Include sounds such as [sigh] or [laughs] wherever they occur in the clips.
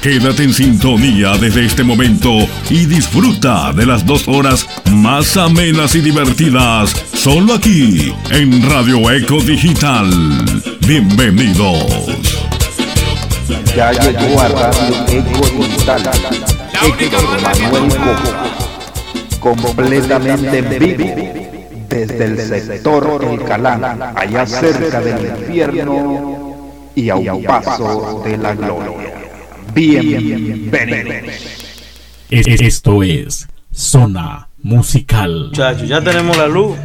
Quédate en sintonía desde este momento y disfruta de las dos horas más amenas y divertidas solo aquí en Radio Eco Digital. Bienvenidos. Ya llegó a Radio Eco Digital. Héctor Manuel Coco, completamente en vivo desde el sector El Calán, allá cerca del infierno y a un paso de la gloria. Bienvenidos. Esto es Zona Musical. Muchachos, ya tenemos la luz.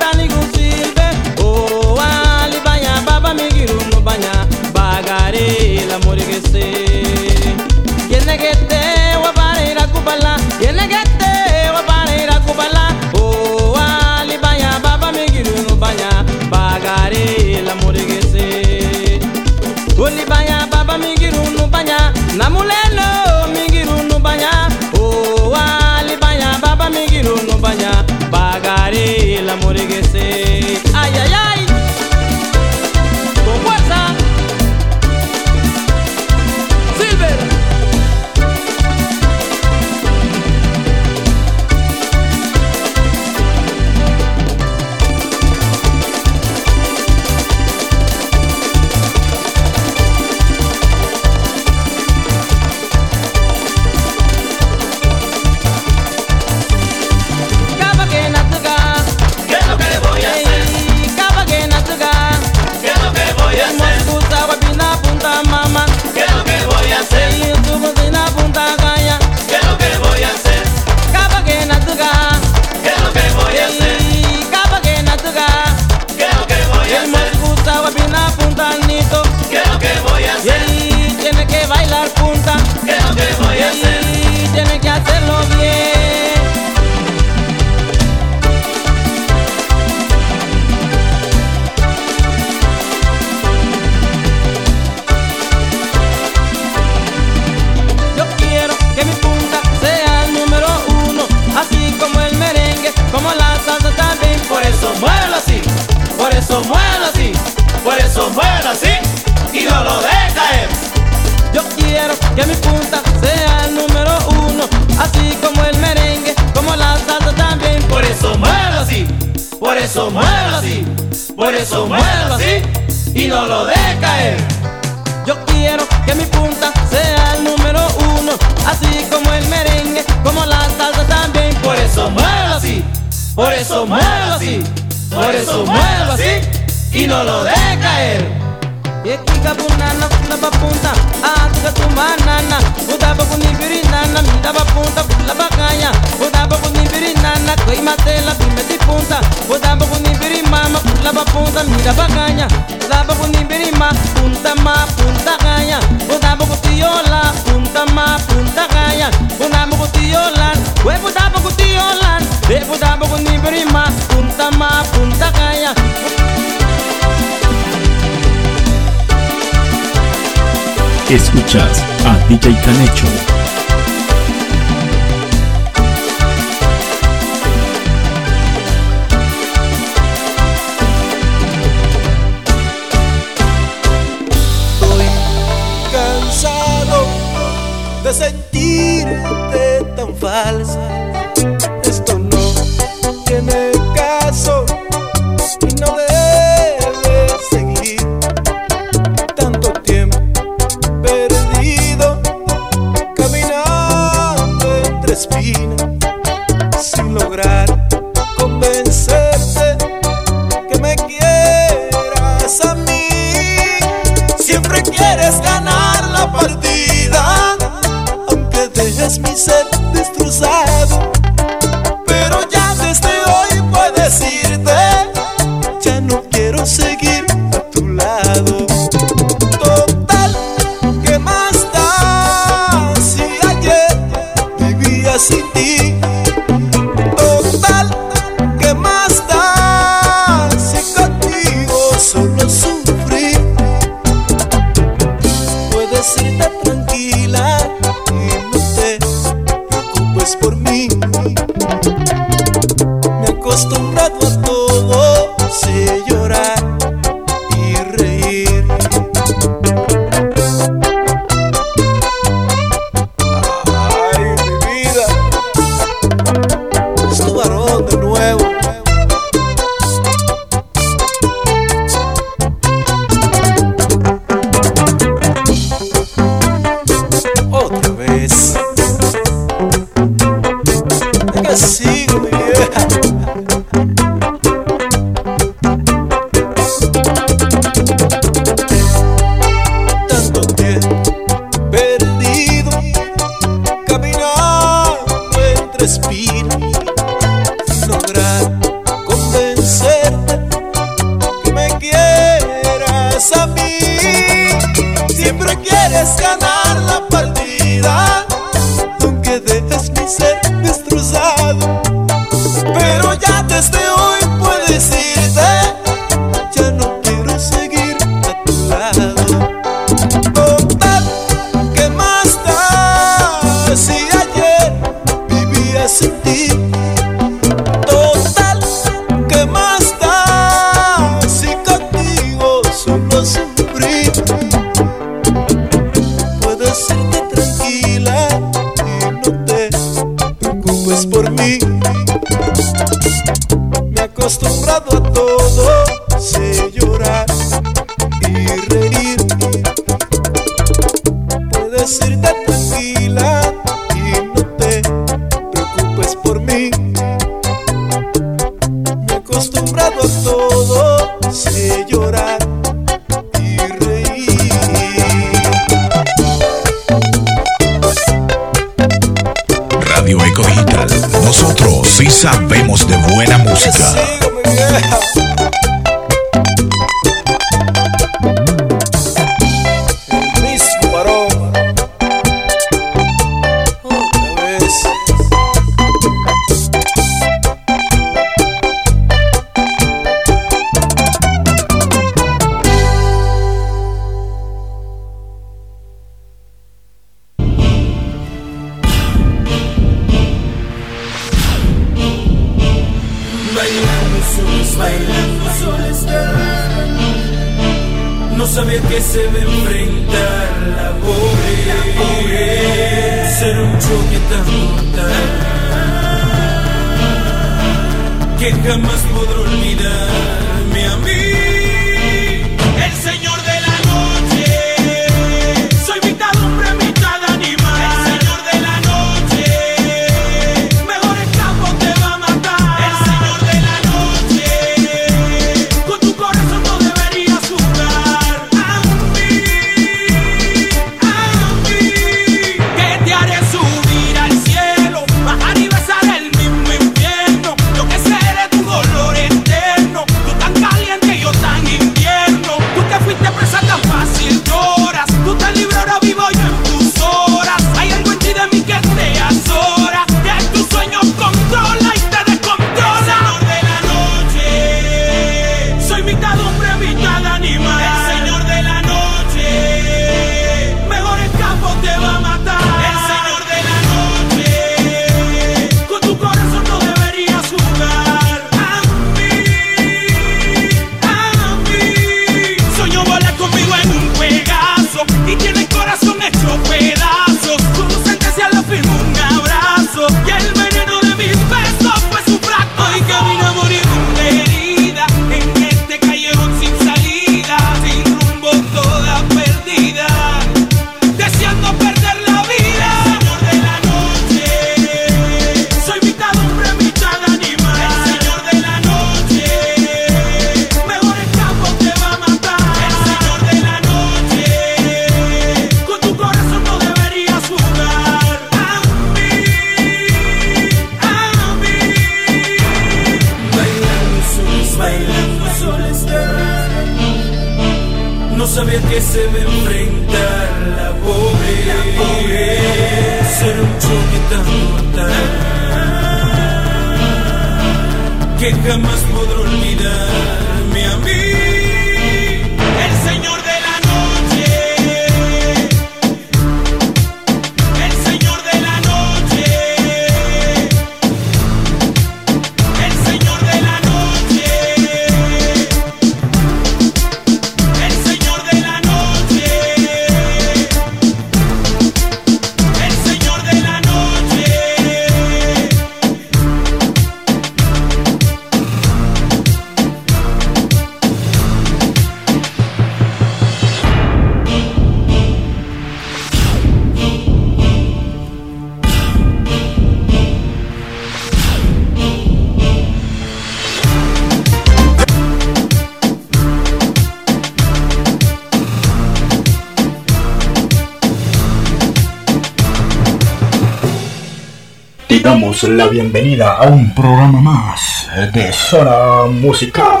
bienvenida a un programa más de Zona Musical.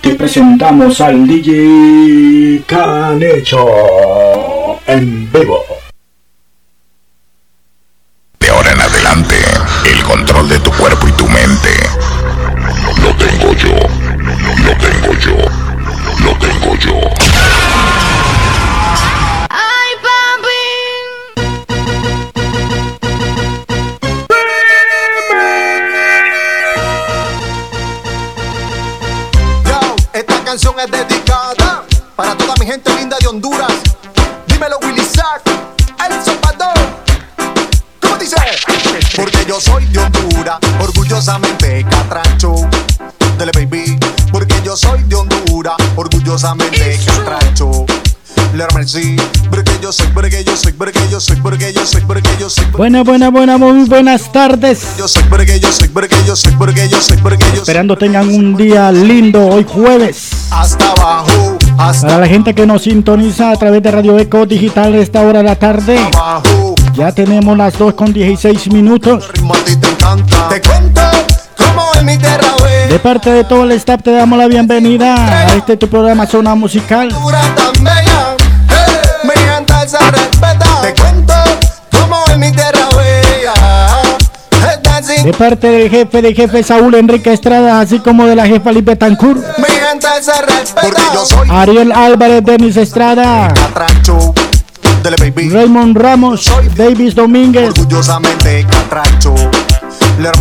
Te presentamos al DJ Canecho en vivo. Buenas, buenas, buenas, muy buenas tardes. Esperando tengan un día lindo hoy jueves. Hasta abajo. Para la gente que nos sintoniza a través de Radio Eco Digital esta hora de la tarde. Ya tenemos las 2 con 16 minutos. De parte de todo el staff te damos la bienvenida a este tu programa Zona Musical. De parte del jefe de jefe Saúl Enrique Estrada, así como de la jefa Lipe Tancur, me encanta esa respeta. Yo soy Ariel Álvarez, Denis Estrada, catracho. Dele baby. Raymond Ramos, Davis Domínguez, Orgullosamente catracho.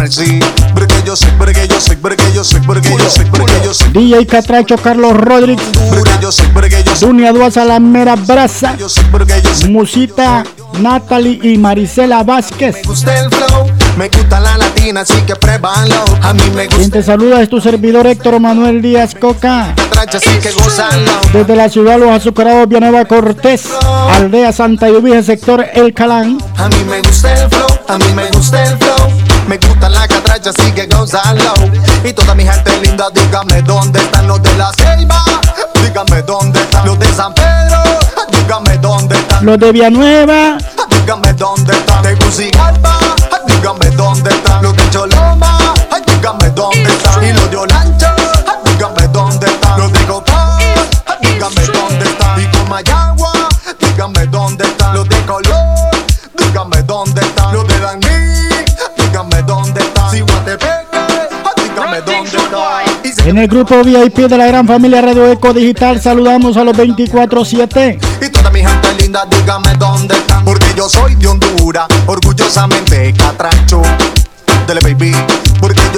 Sí, porque yo soy, porque yo soy, porque yo soy, porque yo soy, porque yo soy. DJ Catracho Carlos Rodríguez, Porque yo soy, porque yo soy, Dunia Duaza La Mera Brasa, soy, soy. Musita, Natalie y Marisela Vázquez. Me gusta el flow, me gusta la latina, así que pruébalo. A mí me Quien gusta te saluda es tu servidor Héctor Manuel Díaz Coca. Desde la ciudad Los Azucarados, Villanueva Cortés, Aldea Santa Lluvia, sector El Calán. A mí me gusta el flow, a mí me gusta el flow. Me gusta la catracha, así que gózalo. Y toda mi gente linda, dígame dónde están los de la selva. Dígame dónde están los de San Pedro. Dígame dónde están Los de Villanueva, Dígame dónde están de Gusigalpa. De Olancho. Dígame dónde están los de Copán. Dígame dónde están y Comayagua. Dígame dónde están los de Colón. Dígame dónde están los de Daní. Dígame dónde están Ciguatepeque. Dígame dónde están. En el grupo VIP de la gran familia Radio Eco Digital, saludamos a los 24-7. Y toda mi gente linda, dígame dónde están. Porque yo soy de Honduras, orgullosamente catracho. Dele baby,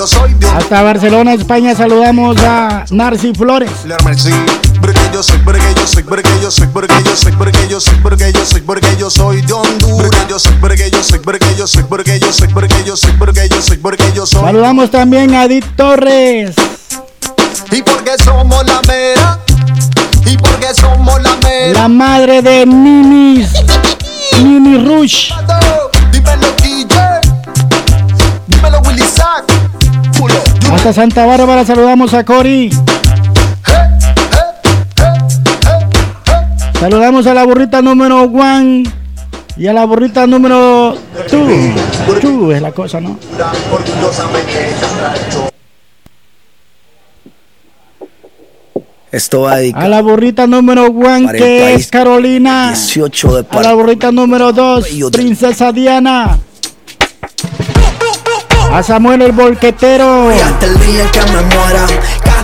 yo soy de Honduras. Hasta Barcelona, España, saludamos a Narci Flores. Lermer sí, porque yo soy, porque yo soy, porque yo soy, porque yo soy, porque yo soy, porque yo soy, porque yo soy de Honduras. Porque yo soy, porque yo soy, porque yo soy, porque yo soy, porque yo soy, porque yo soy, porque yo soy. Saludamos también a Edith Torres. Y porque somos la mera, y porque somos la mera. La madre de Ninis, Nini Rush. Dímelo, Hasta Santa Bárbara saludamos a Cori. Saludamos a la burrita número one y a la burrita número two. Two es la cosa, ¿no? Esto va A la burrita número one que es Carolina. 18 de A la burrita número dos, Princesa Diana. A Samuel el bolquetero.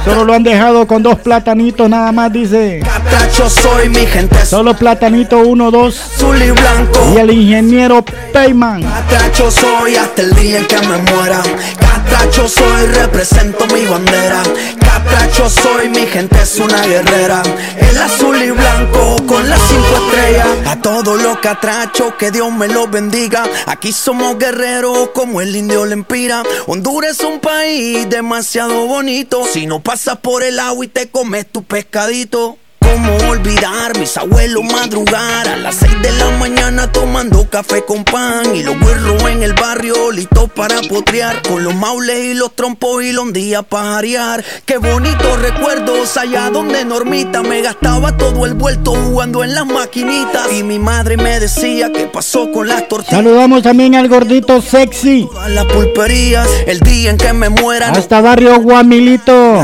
Solo lo han dejado con dos platanitos nada más, dice. Catracho soy mi gente Solo platanito uno, dos. azul y blanco. Y el ingeniero Payman. Catracho soy hasta el día en que me muera. Catracho soy, represento mi bandera. Catracho soy, mi gente es una guerrera. El azul y blanco con las cinco estrellas. A todos los catrachos, que Dios me los bendiga. Aquí somos guerreros como el indio Lempira. Honduras es un país demasiado bonito. Si no pasas por el agua y te comes tu pescadito. ¿Cómo olvidar mis abuelos madrugar a las 6 de la mañana tomando café con pan y los güerros en el barrio listos para potrear con los maules y los trompos y los días pajarear? Qué bonitos recuerdos allá donde Normita me gastaba todo el vuelto jugando en las maquinitas y mi madre me decía qué pasó con las tortillas. Saludamos también al gordito sexy. A las pulperías, el día en que me muera, Hasta barrio Guamilito.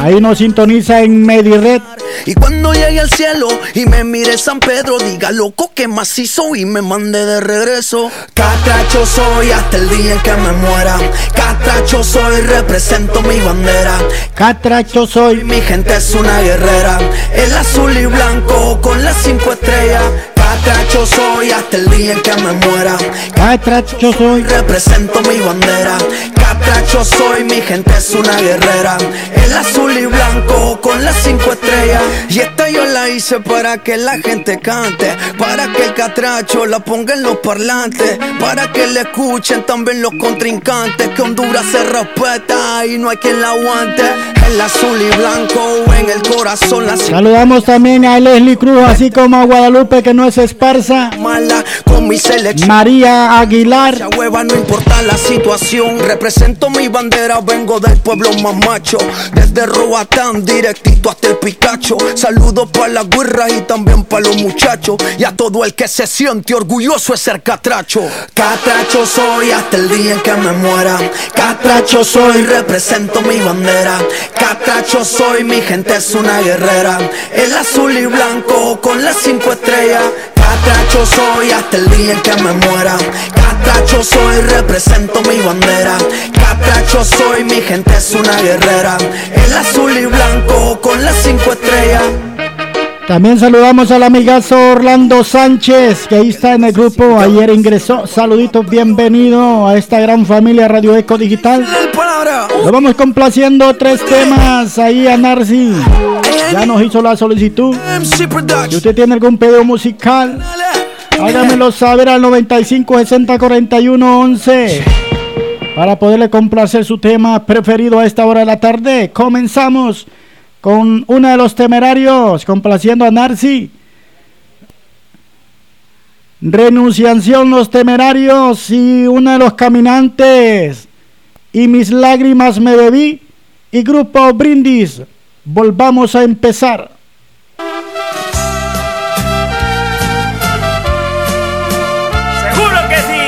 Ahí nos sintoniza en Medired. Y cuando llegue al cielo y me mire San Pedro, diga loco que macizo y me mande de regreso. Catracho soy hasta el día en que me muera. Catracho soy, represento mi bandera. Catracho soy. Mi gente es una guerrera. El azul y blanco con las cinco estrellas. Catracho soy hasta el día en que me muera. Catracho soy. Represento mi bandera. Catracho soy, mi gente es una guerrera. El azul y blanco con las cinco estrellas. Y esta yo la hice para que la gente cante. Para que el catracho la ponga en los parlantes. Para que le escuchen también los contrincantes. Que Honduras se respeta y no hay quien la aguante. El azul y blanco en el corazón. La Saludamos también a Leslie Cruz, así como a Guadalupe, que no es esparza. mala como mi selección. María Aguilar. Hueva no importa la situación. Represento mi bandera, vengo del pueblo más macho. Desde Roatán, directito hasta el Picacho. Saludos para las guirras y también para los muchachos. Y a todo el que se siente orgulloso de ser catracho. Catracho soy hasta el día en que me muera. Catracho soy, represento mi bandera. Catracho soy, mi gente es una guerrera. El azul y blanco con las cinco estrellas. Catracho soy hasta el día en que me muera. Catracho soy, represento mi bandera. Catracho soy, mi gente es una guerrera. El azul y blanco con las cinco estrellas. También saludamos al amigazo Orlando Sánchez, que ahí está en el grupo. Ayer ingresó. Saluditos, bienvenido a esta gran familia Radio Eco Digital. Lo vamos complaciendo tres temas ahí a Narci. Ya nos hizo la solicitud. Si usted tiene algún pedido musical, hágamelo saber al 95 60 41 11 para poderle complacer su tema preferido a esta hora de la tarde. Comenzamos con uno de los temerarios, complaciendo a Narci. Renunciación los temerarios y uno de los caminantes. Y mis lágrimas me bebí. Y grupo Brindis. Volvamos a empezar. Seguro que sí.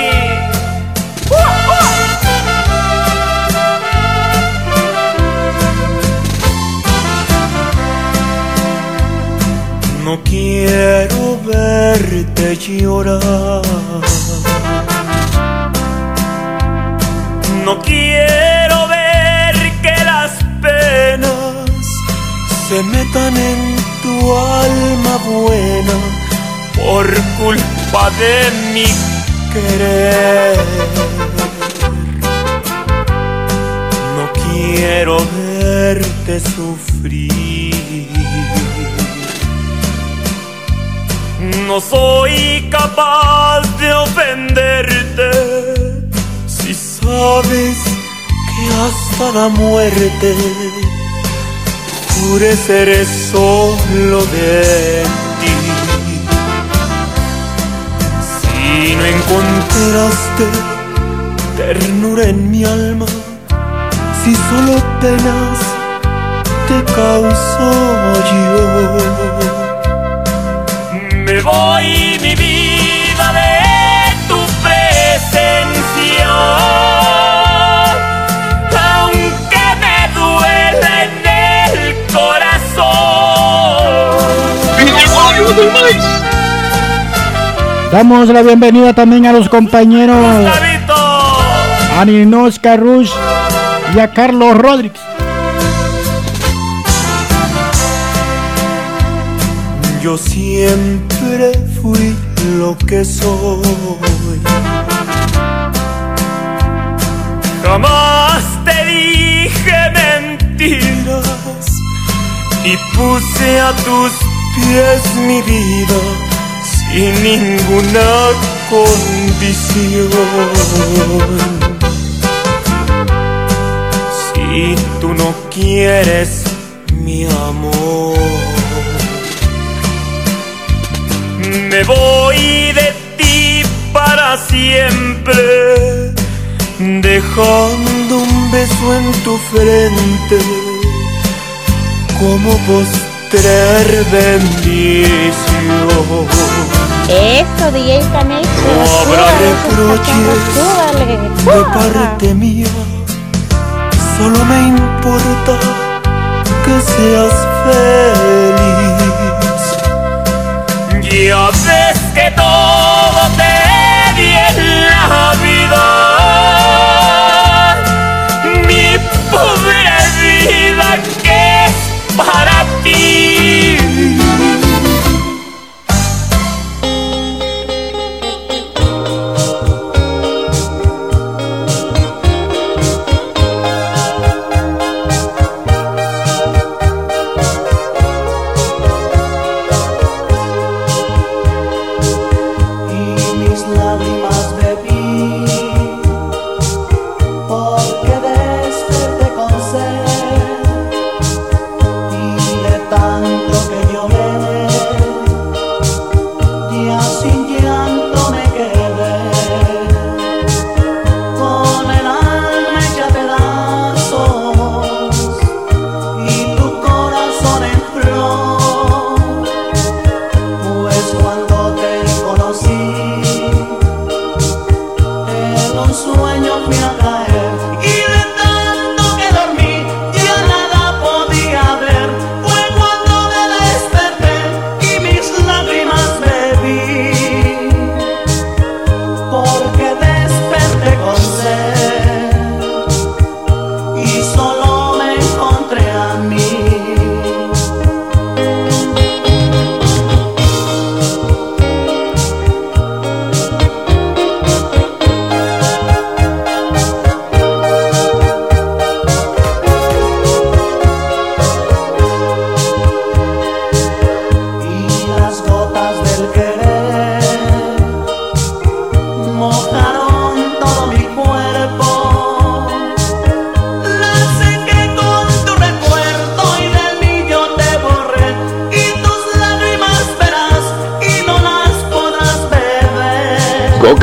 No quiero verte llorar. No quiero ver que las penas se metan en tu alma buena por culpa de mi querer. No quiero verte sufrir. No soy capaz de ofenderte sabes que hasta la muerte juré ser solo de ti. Si no encontraste ternura en mi alma, si solo penas te causo yo. Me voy mi vida Damos la bienvenida también a los compañeros a Ninos Carrush y a Carlos Rodríguez. Yo siempre fui lo que soy. Jamás te dije mentiras y puse a tus pies mi vida sin ninguna condición. Si tú no quieres mi amor. Me voy de ti para siempre, dejando un beso en tu frente como postrer bendición. Eso, DJ Canecho. No habrá reproches de parte mía, solo me importa que seas feliz. Ya ves que todo te di en la vida,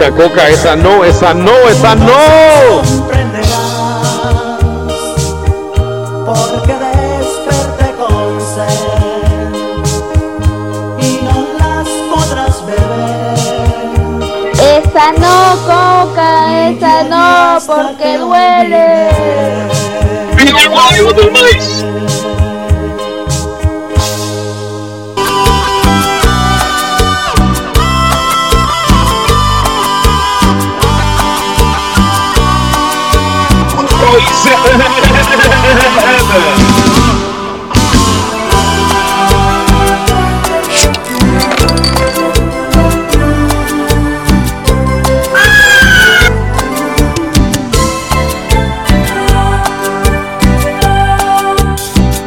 Coca, coca, esa no, esa no, esa no. Porque desperté con sed y no las podrás beber. Esa no, coca, esa no, porque duele.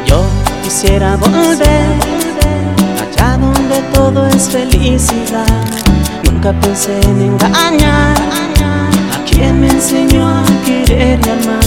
Yo quisiera volver allá donde todo es felicidad. Nunca pensé en engañar a quien me enseñó a querer y amar.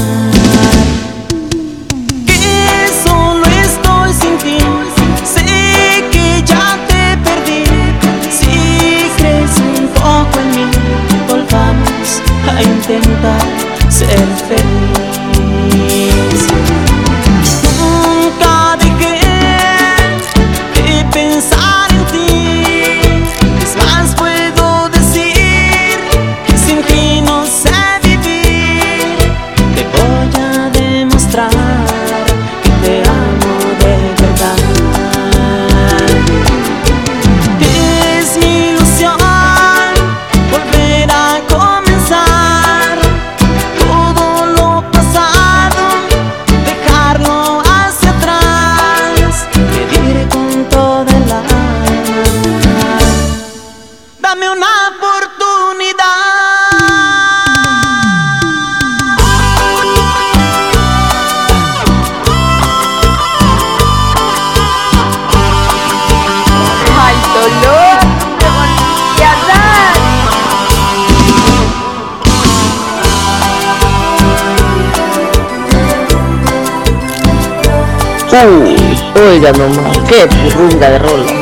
Oiga nomás, qué purrunga de rola.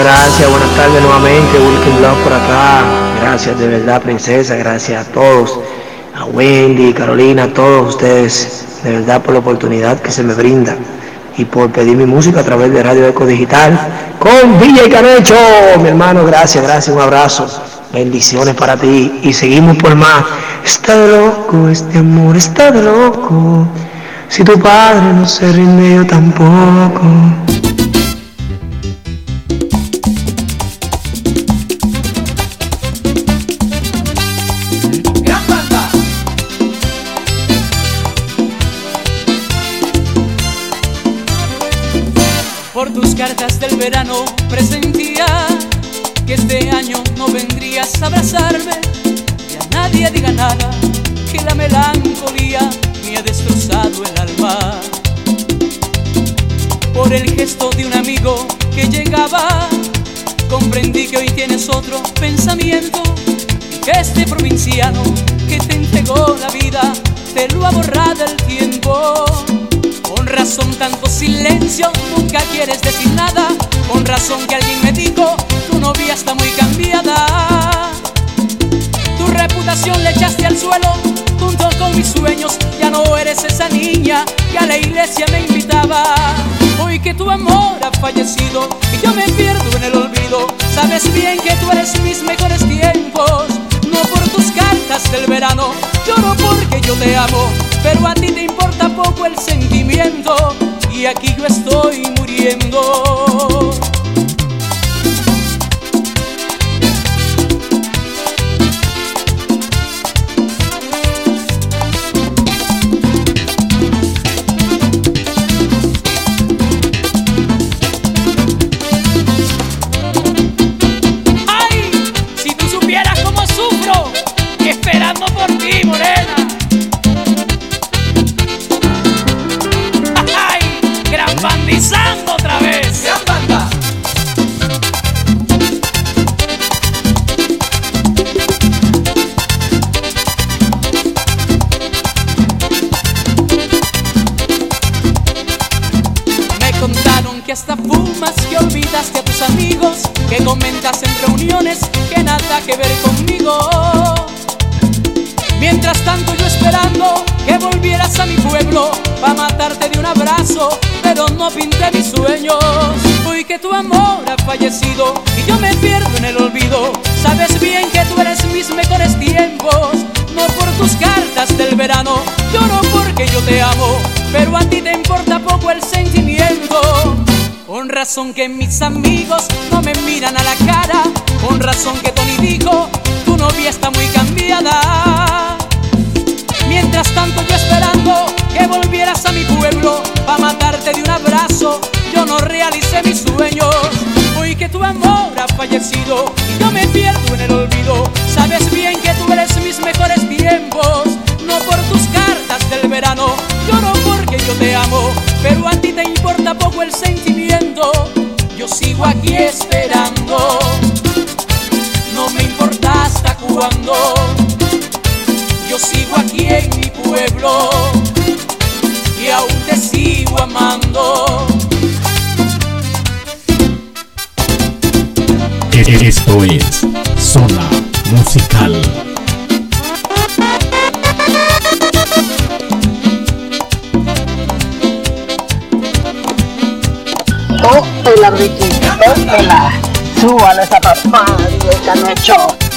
Gracias, buenas tardes nuevamente, Wilkin Love por acá. Gracias de verdad, princesa, gracias a todos, a Wendy, Carolina, a todos ustedes, de verdad por la oportunidad que se me brinda y por pedir mi música a través de Radio Eco Digital con DJ Canecho, mi hermano, gracias, gracias, un abrazo, bendiciones para ti y seguimos por más. Está de loco, este amor está de loco, si tu padre no se rinde yo tampoco. Verano presentía que este año no vendrías a abrazarme y a nadie diga nada que la melancolía me ha destrozado el alma. Por el gesto de un amigo que llegaba, comprendí que hoy tienes otro pensamiento y Este provinciano que te entregó la vida te lo ha borrado el tiempo. Con razón tanto silencio, nunca quieres decir nada. Con razón que alguien me dijo, tu novia está muy cambiada. Tu reputación le echaste al suelo junto con mis sueños. Ya no eres esa niña que a la iglesia me invitaba. Hoy que tu amor ha fallecido y yo me pierdo en el olvido. Sabes bien que tú eres mis mejores tiempos. No por tus cartas del verano, lloro porque yo te amo. Pero a ti te importa poco el sentimiento. Y aquí yo estoy muriendo. Para matarte de un abrazo, pero no pinté mis sueños. Hoy que tu amor ha fallecido y yo me pierdo en el olvido. Sabes bien que tú eres mis mejores tiempos, no por tus cartas del verano, lloro porque yo te amo, pero a ti te importa poco el sentimiento. Con razón que mis amigos no me miran a la cara, con razón que Tony dijo, tu novia está muy cambiada. Mientras tanto yo esperando que volvieras a mi pueblo para matarte de un abrazo, yo no realicé mis sueños. Hoy que tu amor ha fallecido y yo me pierdo en el olvido. Sabes bien que tú eres mis mejores tiempos, no por tus cartas del verano, lloro porque yo te amo, pero a ti te importa poco el sentimiento. Yo sigo aquí esperando, no me importa hasta cuándo. Yo sigo aquí en mi pueblo te sigo amando. Esto es Zona Musical. Tópela, Ricky, tópela. Súbale esa papá, esta noche.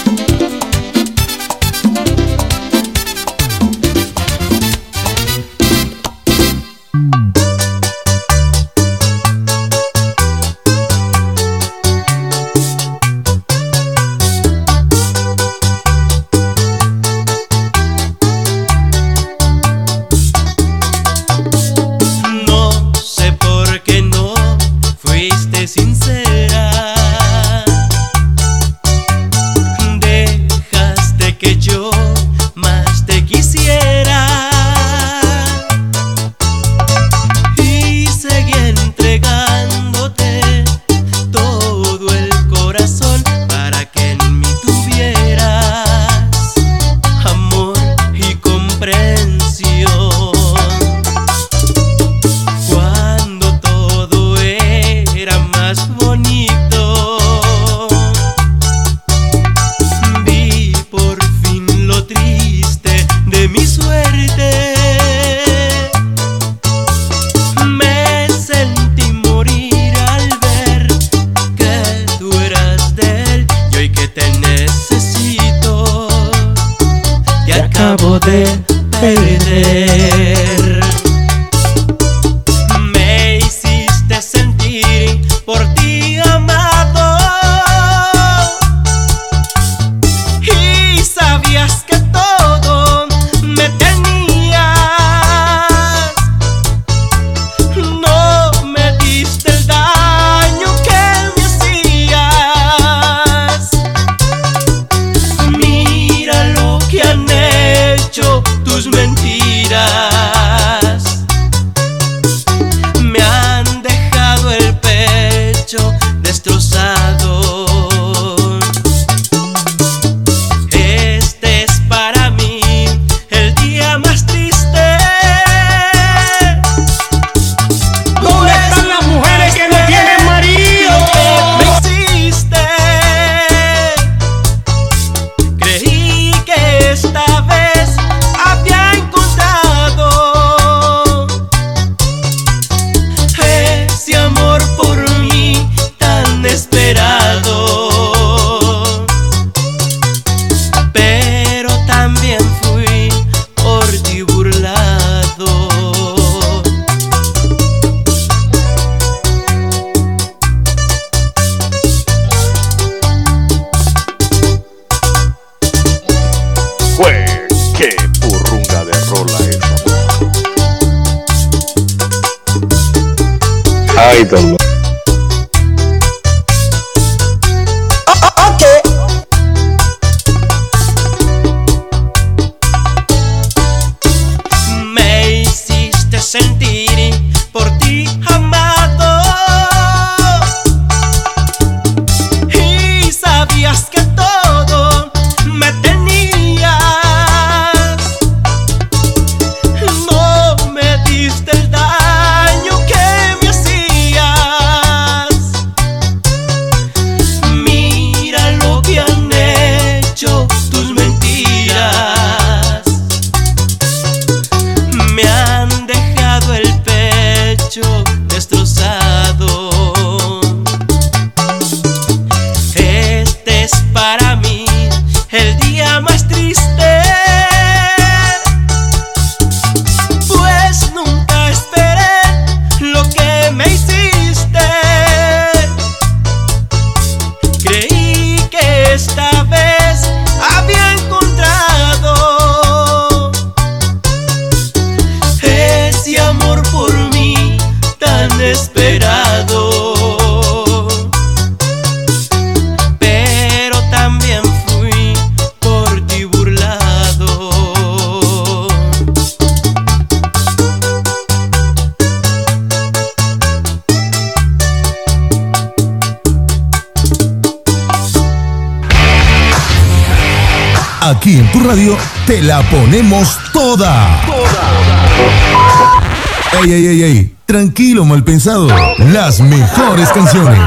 Las mejores canciones.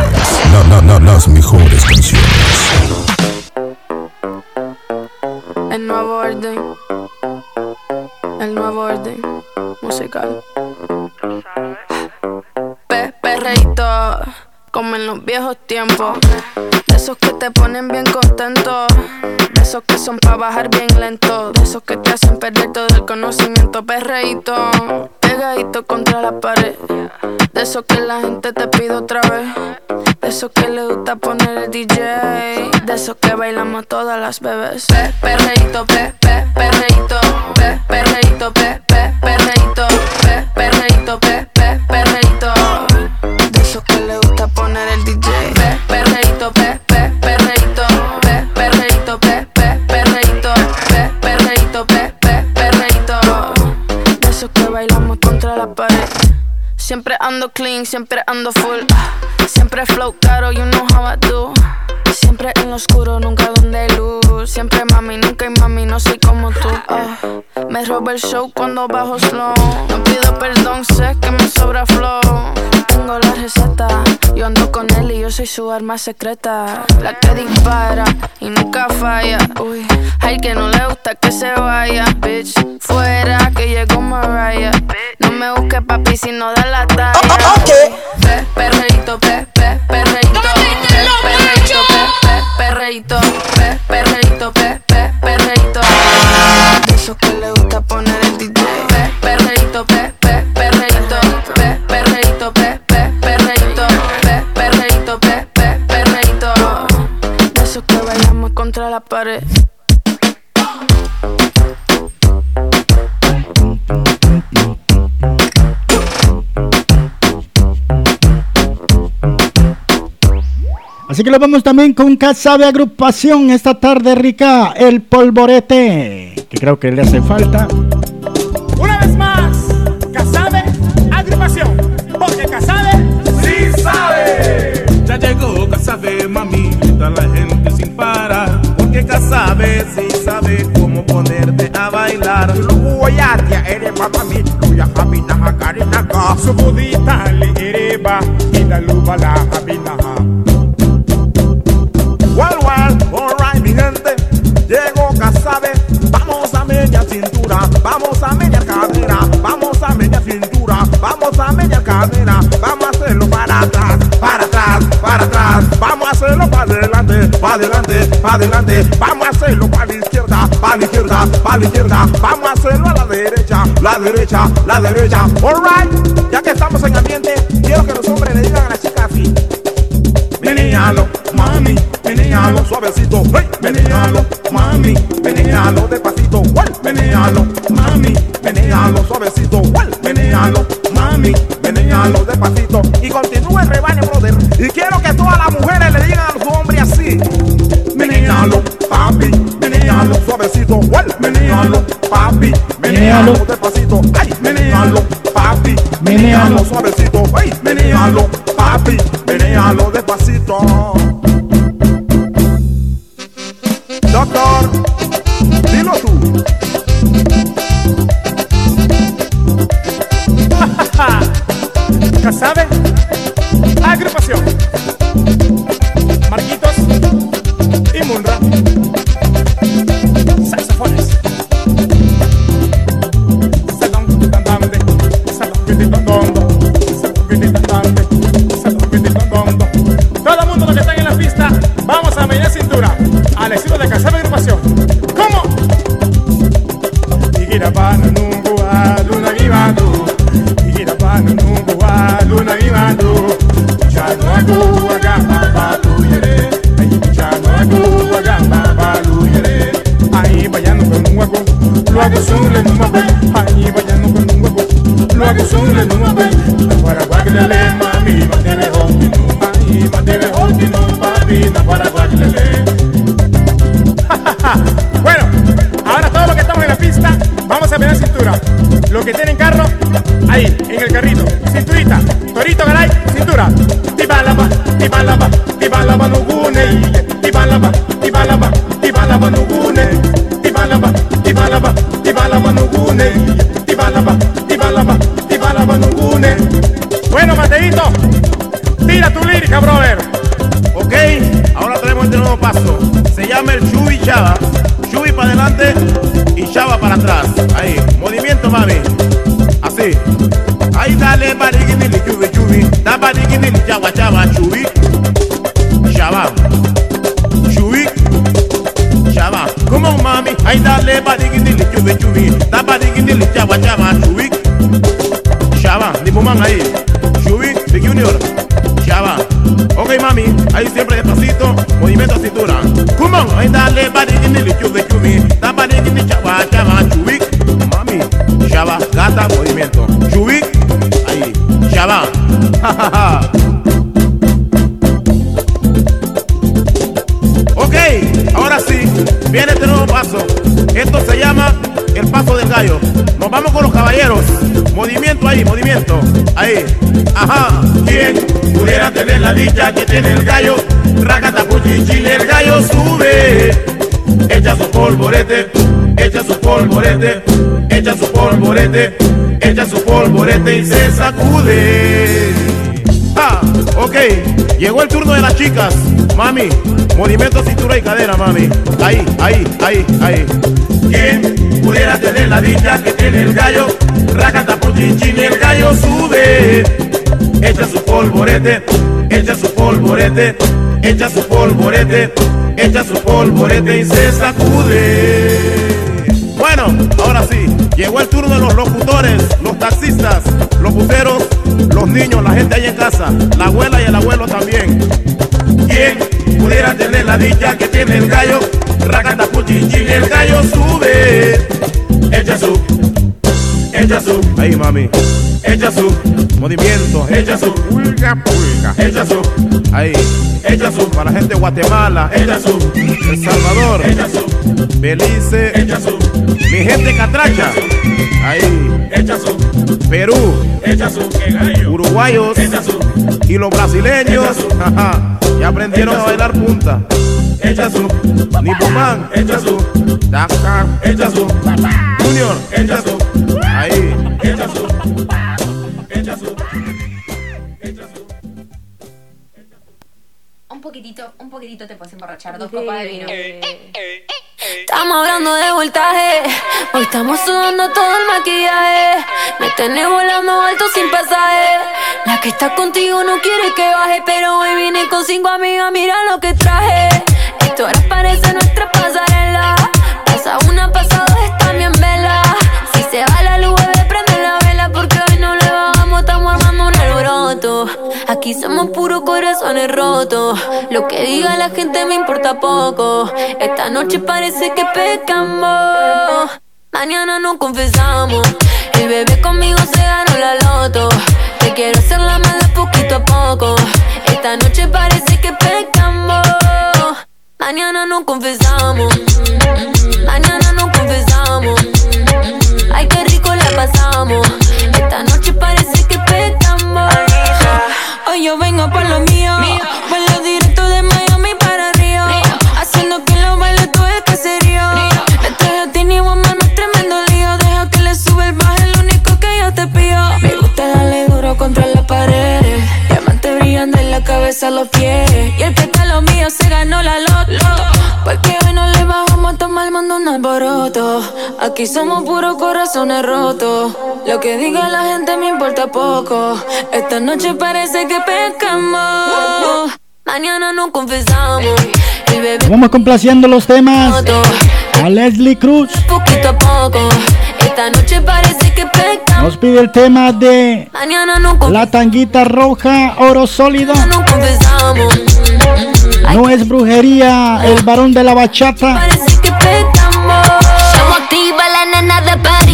No, no, no, las mejores canciones. Ando clean, siempre ando full. Siempre flow caro, you know how I do. Siempre en lo oscuro, nunca donde hay luz. Siempre mami, nunca hay mami, no soy como tú. ah. Me roba el show cuando bajo slow. No pido perdón, sé que me sobra flow. Tengo la receta, yo ando con él y yo soy su arma secreta. La que dispara y nunca falla. Uy, hay que no le gusta que se vaya. Bitch, fuera que llegó Mariah. Me busques papi si no da la talla. Pe, perreíto, pe, pe, perreíto. Pe, perreíto, pe, pe, perreíto. Pe, perreíto, pe, pe, perreíto. De esos que le gusta poner el DJ. Pe, perreíto, pe, pe, perreíto. Pe, perreíto, pe, pe, perreíto. Pe, perreíto, pe, pe, perreíto. De esos que bailamos contra la pared. Así que lo vamos también con Casa de Agrupación esta tarde rica, el polvorete, que creo que le hace falta. Una vez más, Casabe, agrupación. Porque Casabe sí sabe. Ya llegó Casabe, mami, grita la gente sin parar. Porque Casabe sí sabe cómo ponerte a bailar. Luguayatia, ereba mami, luya habina hakarinaka. Subudita li ereba, ida lubala habinaha. Wal, media cintura, vamos a media cadera, vamos a hacerlo para atrás, para atrás, para atrás, vamos a hacerlo para adelante, para adelante, para adelante, vamos a hacerlo para la izquierda, para la izquierda, para la izquierda, vamos a hacerlo a la derecha, la derecha, la derecha, alright, ya que estamos en ambiente, quiero que los hombres le digan a las chicas así. Menealo, mami, menealo suavecito, hey, menealo, mami, menealo despacito, hey, menealo, mami, menealo suavecito, hey, menealo, mami, menealo despacito y continúe el rebaño, brother. Y quiero que todas las mujeres le digan a su hombre así. Menealo, papi, menealo suavecito, hey, menealo, papi, menealo despacito, ay, menealo, papi, menealo suavecito, ay, menealo, papi, menealo despacito. Casabe, dicha que tiene el gallo? Racatapuchichile, el gallo sube. Echa su polvorete, echa su polvorete, echa su polvorete, echa su polvorete y se sacude. Ah, ok, llegó el turno de las chicas. Mami, movimiento cintura y cadera, mami. Ahí, ahí, ahí, ahí. ¿Quién pudiera tener la dicha que tiene el gallo? Racatapuchichín, el gallo sube. Echa su polvorete, echa su polvorete, echa su polvorete, echa su polvorete y se sacude. Bueno, ahora sí, llegó el turno de los locutores, los taxistas, los puteros, los niños, la gente ahí en casa, la abuela y el abuelo también. ¿Quién pudiera tener la dicha que tiene el gallo? Racatapuchichín, el gallo sube. Ahí mami, echa su movimiento, echa su pulga, pulga, echa su, ahí, echa su para la gente de Guatemala, echa su, El Salvador, echa su, Belice, echa su, mi gente catracha, ahí, echa su, Perú, echa su, uruguayos, echa su, y los brasileños, ajá, ya aprendieron a bailar punta. Echa su, Nipomán, echa su, Dakar, echa su, Junior, echa su, ahí, Un poquitito, un poquitito te puedes emborrachar, dos copas de vino. Estamos hablando de voltaje, hoy estamos sudando todo el maquillaje. Me tenés volando alto sin pasaje. La que está contigo no quiere que baje, pero hoy vine con cinco amigas, mira lo que traje. Esto ahora parece nuestra pasarela. Pasa una, pasa Aquí somos puros corazones rotos. Lo que diga la gente me importa poco. Esta noche parece que pecamos. Mañana no confesamos. El bebé conmigo se ganó la loto. Te quiero hacer la mala poquito a poco. Esta noche parece que pecamos. Mañana no confesamos. Mañana no confesamos. Ay, qué rico la pasamos. Esta noche parece que pecamos. Hoy yo vengo por lo mío. Vuelo directo de Miami para Río. Haciendo que los bailes todo el caserío. Traje a Tini Woman un tremendo lío. Deja que le sube el bajo, el único que yo te pido. Me gusta darle duro contra la pared. Diamantes brillando en la cabeza, los pies. Y el que está lo mío se ganó la loto. Bajamos a tomar mando un alboroto. Aquí somos puros corazones rotos. Lo que diga la gente me importa poco. Esta noche parece que pecamos. Mañana no confesamos. El bebé Vamos complaciendo los temas a Leslie Cruz. poquito a poco. Esta noche parece que pecamos. Nos pide el tema de no la tanguita roja, oro sólido. No confesamos. No es brujería, el varón de la bachata. Parece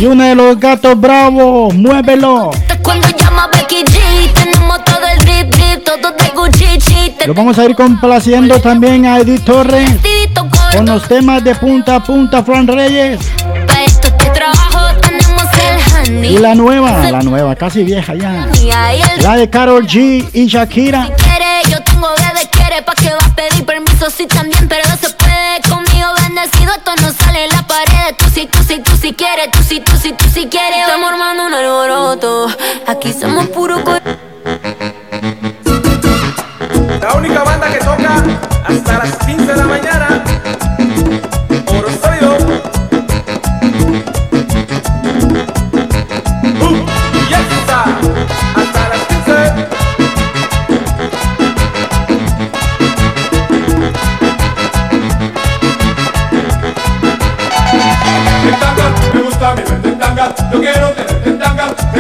Y uno de los gatos bravos, muévelo. Cuando llama Becky G, tenemos todo el drip drip, todo de Gucci. Te Lo vamos a ir complaciendo también a Edith Torres con los temas de punta a punta, Fran Reyes. pa' esto este trabajo tenemos el honey. Y la nueva, la nueva, casi vieja ya. La de Carol G y Shakira. quiere, yo tengo de quiere pa' que va a pedir permiso, sí también, pero no se puede conmigo bendecido, esto no sale quieres, tú si, tú si, tú si quieres, tú si, tú si, tú si quieres. Estamos armando un alboroto. Aquí somos puro co La única banda que toca hasta las 5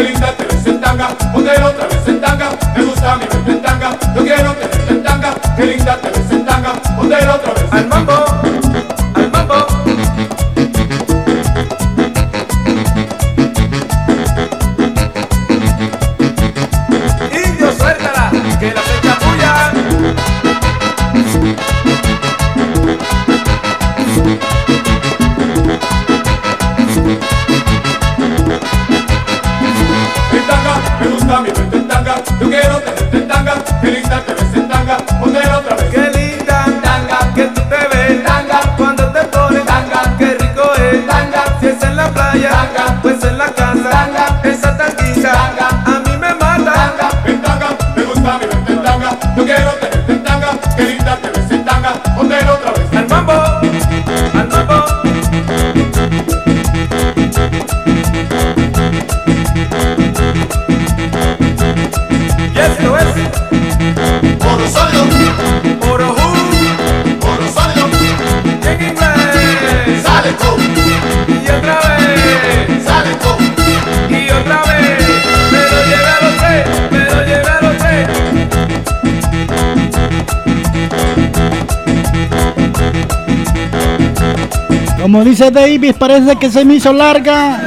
Qué linda te ves en tanga, poner otra vez en tanga. Me gusta mi verte en tanga, yo quiero tenerte en tanga. Qué linda te ves en tanga, poner otra vez en tanga. Feliz Navidad. Como dice Davis, parece que se me hizo larga.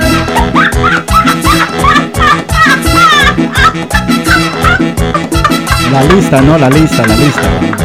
La lista, no, la lista, la lista.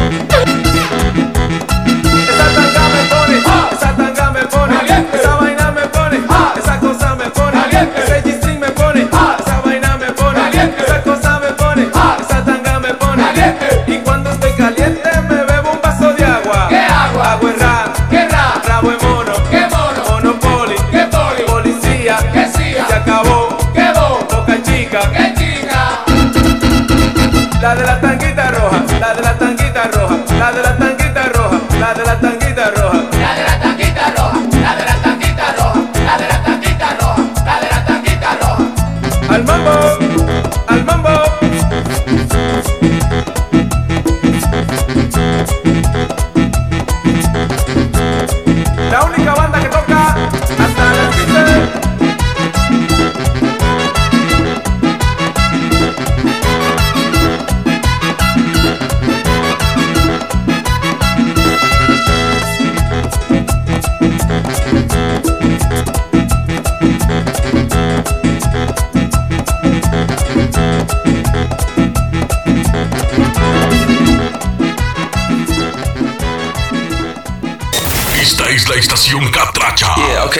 Ok.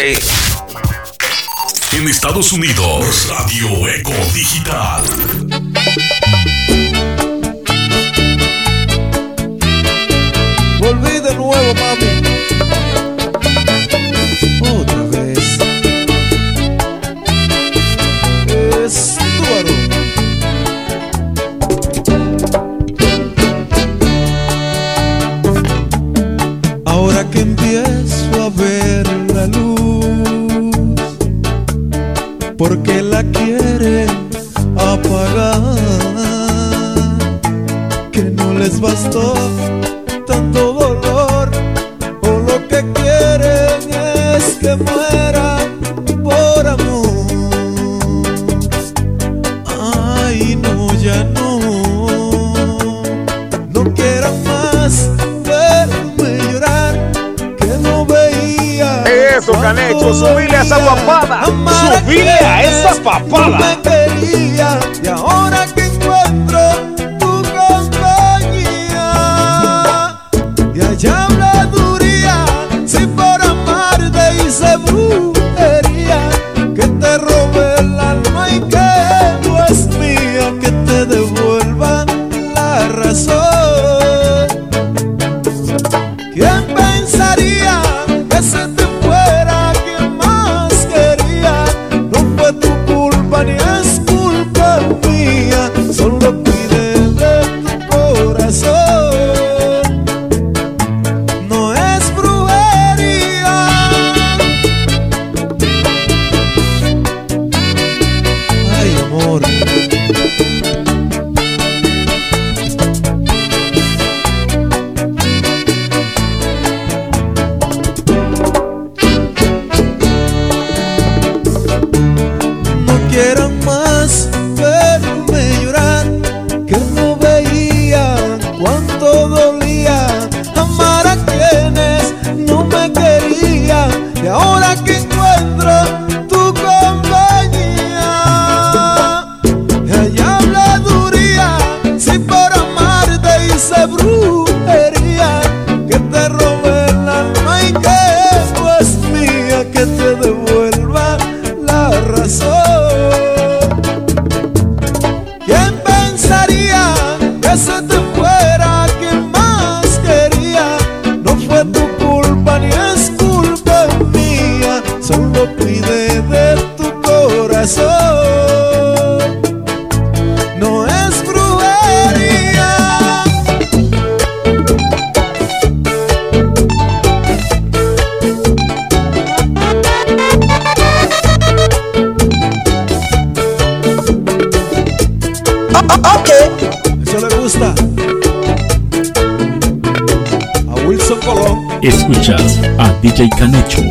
En Estados Unidos, Radio Eco Digital. ok. Eso le gusta. A Wilson Colón. Escuchas a DJ Canecho.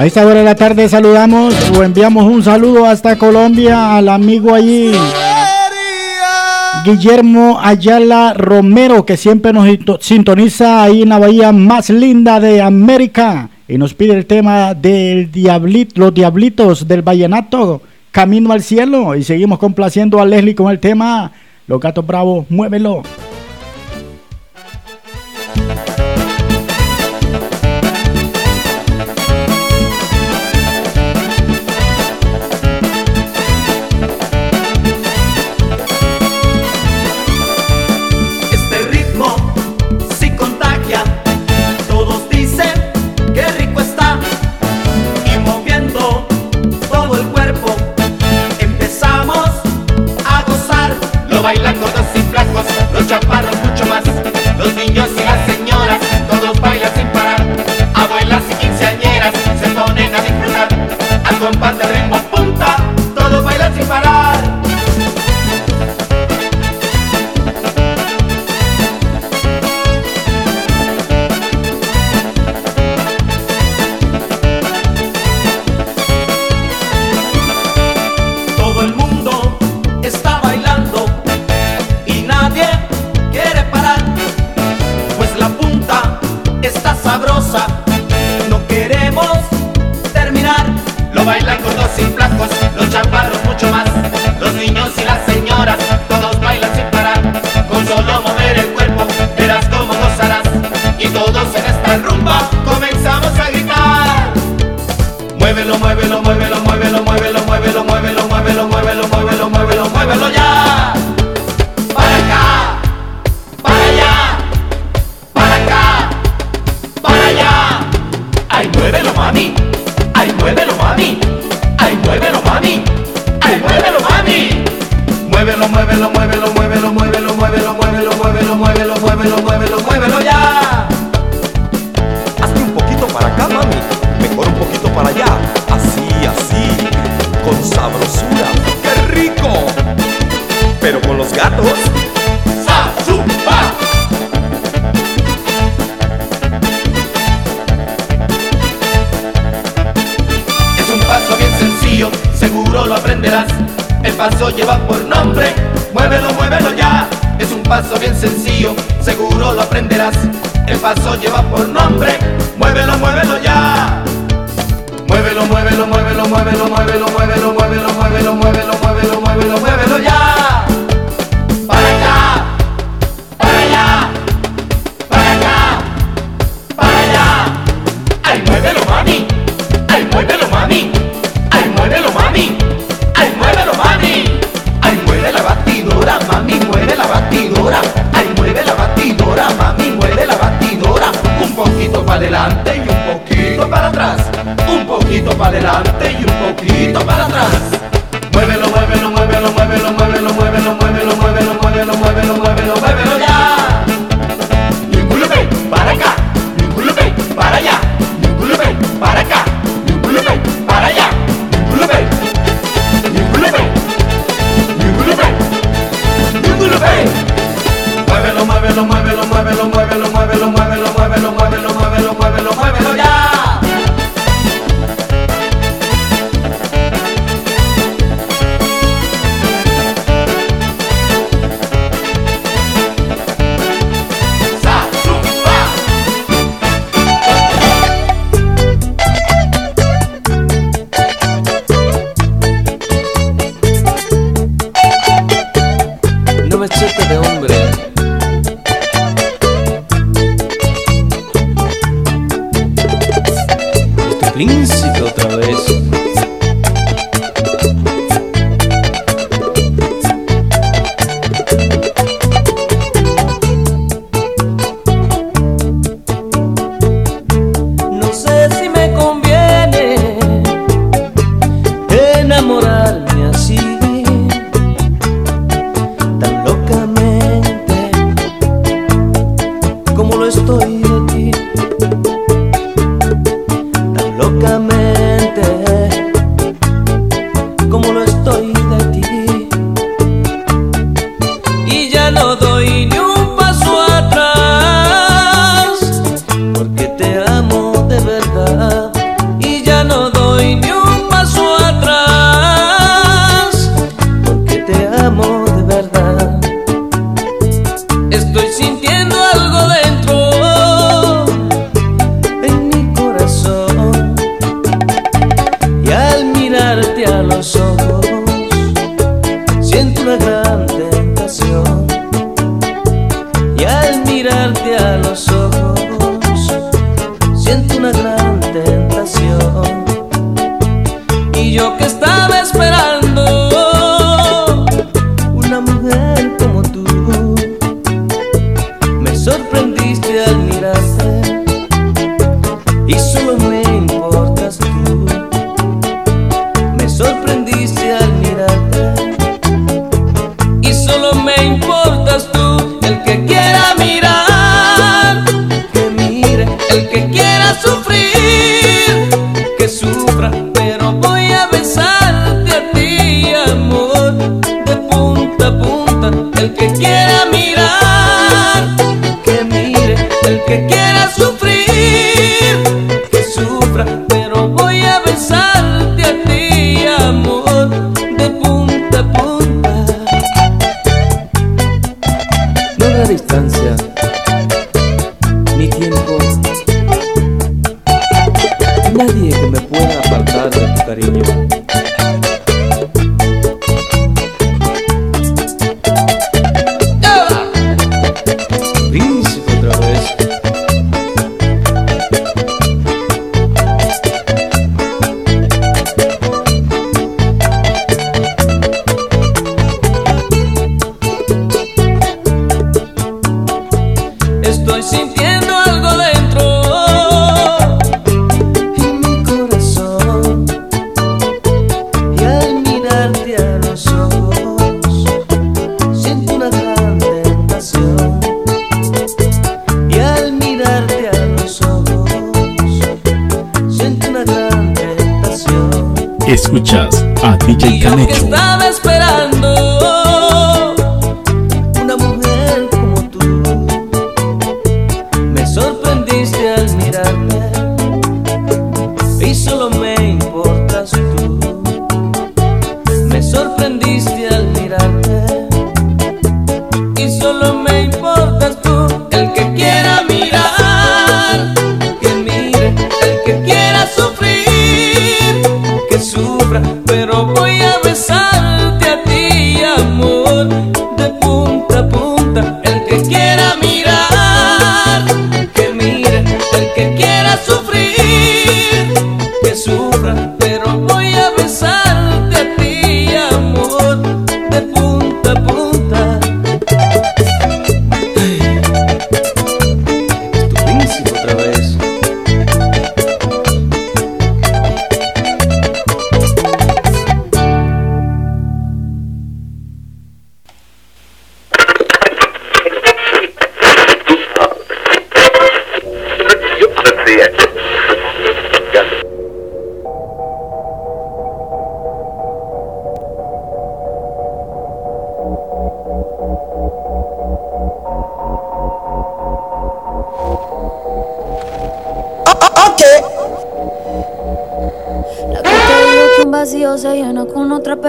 A esta hora de la tarde saludamos o enviamos un saludo hasta Colombia al amigo allí. Guillermo Ayala Romero, que siempre nos sintoniza ahí en la bahía más linda de América y nos pide el tema del diablito, los diablitos del vallenato, Camino al Cielo. Y seguimos complaciendo a Leslie con el tema Los Gatos Bravos, muévelo.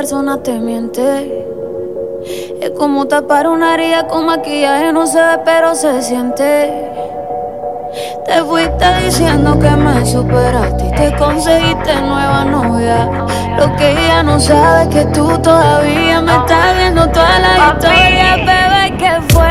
persona te miente. Es como tapar una herida con maquillaje, no se ve, pero se siente. Te fuiste diciendo que me superaste y te conseguiste nueva novia. Lo que ella no sabe es que tú todavía me estás viendo toda la historia, bebé, que fue.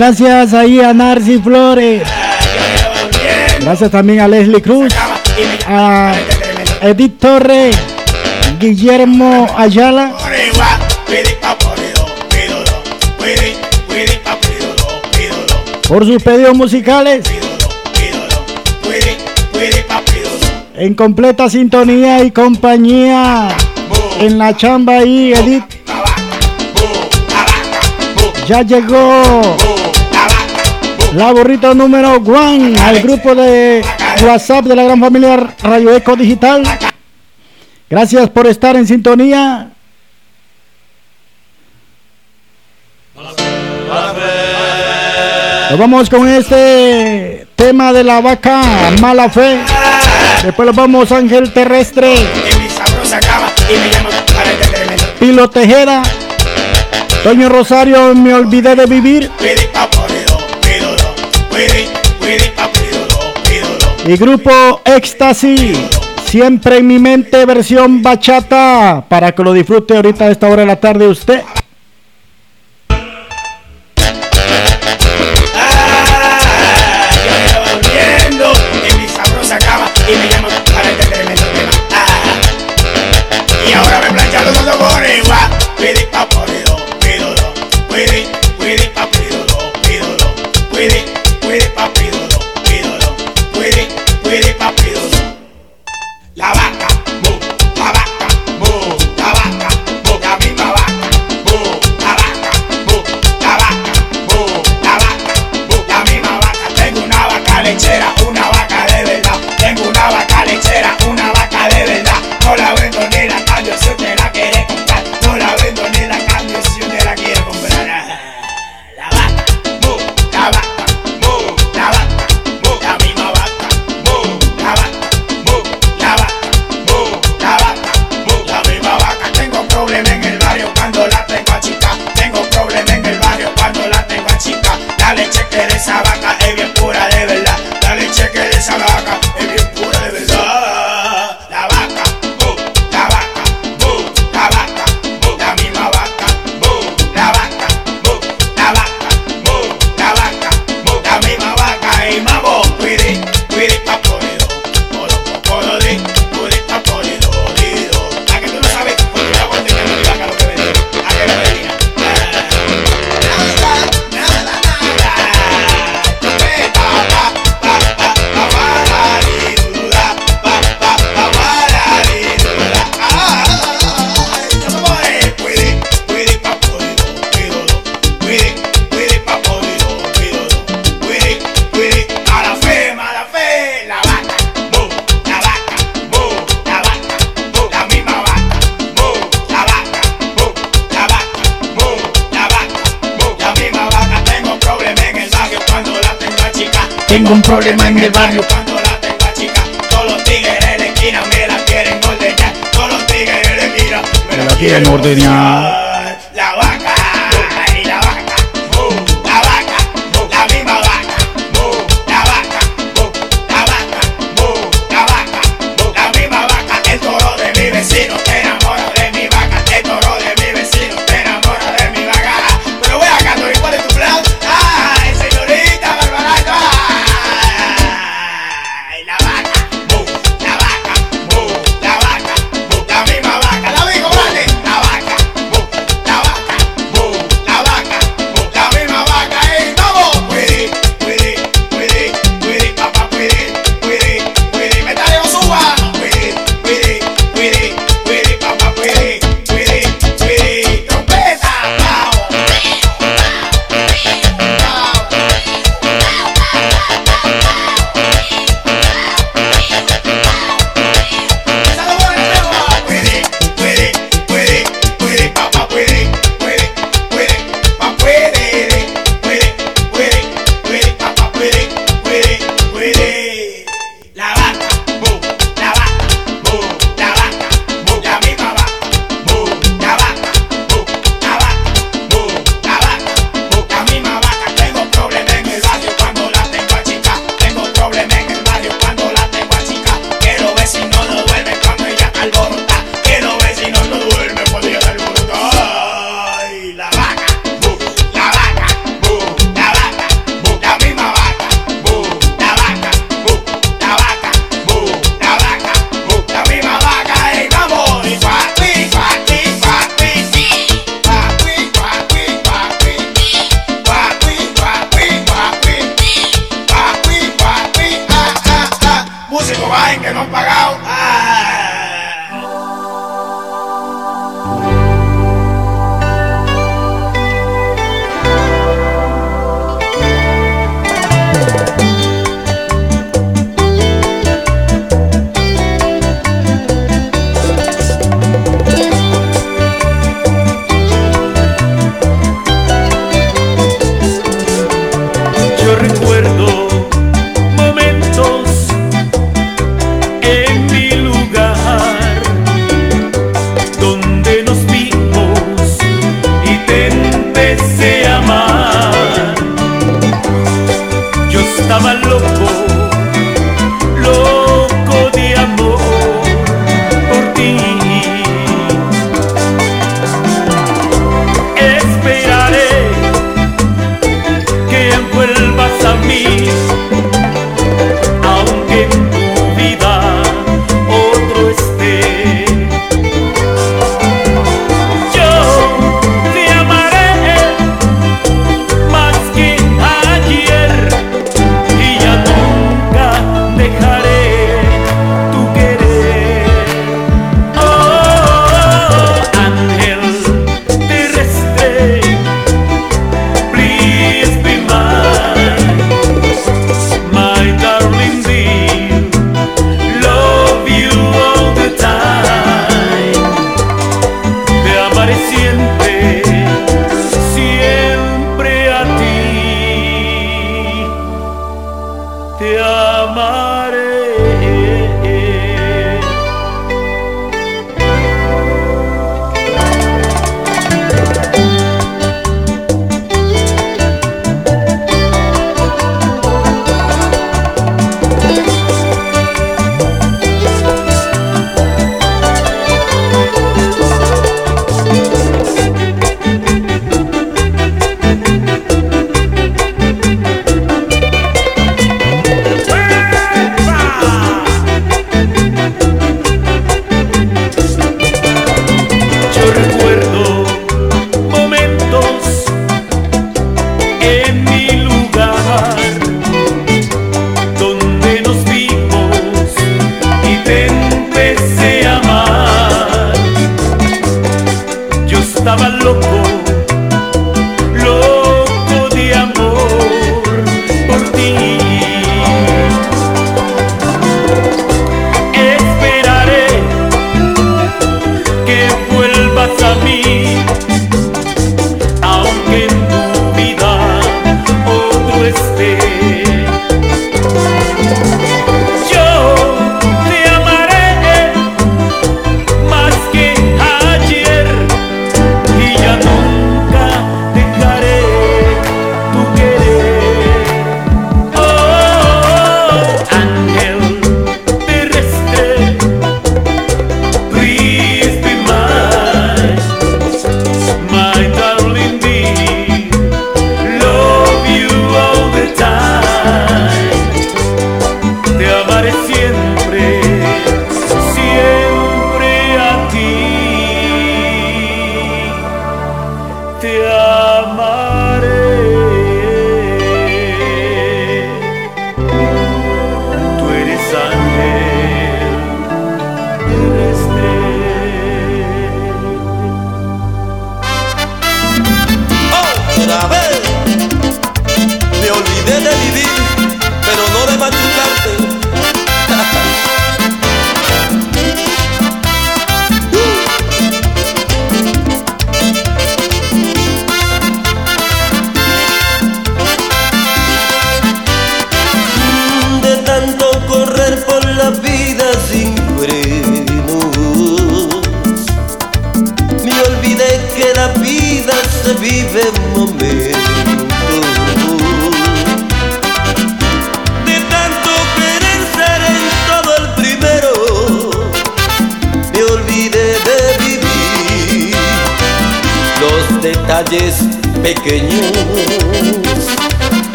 Gracias ahí a Narci Flores. Gracias también a Leslie Cruz, a Edith Torres, Guillermo Ayala. Por sus pedidos musicales. En completa sintonía y compañía. En la chamba ahí, Edith. Ya llegó. La burrita número one al grupo de WhatsApp de la gran familia Radio Eco Digital. Gracias por estar en sintonía. Nos vamos con este tema de la vaca mala fe. Después nos vamos Ángel Terrestre. Pilo Tejeda. Toño Rosario, me olvidé de vivir. El grupo Ecstasy, siempre en mi mente, versión bachata, para que lo disfrute ahorita a esta hora de la tarde usted.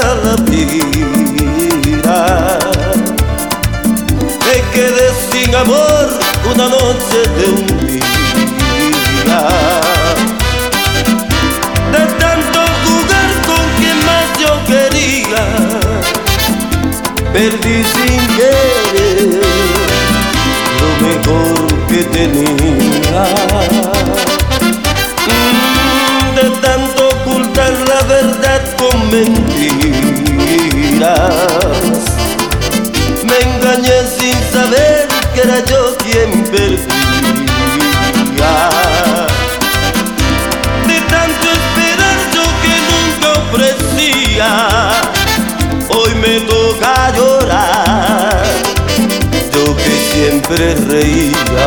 la vida. Me quedé sin amor una noche de un día. De tanto jugar con quien más yo quería, perdí sin querer lo mejor que tenía. Mm, de tanto ocultar la verdad con mentiras. Me engañé sin saber que era yo quien perdía. De tanto esperar yo que nunca ofrecía, hoy me toca llorar. Yo que siempre reía,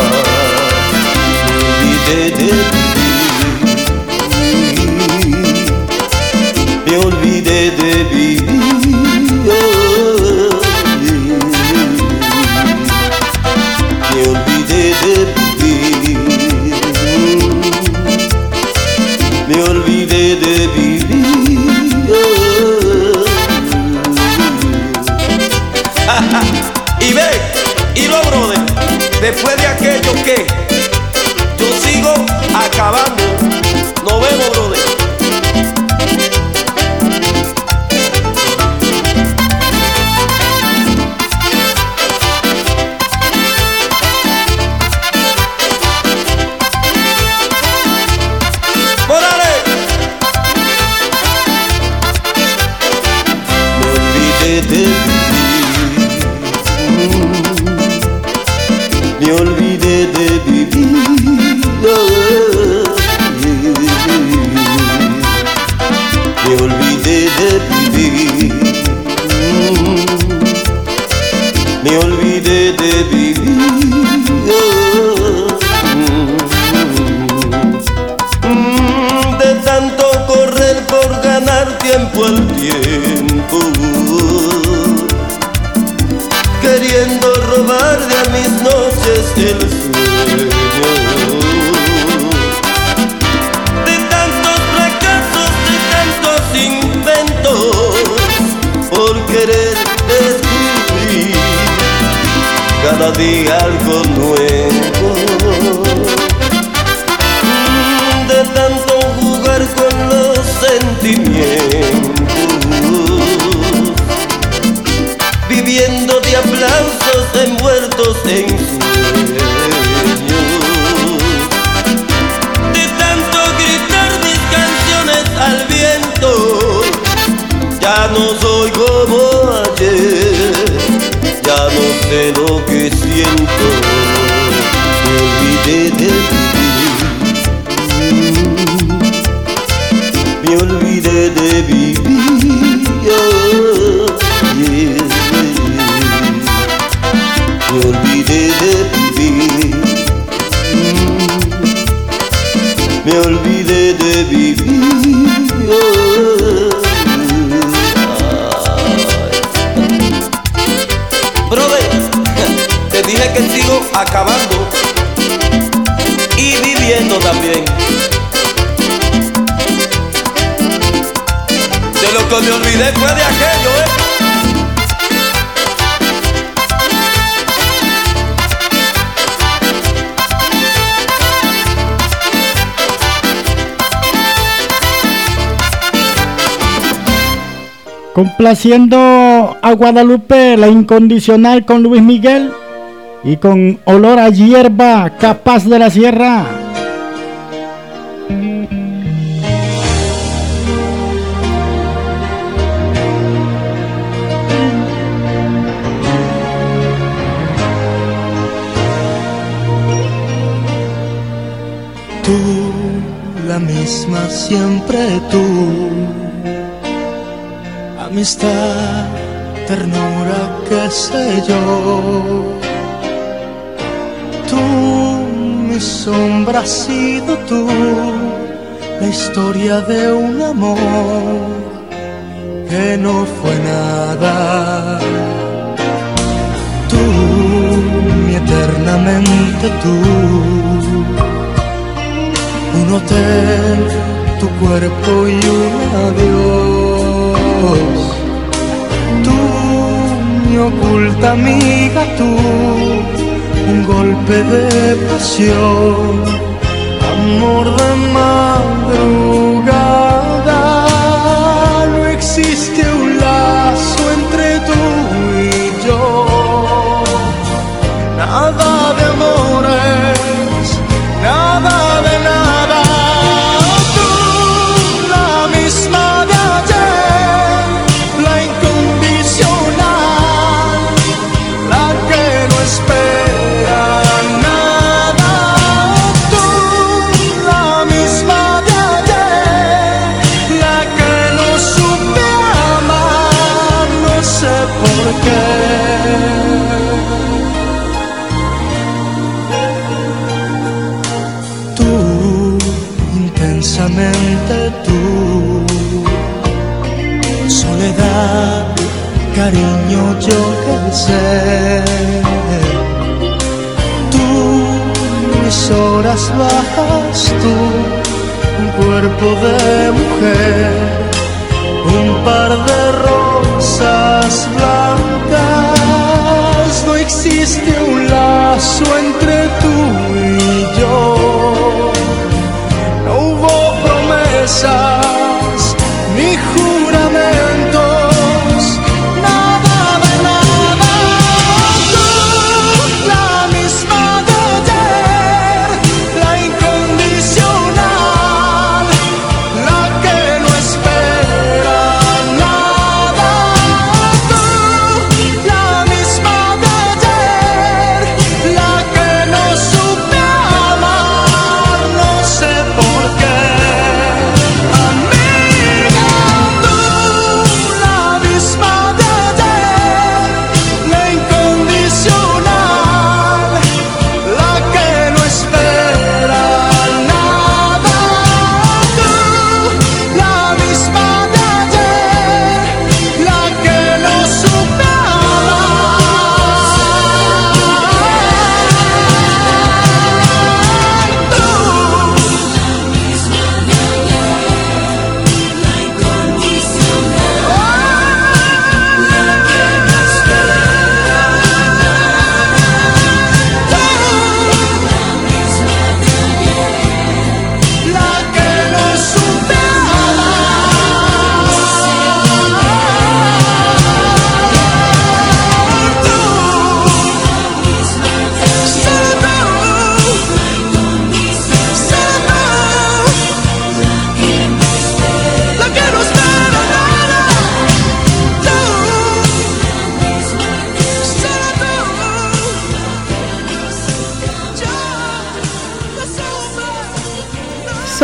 me olvidé de ti. Complaciendo a Guadalupe, la incondicional con Luis Miguel y con olor a hierba capaz de la sierra. Tú, la misma siempre tú. Amistad, ternura, qué sé yo. Tú, mi sombra has sido tú. La historia de un amor que no fue nada. Tú, mi eternamente tú un hotel, tu cuerpo y un adiós. Oculta amiga, tú, un golpe de pasión, amor de madrugada. Tú, un cuerpo de mujer, un par de rosas blancas. No existe un lazo entre tú y yo. No hubo promesas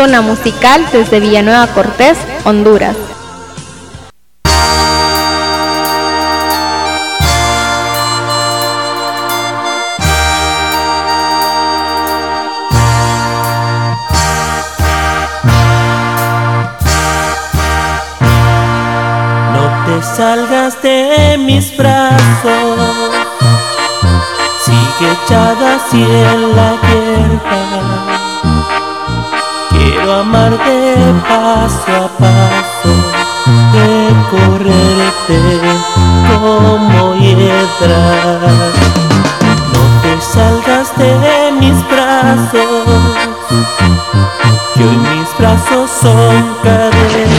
Zona musical desde Villanueva Cortés, Honduras. No te salgas de mis brazos, amarte paso a paso, recorrerte como hiedras. No te salgas de mis brazos, que hoy mis brazos son cadenas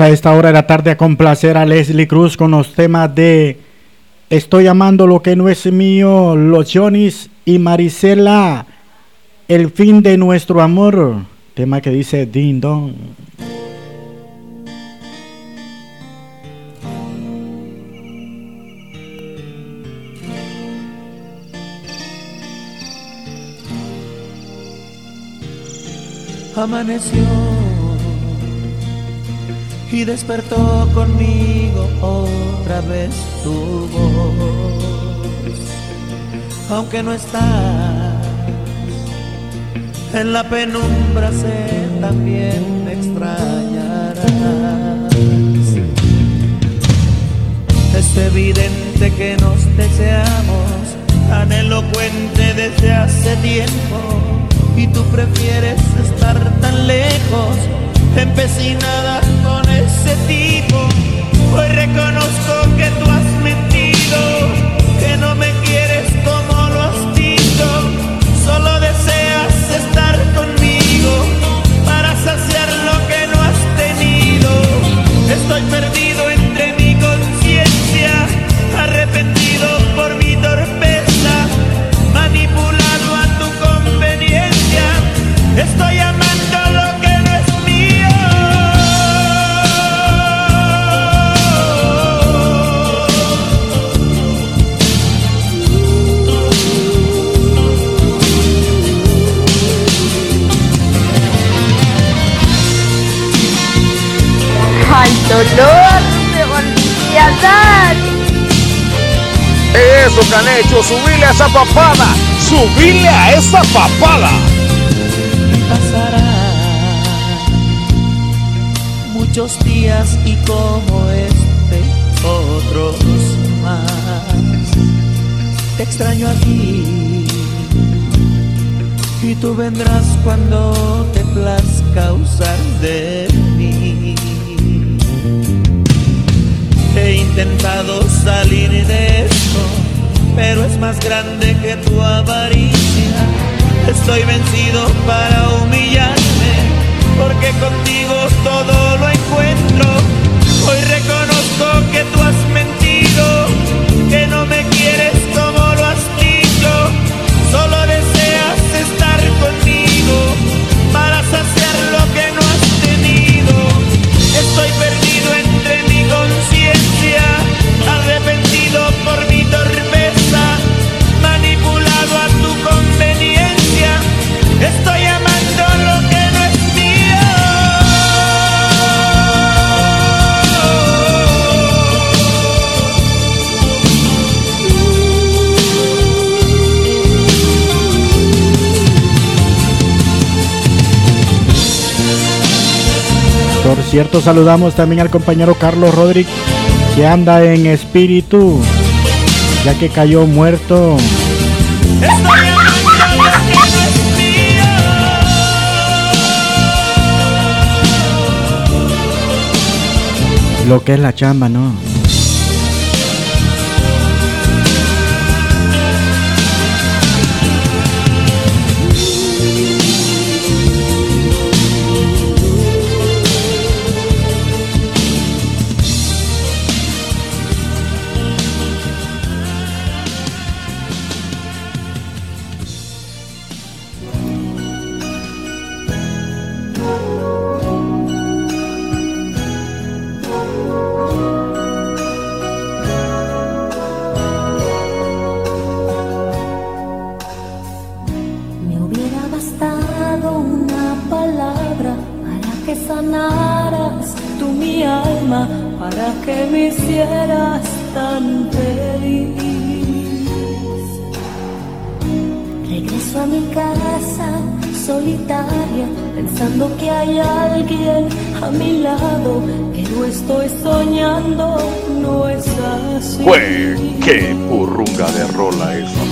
a esta hora de la tarde a complacer a Leslie Cruz con los temas de Estoy amando lo que no es mío, los Johnny's y Marisela. El fin de nuestro amor. Tema que dice Ding Dong. Amaneció y despertó conmigo otra vez tu voz. Aunque no estás en la penumbra, sé también me extrañarás. Es evidente que nos deseamos, tan elocuente desde hace tiempo, y tú prefieres estar tan lejos, empecinada con ese tipo. Hoy reconozco que tú has mentido, que no me quieres como lo has dicho, solo deseas estar conmigo para saciar lo que no has tenido. Estoy perdido dolor! ¡Me volví a dar! Eso, Canecho, subile a esa papada. Subile a esa papada. Pasarán muchos días y como este, otros más. Te extraño aquí y tú vendrás cuando te plazca usar de mí. Intentado salir de esto, pero es más grande que tu avaricia. Estoy vencido para humillarme, porque contigo todo lo encuentro. Hoy reconozco que tú has mentido, cierto, saludamos también al compañero Carlos Rodríguez, que anda en espíritu, ya que cayó muerto. Lo que es la chamba, ¿no? Qué burrunga de rola esa.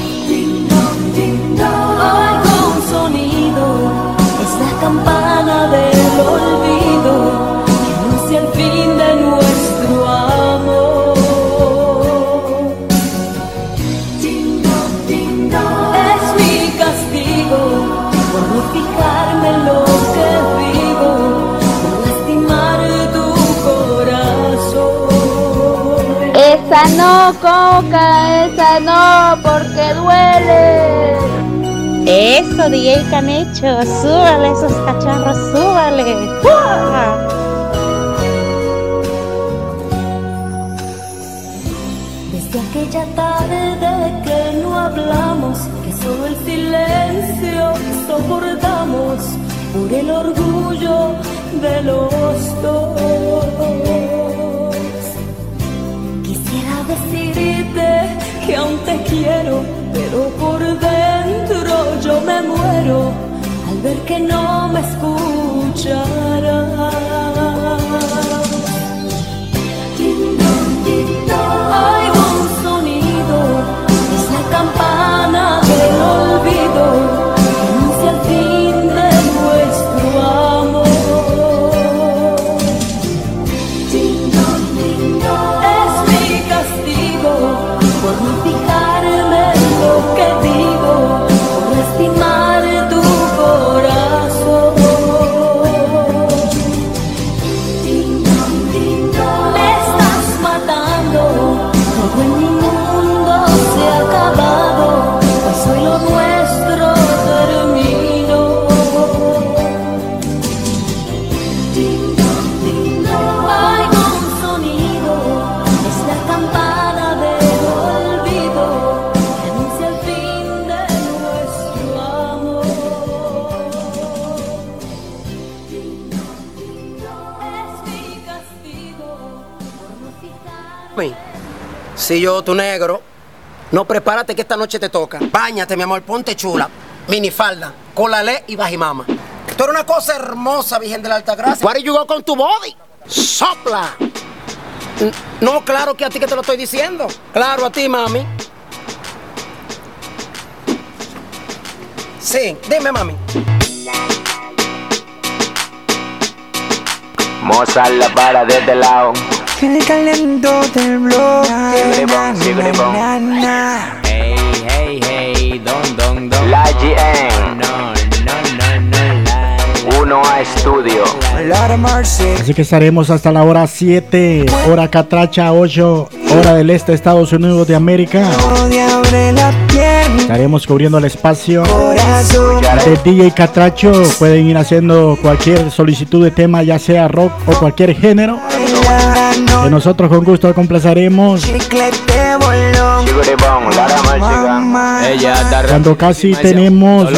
Eso, DJ Canecho, súbale esos cacharros, súbale. Desde aquella tarde que no hablamos, que solo el silencio soportamos por el orgullo de los dos. Quisiera decirte que aún te quiero, yo me muero al ver que no me escucharás. Si yo, tu negro, no prepárate que esta noche te toca. Báñate, mi amor, ponte chula. Minifalda, colalé y bajimama. Tú eres una cosa hermosa, Virgen de la Alta Gracia. What you go con tu body? ¡Sopla! No, claro que a ti que te lo estoy diciendo. Claro, a ti, mami. Sí, dime, mami. Mozart la para de este lado. El calento del blog. Hey, hey, hey, don, don, don. La GN. No, no, no, no, la. Uno a estudio. Así que estaremos hasta la hora 7, hora Catracha, 8, hora del este, Estados Unidos de América. Estaremos cubriendo el espacio de DJ Catracho. Pueden ir haciendo cualquier solicitud de tema, ya sea rock o cualquier género. Que nosotros con gusto complaceremos. Cuando casi tenemos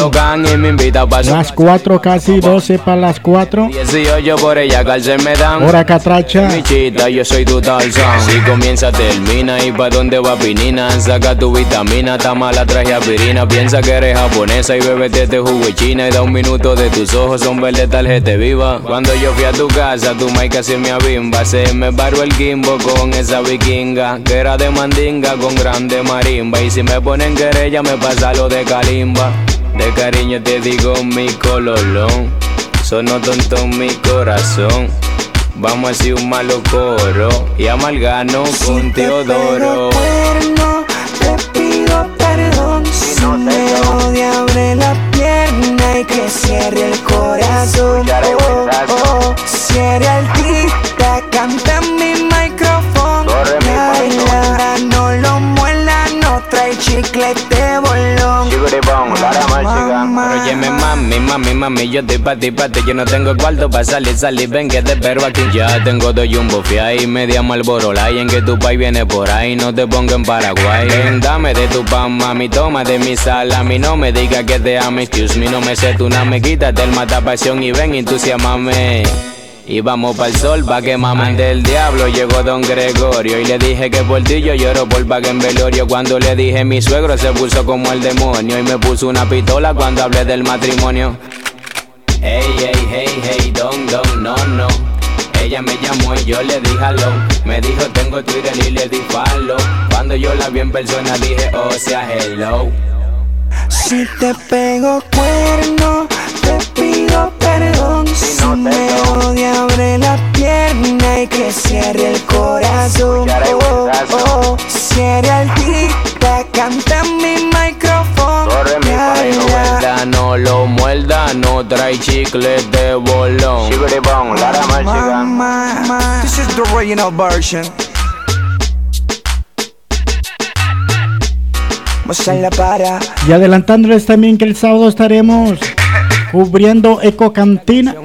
las 4, casi 12 para las 4. 18 por ella, calce me dan. Hora Catracha. Michita, yo soy tu. Si comienza, termina. ¿Y pa' dónde va Pinina? Saca tu vitamina, está mala, traje aspirina. Piensa que eres japonesa y bebete este jugo de China. Y da un minuto de tus ojos, son verde tarjeta viva. Cuando yo fui a tu casa, tu mic casi me abimba. Se me paró el con esa vikinga. Que era de mandinga con grande marimba. Y si me ponen querella, me pasa lo de calimba. De cariño te digo mi cololón. Sonó tonto en mi corazón. Vamos a hacer un malo coro y amalgano con Teodoro. Cuerno, te pido perdón. Si me odia, abre la pierna y que cierre el corazón. Oh, oh, cierre el mami, mami, mami, yo estoy pa' ti, pa' ti Yo no tengo cuarto pa' salir, salir, ven que te espero aquí. Ya tengo dos jumbo y media malboro y en que tu país viene por ahí, no te ponga en Paraguay. Ven, dame de tu pan, mami, toma de mi salami No me digas que te amo, excuse me, no me sé tu name Quítate el mata pasión y ven, entusiasmame y vamos pa'l sol pa' que mamen del diablo. Llegó don Gregorio y le dije que por ti yo lloro por paga en velorio. Cuando le dije mi suegro se puso como el demonio Y me puso una pistola cuando hablé del matrimonio. Hey, hey, hey, hey, don, don, no, no. Ella me llamó y yo le dije aló Me dijo tengo Twitter y le di Cuando yo la vi en persona dije oh sea hello. Si te pego cuerno, te pido perdón. Si me odia, abre la pierna y que cierre el corazón. Oh, oh, cierre el tic canta en mi micrófono. Muerda, no lo muerda, no trae chicle de bolón Chiguribón, Lara This is the original version. Masala para. Y adelantándoles también que el sábado estaremos cubriendo Eco Cantina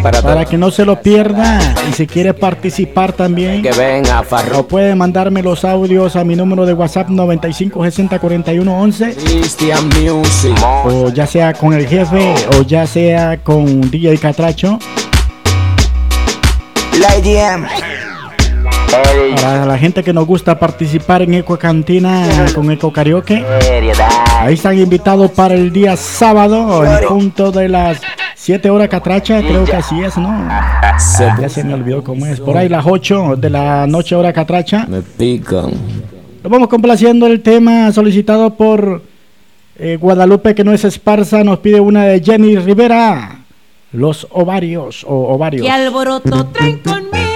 para, para que no se lo pierda. Y si quiere participar también, que venga Farro. o puede mandarme los audios a mi número de WhatsApp 95 60 41 11. Christian Music. O ya sea con el jefe o ya sea con DJ Catracho. La IDM. Para la gente que nos gusta participar en Eco Cantina con Eco Karaoke. Ahí están invitados para el día sábado, en punto de las 7 horas Catracha, creo que así es, ¿no? Ya se me olvidó cómo es. Por ahí las 8 de la noche hora Catracha. Me pican. Nos vamos complaciendo el tema solicitado por eh, Guadalupe, que no es esparza, nos pide una de Jenny Rivera. Los ovarios o ovarios. ¿Qué alboroto traen conmigo?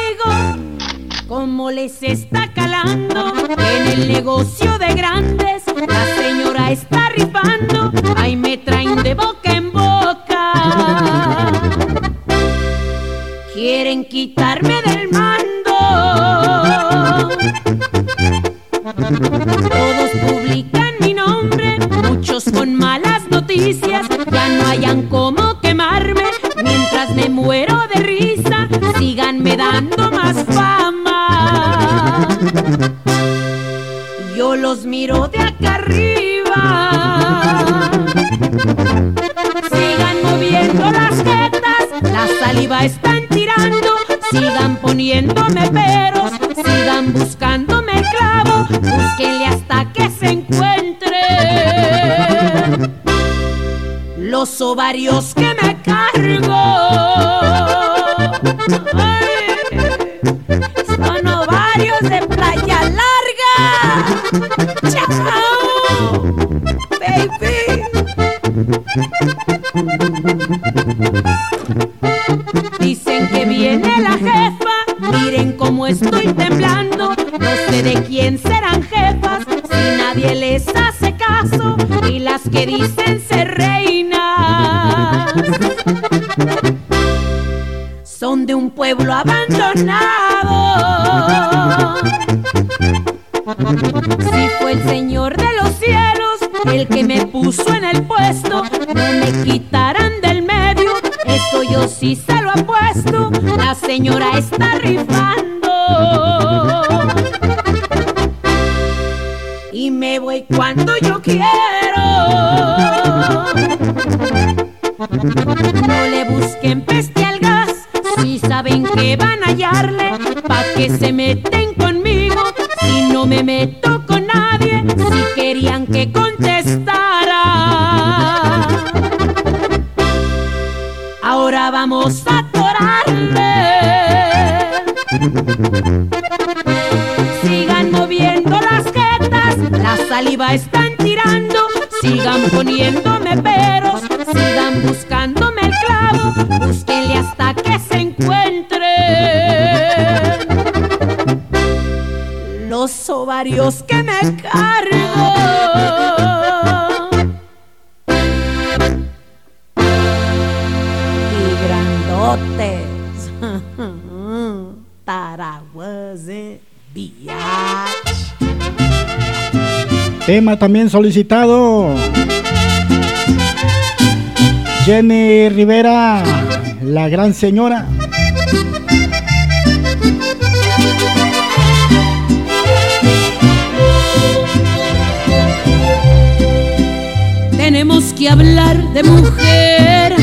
¿Cómo les está calando? En el negocio de grandes, la señora está rifando. Ahí me traen de boca en boca. Quieren quitarme del mando. Todos publican mi nombre, muchos con malas noticias. Ya no hayan cómo quemarme mientras me muero de risa. Síganme dando más fama. Yo los miro de acá arriba. Sigan moviendo las jetas, la saliva están tirando. Sigan poniéndome peros, sigan buscándome el clavo. Búsquenle hasta que se encuentre los ovarios que me cargo. Chao, baby. Dicen que viene la jefa, miren cómo estoy temblando. No sé de quién serán jefas, si nadie les hace caso, y las que dicen ser reinas son de un pueblo abandonado. Si fue el Señor de los cielos el que me puso en el puesto, no me quitarán del medio, eso yo sí se lo apuesto. La señora está rifando. Y me voy cuando yo quiero. No le busquen peste al gas, si saben que van a hallarle, pa' que se no me meto con nadie, si querían que contestara. Ahora vamos a atorarle. Sigan moviendo las jetas, la saliva están tirando, sigan poniéndome peros, ovarios que me cargo. Y grandotes. [laughs] Wasn't biatch. Tema también solicitado. Jenny Rivera, la gran señora. Que hablar de mujer mujer.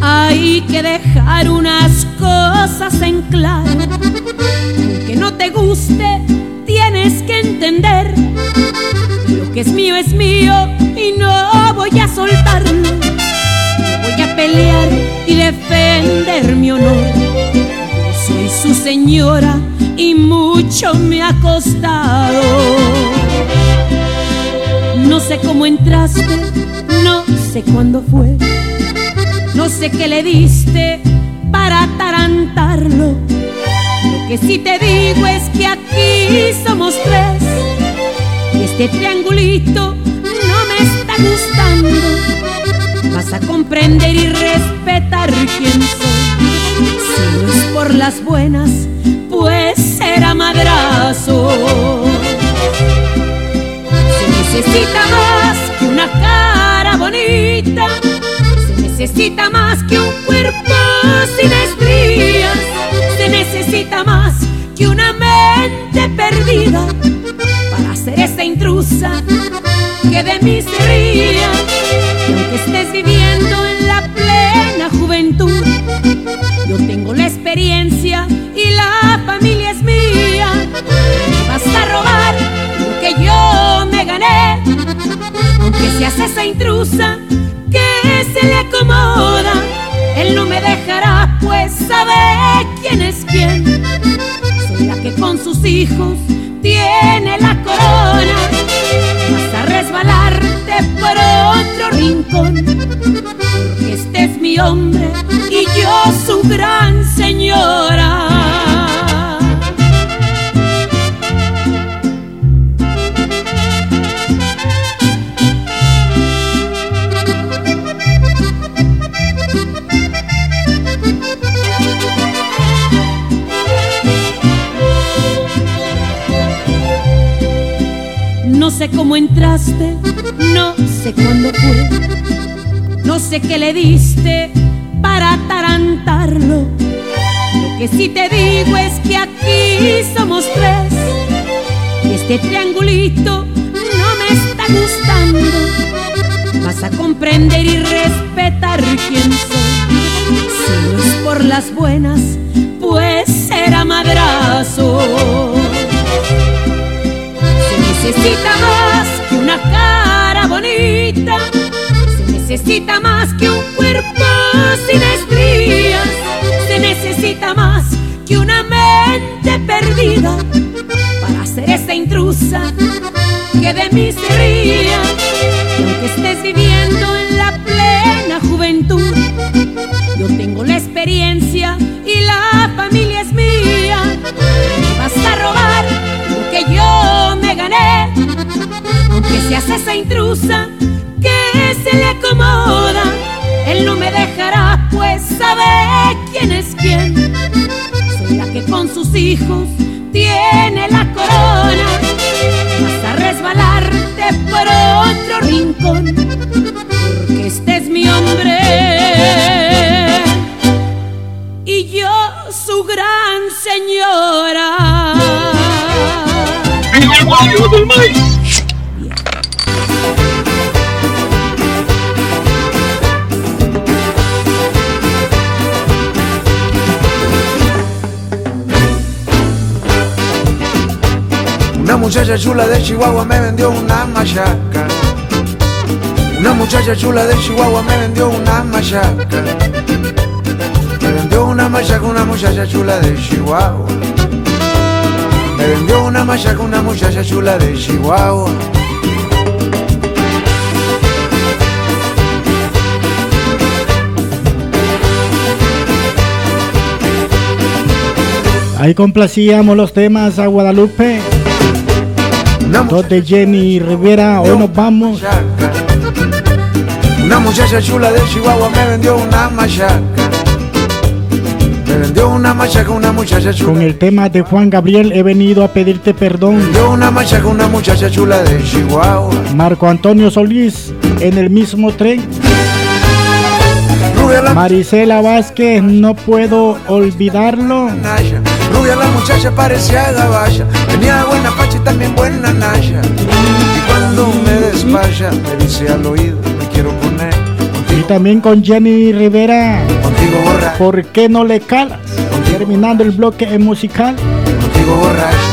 Hay que dejar unas cosas en claro. Aunque no te guste, tienes que entender. Lo que es mío es mío y no voy a soltarlo. Voy a pelear y defender mi honor. Soy su señora y mucho me ha costado. No sé cómo entraste, no sé cuándo fue, no sé qué le diste para atarantarlo. Lo que sí te digo es que aquí somos tres y este triangulito no me está gustando. Vas a comprender y respetar quién soy. Si no es por las buenas, pues será madrazo. Se necesita más que una cara bonita, se necesita más que un cuerpo sin estrías, se necesita más que una mente perdida para ser esa intrusa que de mí se ría, y aunque estés viviendo en esa intrusa que se le acomoda. Él no me dejará, pues sabe quién es quién. Soy que con sus hijos tiene la corona. Vas a resbalarte por otro rincón. Porque este es mi hombre y yo su gran señora. Cómo entraste, no sé cuándo fue, no sé qué le diste para atarantarlo. Lo que sí te digo es que aquí somos tres y este triangulito no me está gustando. Vas a comprender y respetar quién soy. Si no es por las buenas, pues será madrazo. Se necesita más que una cara bonita, se necesita más que un cuerpo sin estrías, se necesita más que una mente perdida para ser esa intrusa que de mí se ría. Esa intrusa que se le acomoda. Él no me dejará, pues sabe quién es quién. Soy la que con sus hijos tiene la corona. Vas a resbalarte por otro rincón, porque este es mi hombre y yo su gran señora. Muchacha chula de Chihuahua me vendió una machaca. Una muchacha chula de Chihuahua me vendió una machaca. Me vendió una machaca una muchacha chula de Chihuahua. Me vendió una machaca una muchacha chula de Chihuahua. Ahí complacíamos los temas a Guadalupe. Dos de Jenny Rivera, hoy nos vamos. Una muchacha chula de Chihuahua me vendió una machaca. Me vendió una machaca una muchacha chula. Con el tema de Juan Gabriel he venido a pedirte perdón. Me vendió una machaca una muchacha chula de Chihuahua. Marco Antonio Solís en el mismo tren. Marisela Vázquez, no puedo olvidarlo. Naya. Rubia la muchacha parecía gabaya. Tenía buena pacha y también buena naya. Y cuando me despacha, me dice al oído, me quiero poner Y también con Jenny Rivera. contigo borracha. ¿Por qué no le calas? Terminando el bloque musical. Contigo borracha.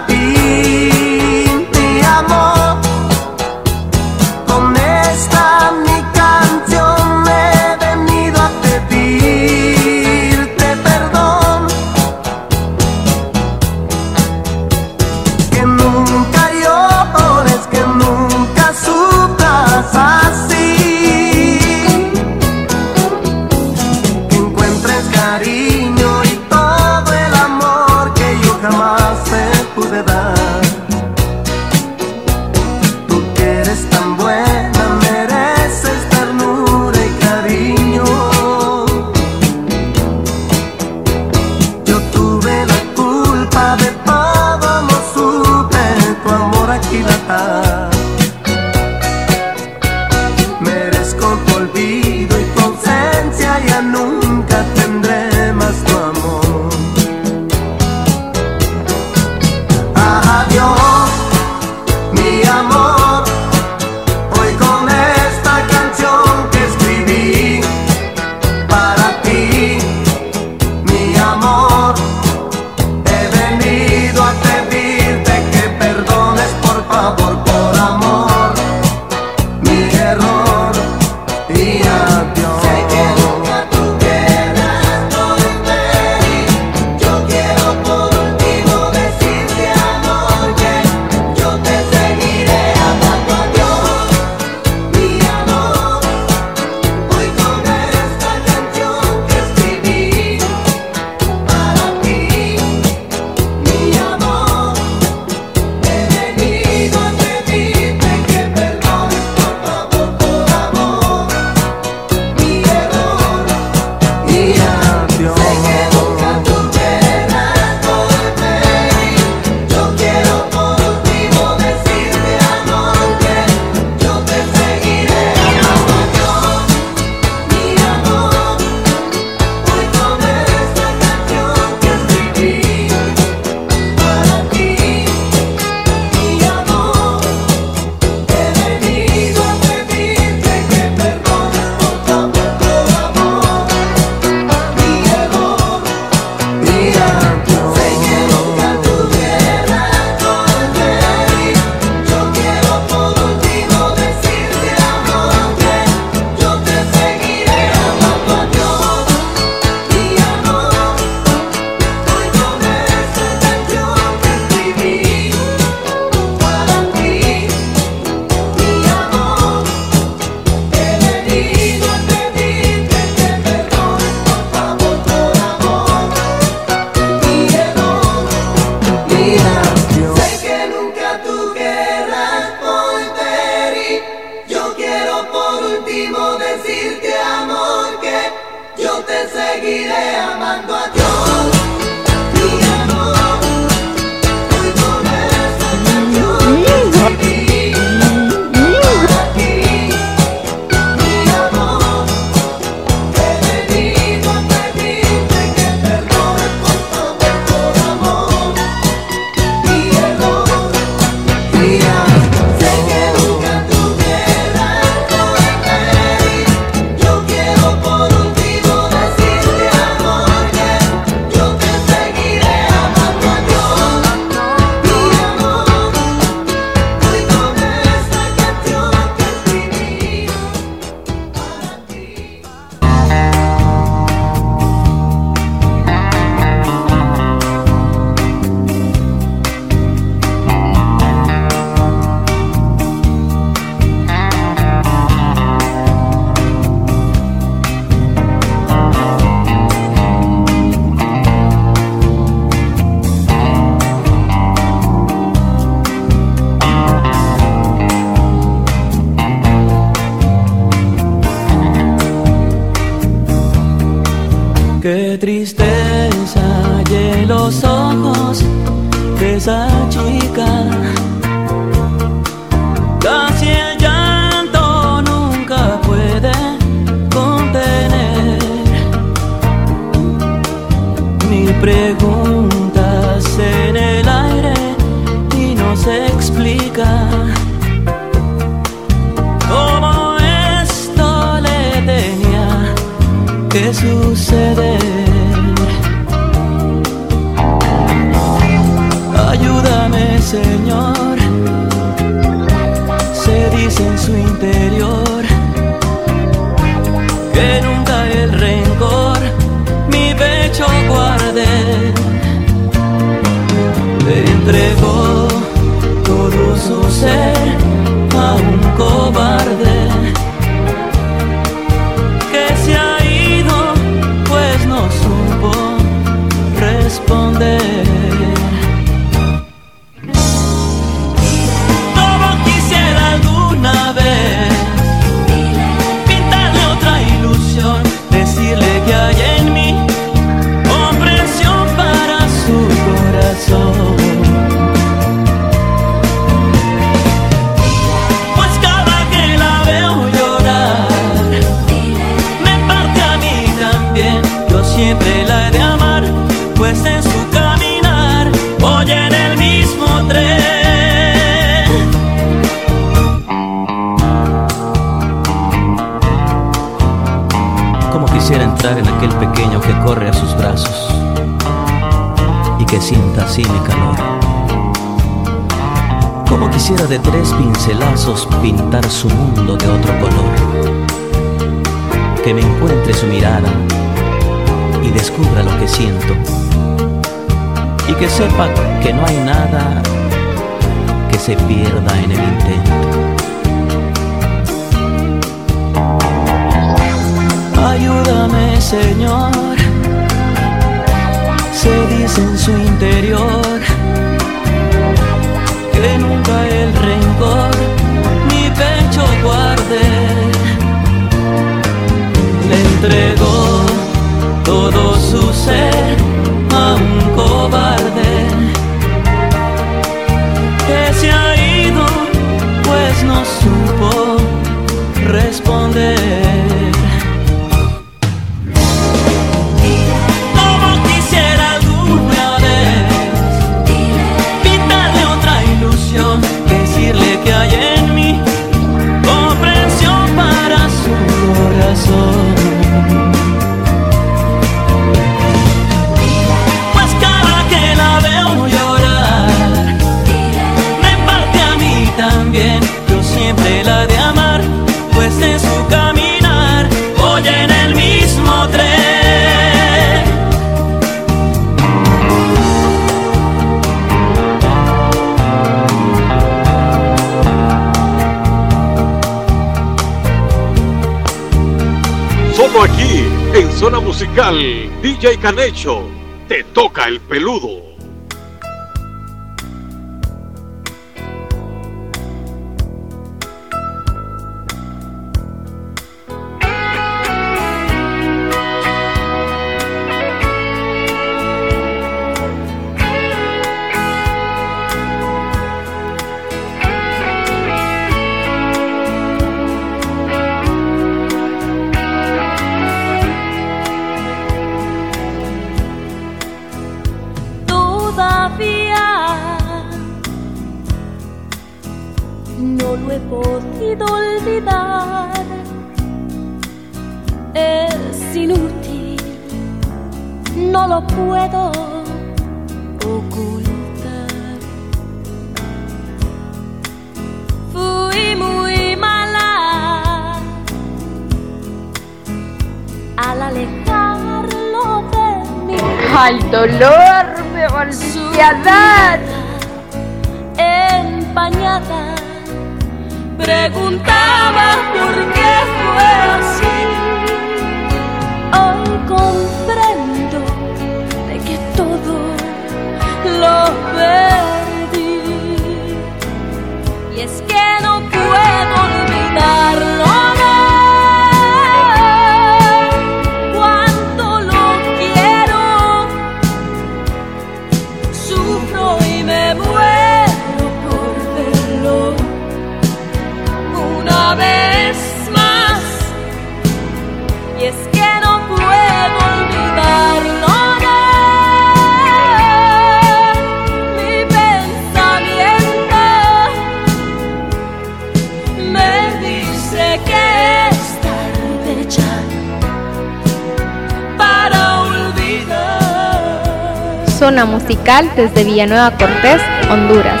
desde Villanueva Cortés, Honduras.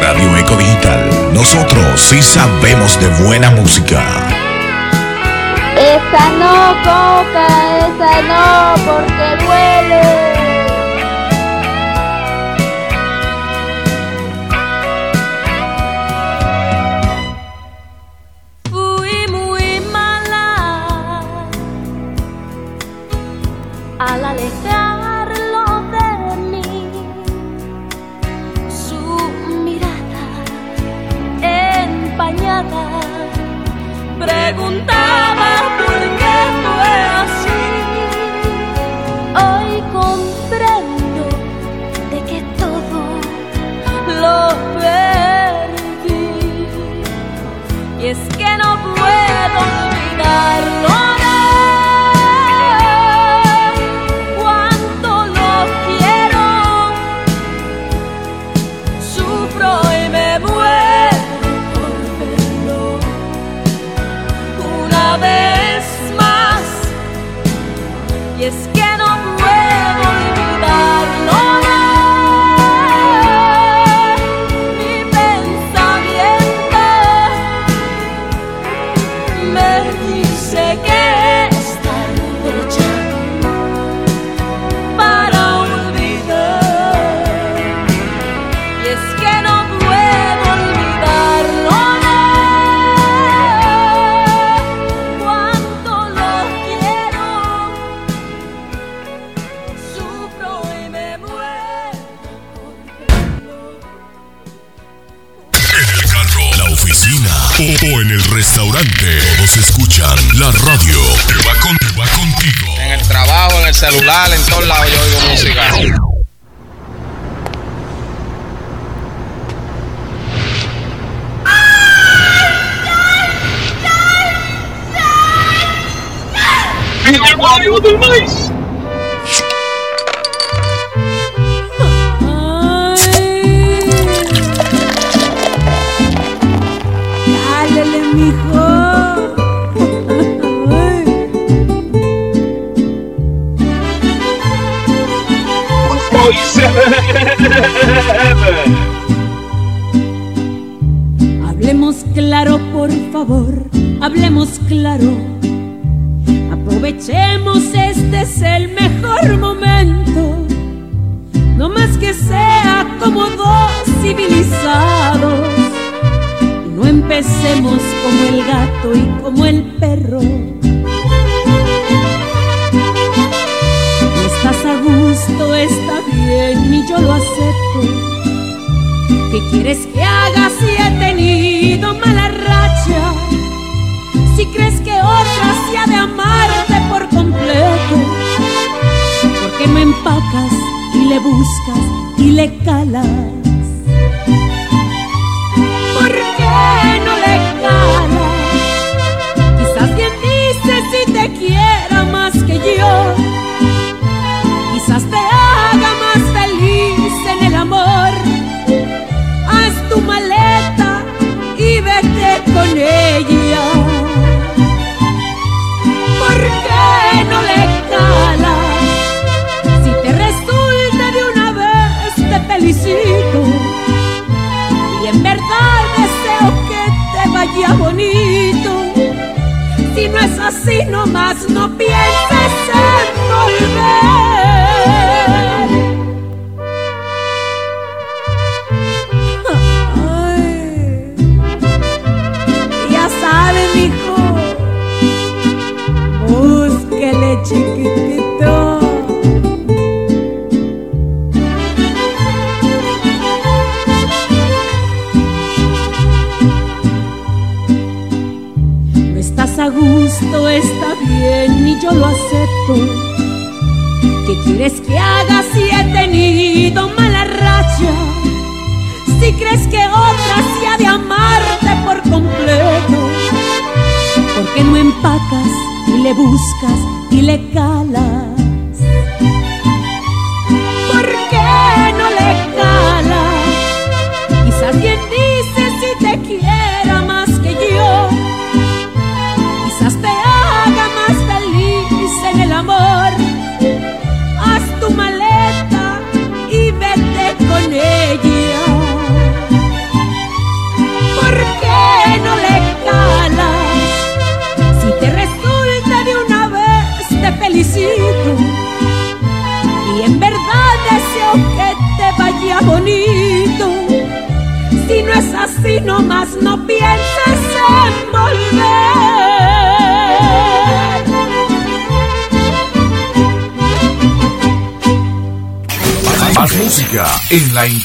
Radio Eco Digital, nosotros sí sabemos de buena música. Esa no, coca, esa no, porque duele.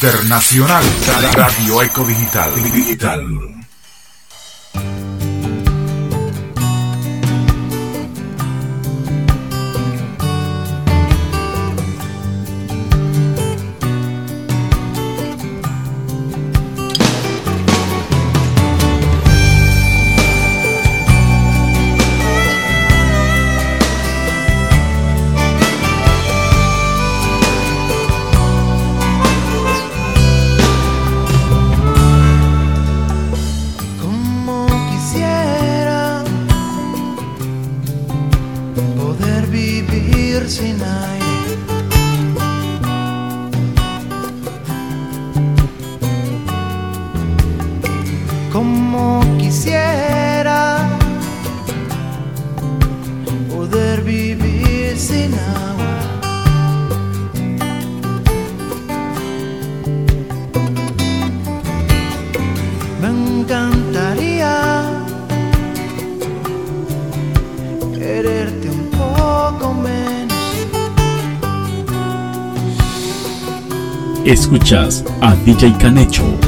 Internacional. escuchas a DJ Canecho.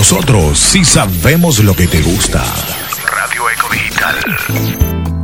Nosotros sí sabemos lo que te gusta. Radio Eco Digital.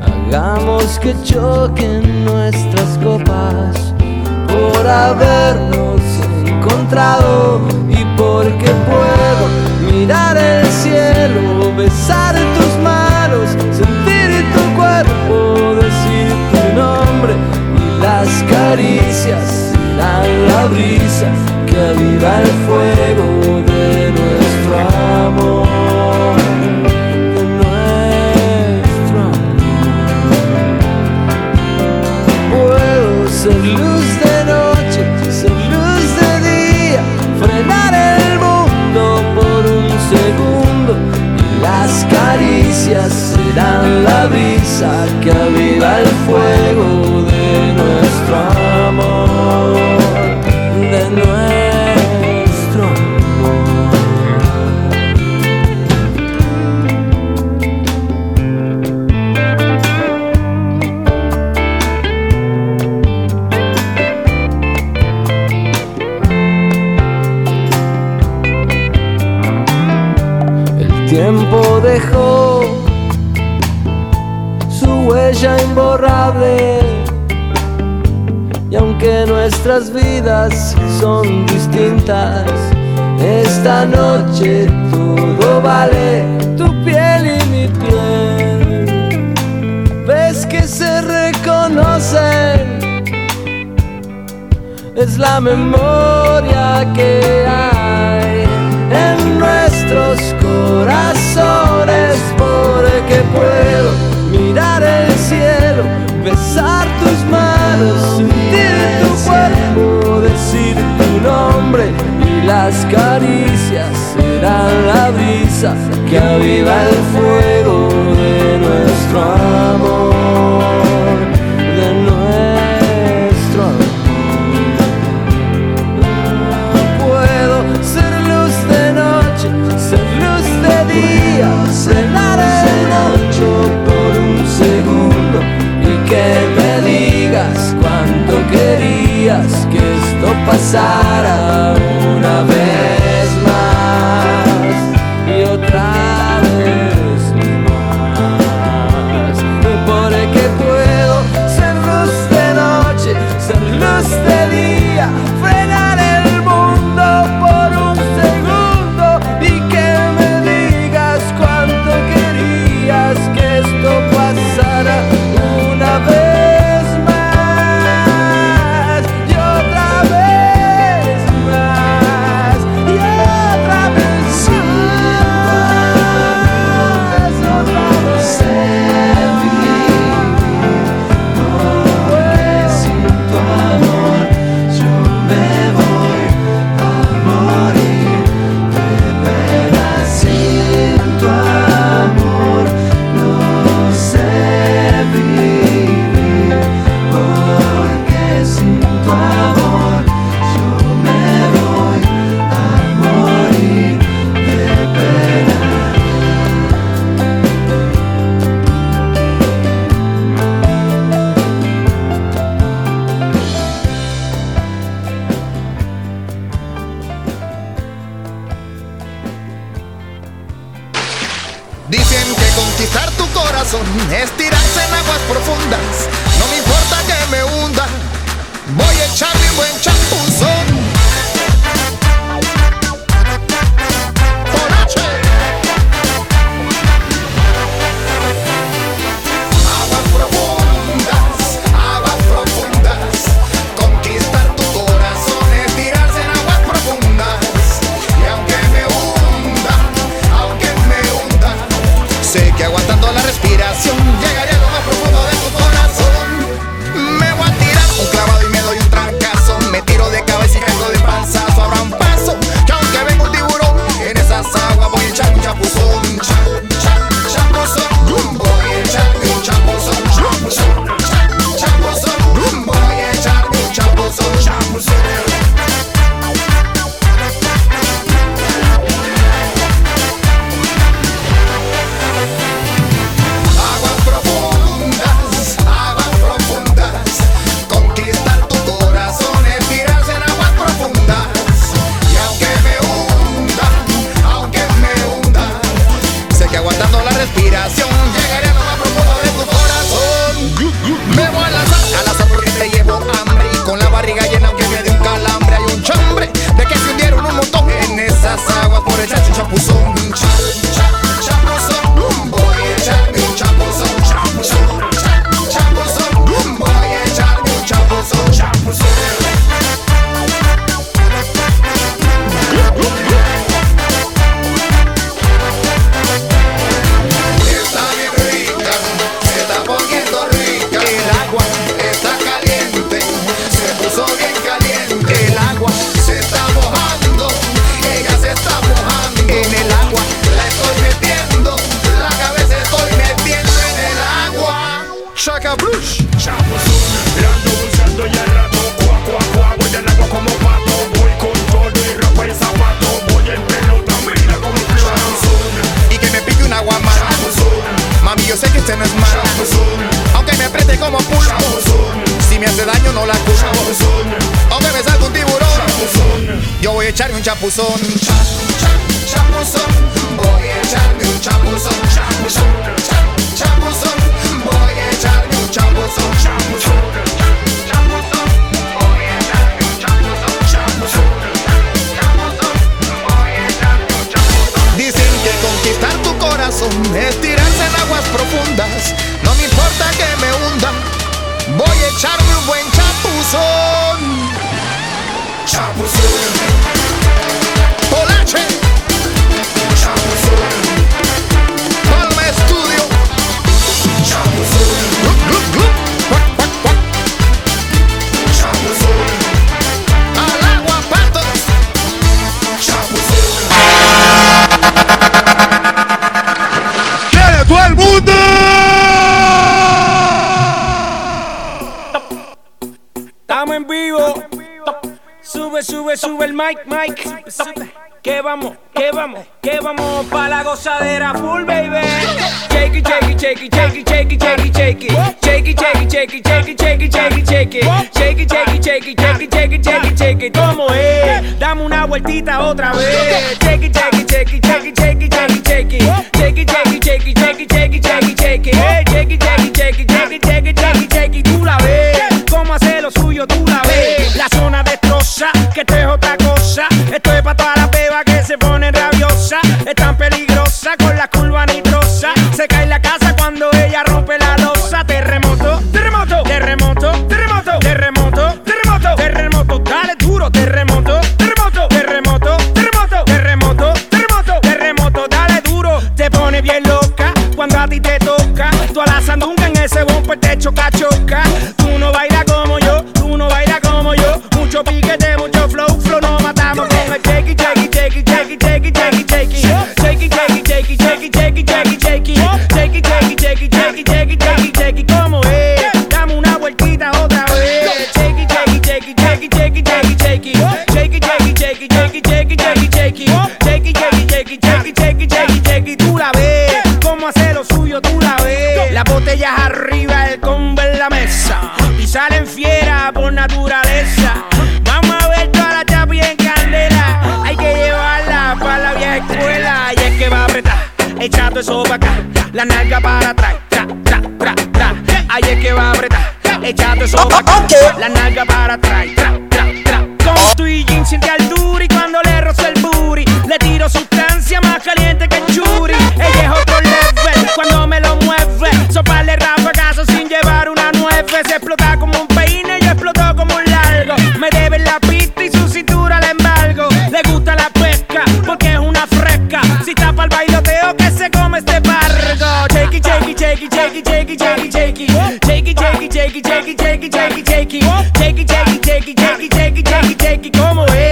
Hagamos que choquen nuestras copas por habernos encontrado y porque puedo mirar el cielo, besar tus manos, sentir tu cuerpo, decir tu nombre y las caricias, la, la brisa que aviva el memoria que hay en nuestros corazones, porque puedo mirar el cielo, besar tus manos, sentir tu cuerpo, decir tu nombre y las caricias serán la brisa que aviva el inside of Salen fieras por naturaleza. Vamos a ver toda la chapi en candela. Hay que llevarla para la vieja escuela. Y es que va a apretar, echa todo acá. La nalga para atrás, tra, tra, tra, tra. Ahí es que va a apretar, echa todo acá. Oh, oh, oh, la nalga para atrás, tra. se come este barco. Shakey, shakey, shakey, shakey, shakey, shakey, shakey. Shakey, shakey, shakey, shakey, shakey, shakey, shakey. Shakey, shakey, shakey, shakey, shakey, shakey, shakey. ¿Cómo es?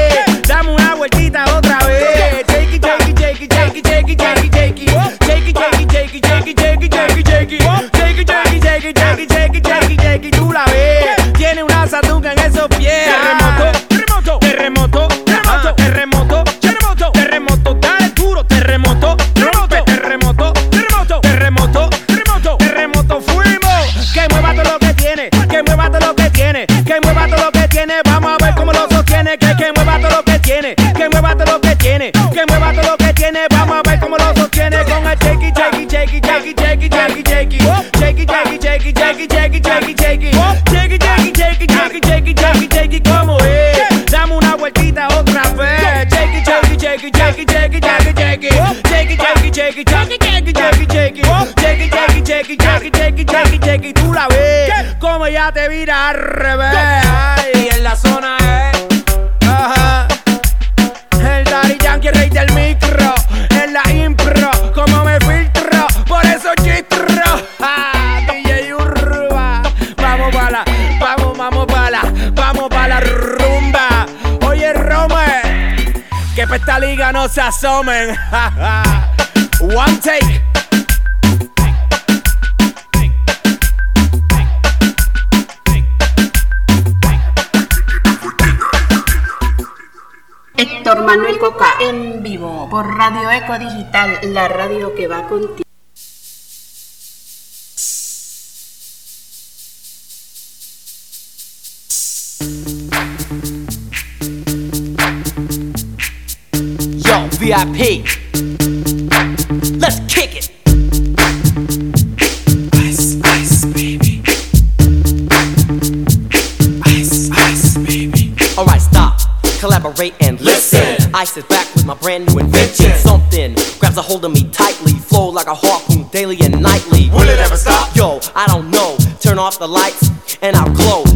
Que mueva todo lo que tiene, vamos a ver cómo lo sostiene. Que, que mueva todo lo que tiene, que mueva todo lo que tiene. Que mueva todo lo que tiene, vamos a ver cómo lo sostiene. Con el shaky, shaky, shaky, shaky, shaky, shaky, shaky. Shaky, shaky, shaky, shaky, shaky, shaky, shaky. Shaky, shaky, shaky, shaky, shaky, shaky, shaky. ¿Cómo es? Dame una vueltita otra vez. Shaky, shaky, shaky, shaky, shaky, shaky, shaky. Shaky, shaky, shaky, shaky, shaky, shaky, shaky. Shaky, shaky. shake, shake, shake, shake, shake y tú la ves como ella te vira al revés. Ay, en la zona es. Ajá. El Daddy Yankee, rey del micro. En la impro, como me filtro. Por eso chistro. Ah, DJ Urba. Vamos pa' la, vamos, vamos pa' la, vamos pa' la rumba. Oye, Rome, que pa' esta liga no se asomen. [laughs] One take. Víctor Manuel Coca en vivo por Radio Eco Digital, la radio que va contigo. Yo, VIP. Let's kick it. Ice, ice, baby. Ice, ice, baby. All right, stop. Collaborate and live. Ice is back with my brand new invention. Something grabs a hold of me tightly, flow like a harpoon daily and nightly. Will it ever stop? Yo, I don't know. Turn off the lights and I'll glow.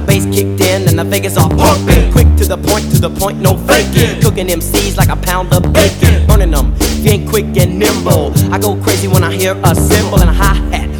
The bass kicked in and the Vegas are pumping. Quick to the point, to the point, no faking. Cooking MCs like a pound of bacon. Burning them, if you ain't quick and nimble. I go crazy when I hear a cymbal and a hi hat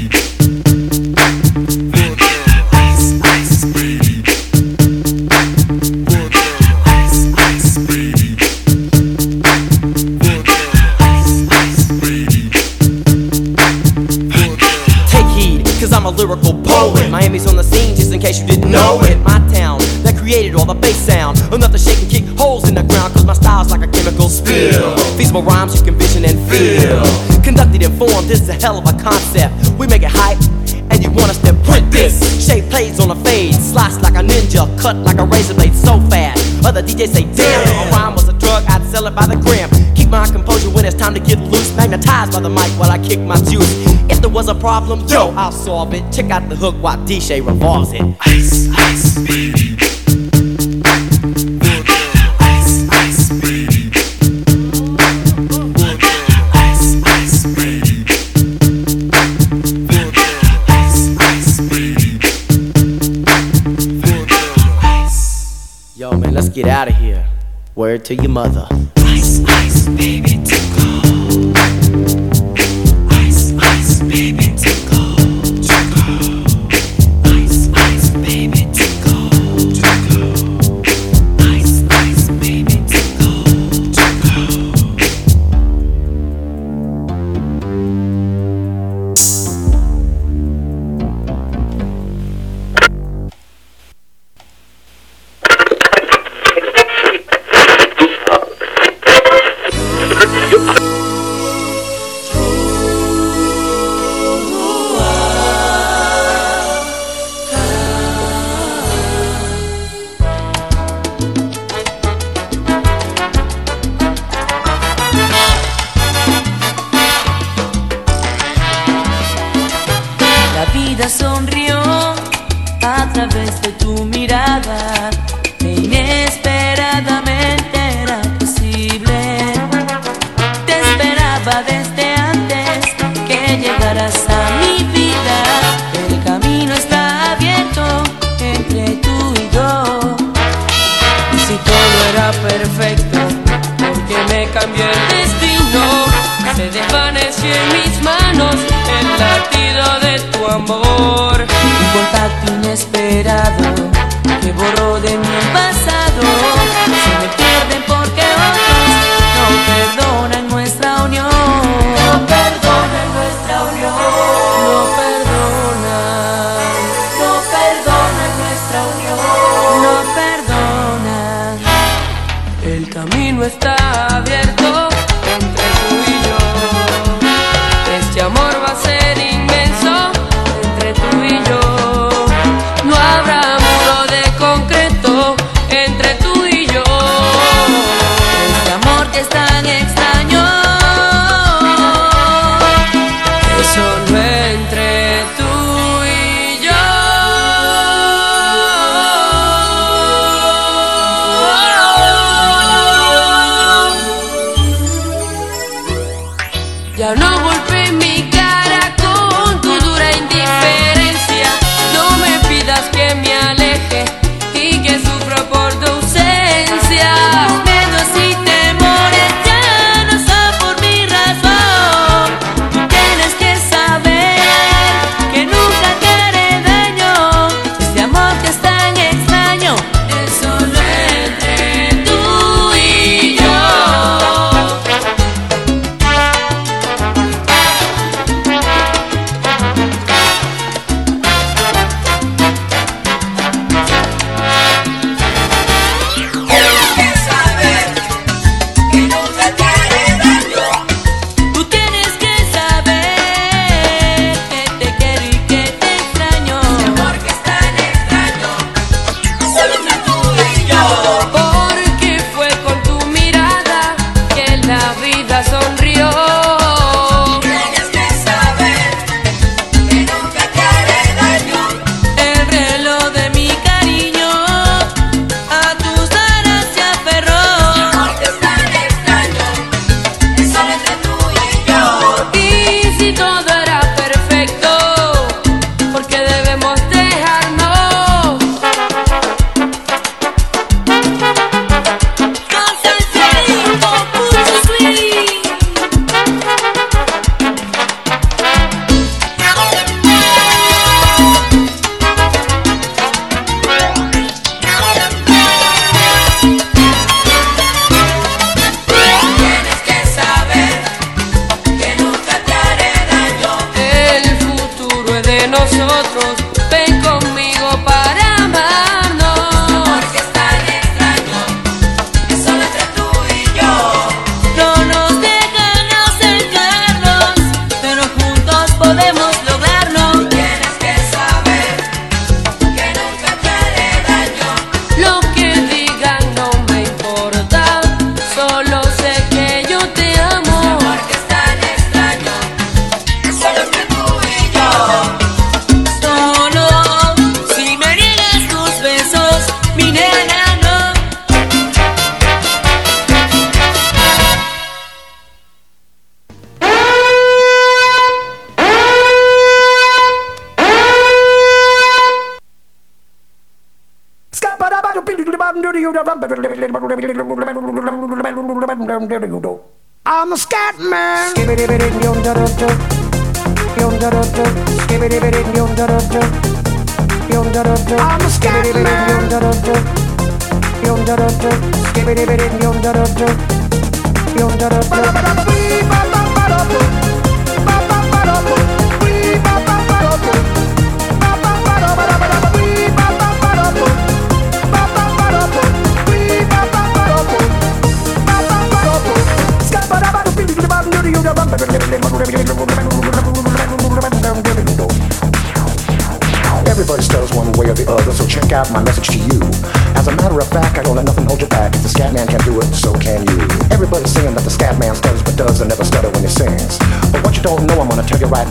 Bass sound. Enough to shake and kick holes in the ground, cause my style's like a chemical spill. Feasible rhymes you can vision and feel. Conducted and formed, this is a hell of a concept. We make it hype. And you want us to print this Shape plays on a fade Slice like a ninja Cut like a razor blade so fast Other DJs say damn If a rhyme was a drug I'd sell it by the gram Keep my composure when it's time to get loose Magnetized by the mic while I kick my juice If there was a problem, yo, I'll solve it Check out the hook while DJ revolves it Ice, ice, baby. Word to your mother. Ice, ice,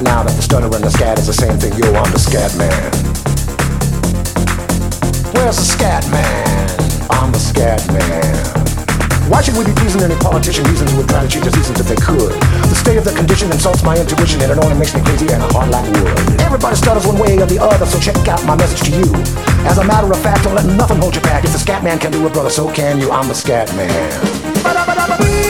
now that the stutter and the scat is the same thing. Yo, I'm the scat man. Where's the scat man? I'm the scat man. Why should we be pleasing any politician reasons who would try to cheat the seasons if they could? The state of the condition insults my intuition and it only makes me crazy and a heart like wood. Everybody stutters one way or the other, so check out my message to you. As a matter of fact, don't let nothing hold you back. If the scat man can do it, brother, so can you. I'm the scat man.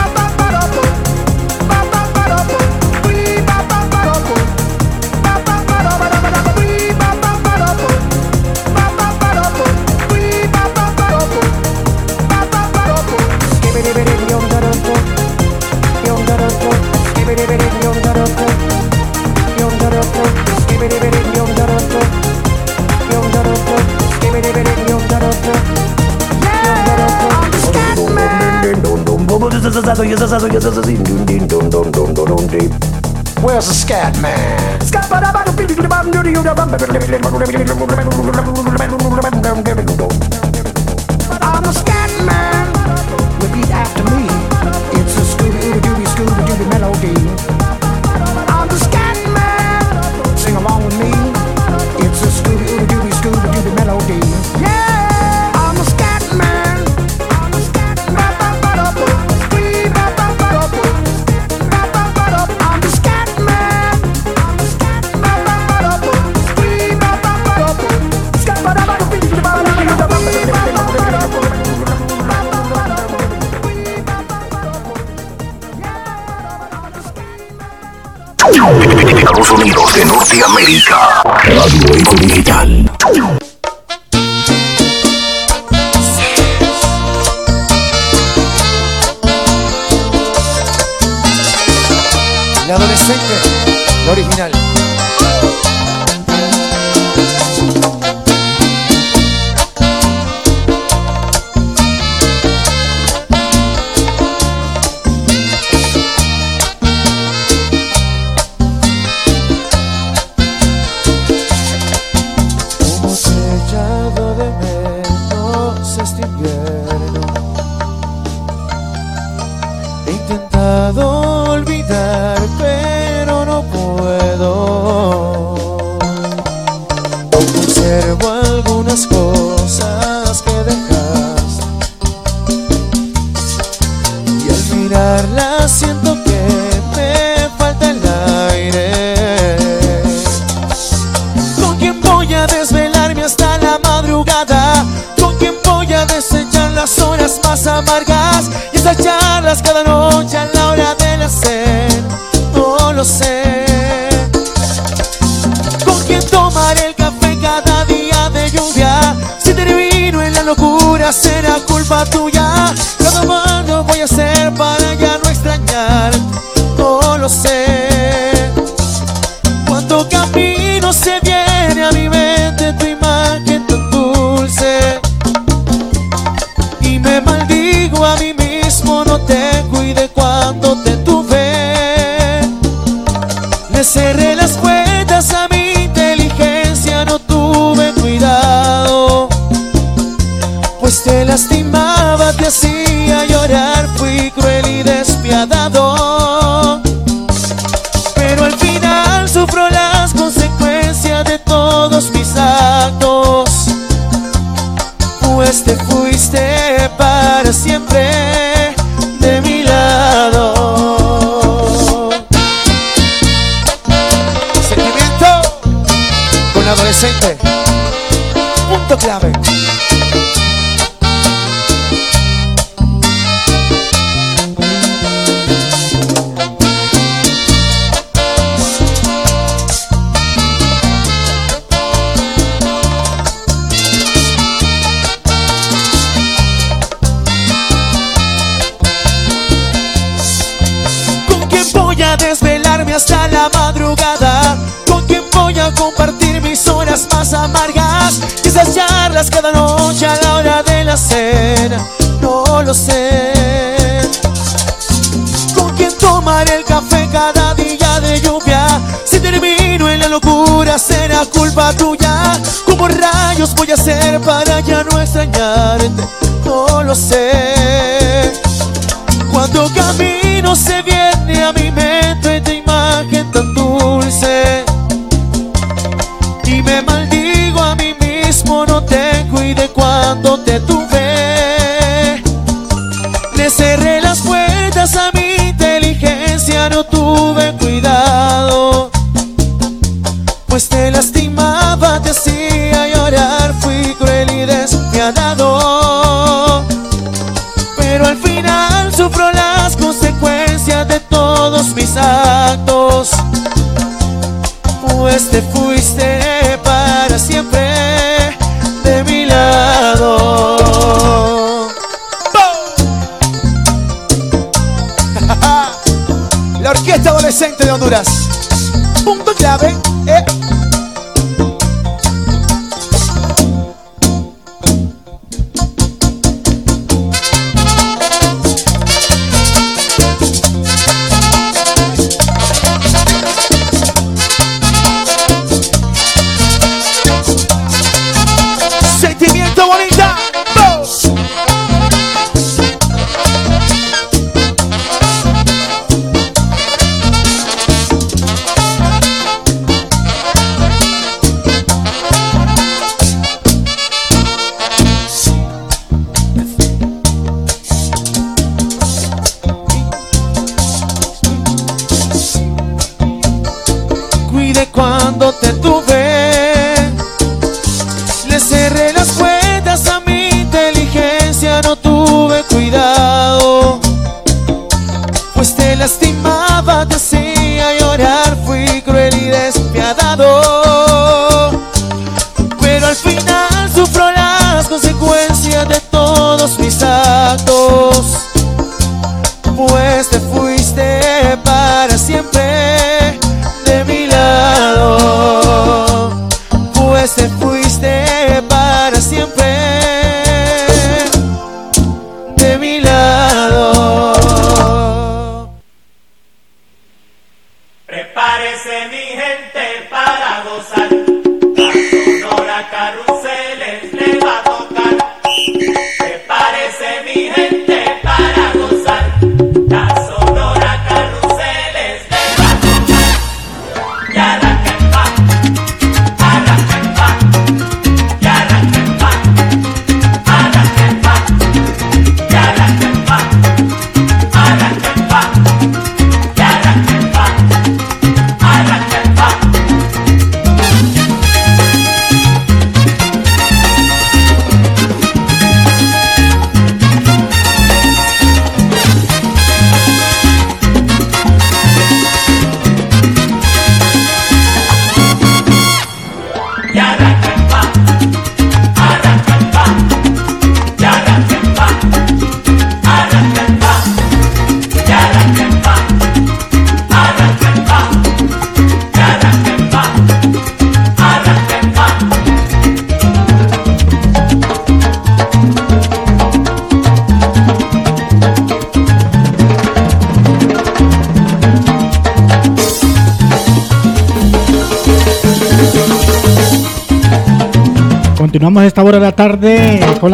Where's the scat man? I'm a scat de Norteamérica. Radio Eco Digital.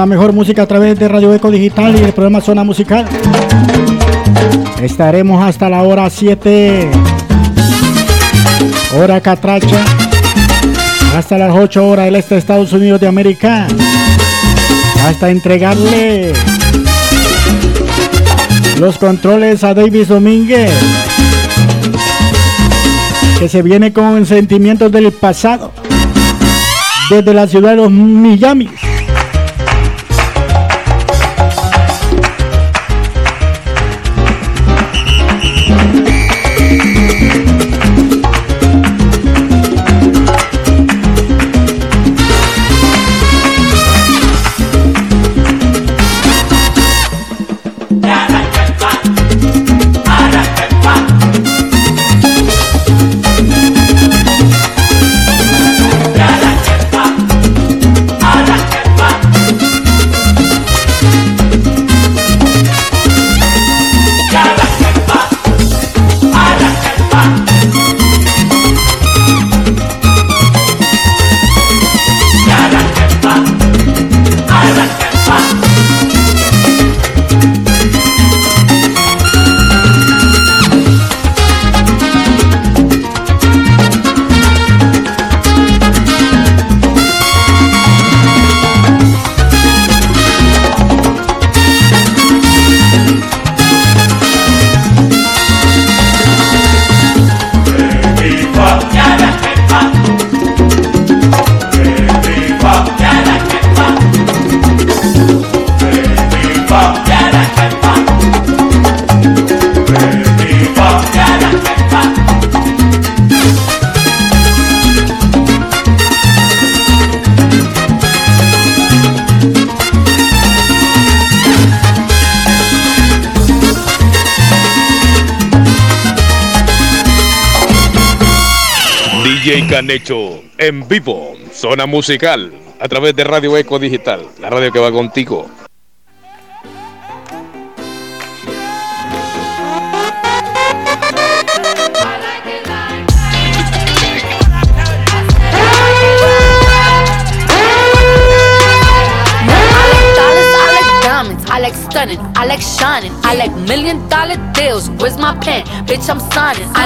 Mejor música a través de Radio Eco Digital y el programa Zona Musical. Estaremos hasta la hora 7, hora catracha, hasta las 8 horas del este de Estados Unidos de América, hasta entregarle los controles a Davis Domínguez, que se viene con sentimientos del pasado desde la ciudad de los Miami. Han hecho en vivo, zona musical, a través de Radio Eco Digital, la radio que va contigo. Stunning, I like shining, I like million dollar deals. Where's my pen? Bitch, I'm signing. I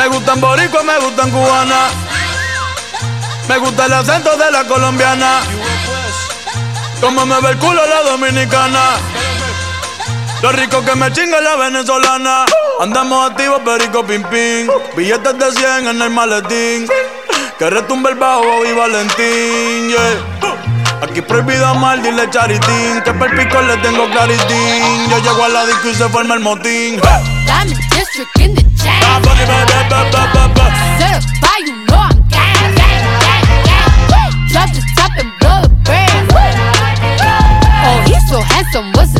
Me gustan boricua, me gustan cubana. Me gusta el acento de la colombiana. Como me ve el culo la dominicana. Lo rico que me chinga la venezolana. Andamos activos, perico pim pim. Billetes de 100 en el maletín. Que retumbe el bajo y Valentín, yeah. Aquí prohibido amar, dile charitín. Que per pico le tengo claritín. Yo llego a la disco y se forma el motín. Diamond District in the chain. Certified, you know I'm gang, gang, gang, gang. Drop the top and blow the brand. Oh, he's so handsome. What's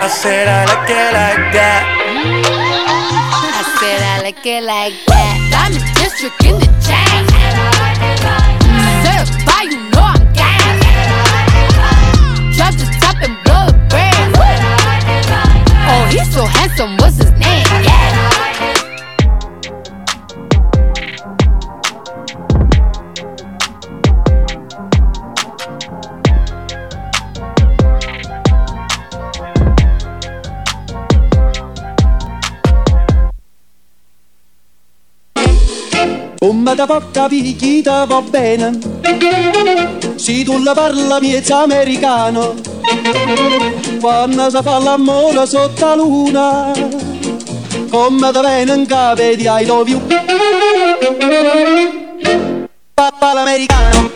I said I like it like that. I said I like it like that. I'm a district in the chain. I'm the the. Oh, so handsome, what's his name? Yeah. Come da porta picchita va bene. Se tu la parla miezza americano. Quando si fa l'amore sotto la luna Come da in capo di I love you Papà l'americano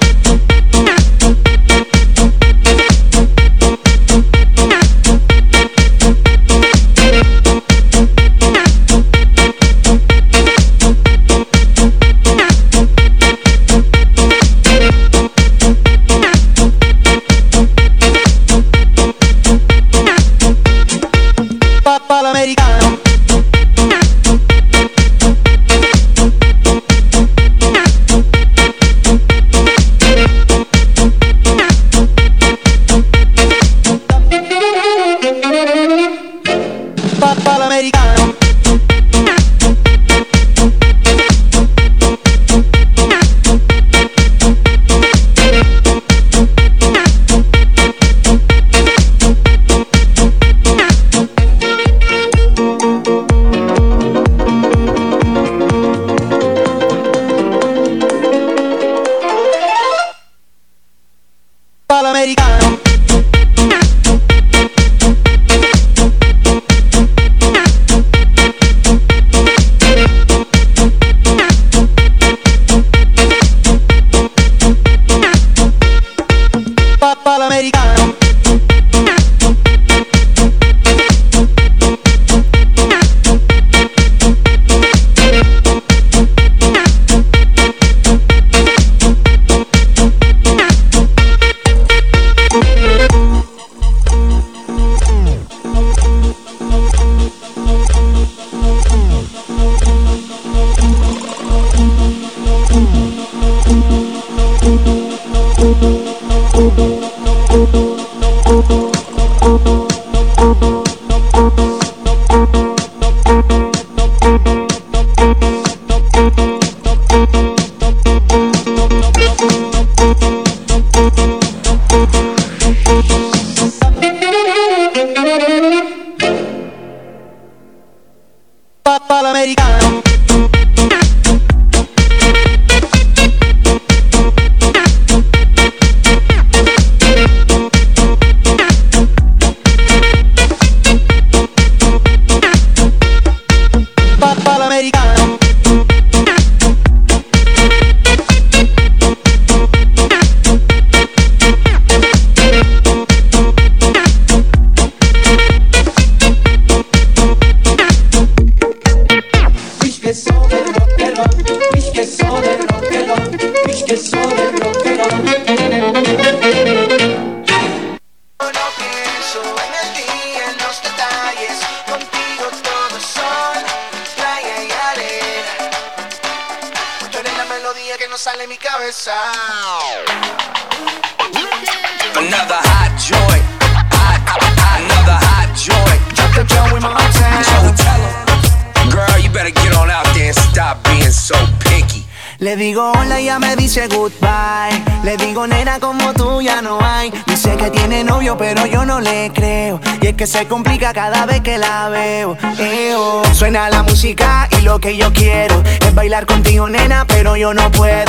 que se complica cada vez que la veo. Eo. Suena la música y lo que yo quiero es bailar contigo nena pero yo no puedo.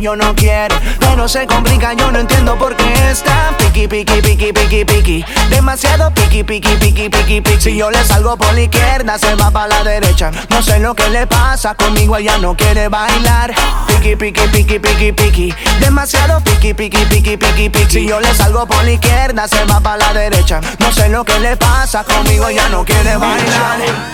Yo no quiero. Pero se complica, yo no entiendo por qué está piqui, piqui, piqui, piqui, piqui. Demasiado piqui, piqui, piqui, piqui, piqui. Si yo le salgo por la izquierda, se va para la derecha. No sé lo que le pasa conmigo, ella no quiere bailar. Piqui, piqui, piqui, piqui, piqui. Demasiado piqui, piqui, piqui, piqui, piqui. Si yo le salgo por la izquierda, se va para la derecha. No sé lo que le pasa conmigo, ella no quiere bailar.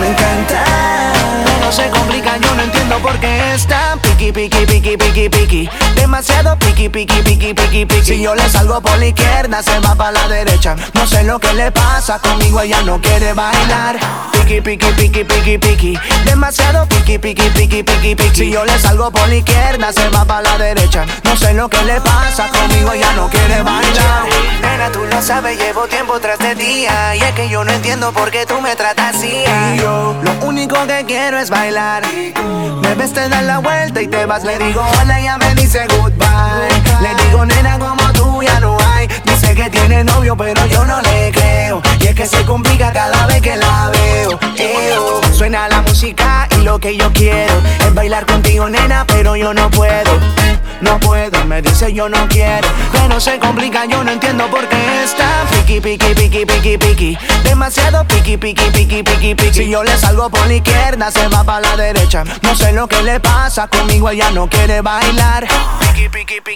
me encanta no se complica, yo no entiendo por qué es tan piqui, piqui, piqui, piqui, piqui. Demasiado piqui, piqui, piqui, piqui, piqui. Si yo le salgo por la izquierda, se va para la derecha. No sé lo que le pasa conmigo, ella no quiere bailar. Piqui, piqui, piqui, piqui, piqui. Demasiado piqui, piqui, piqui, piqui, piqui. Si yo le salgo por la izquierda, se va para la derecha. No sé lo que le pasa conmigo, ella no quiere bailar. Nena, tú lo sabes, llevo tiempo tras de día. Y es que yo no entiendo por qué tú me tratas así. Y yo, lo único que quiero es bailar. Me ves, te das la vuelta y te vas. Le digo hola, ella me dice goodbye. Le digo nena, como tú ya no hay. Dice que tiene novio, pero yo no le creo. Es que se complica cada vez que la veo. Eo. Suena la música y lo que yo quiero es bailar contigo, nena, pero yo no puedo. No puedo, me dice yo no quiero. Pero se complica, yo no entiendo por qué está piqui, piqui, piqui, piqui, piqui. Demasiado piqui, piqui, piqui, piqui, piqui. Si yo le salgo por la izquierda, se va para la derecha. No sé lo que le pasa conmigo, ella no quiere bailar.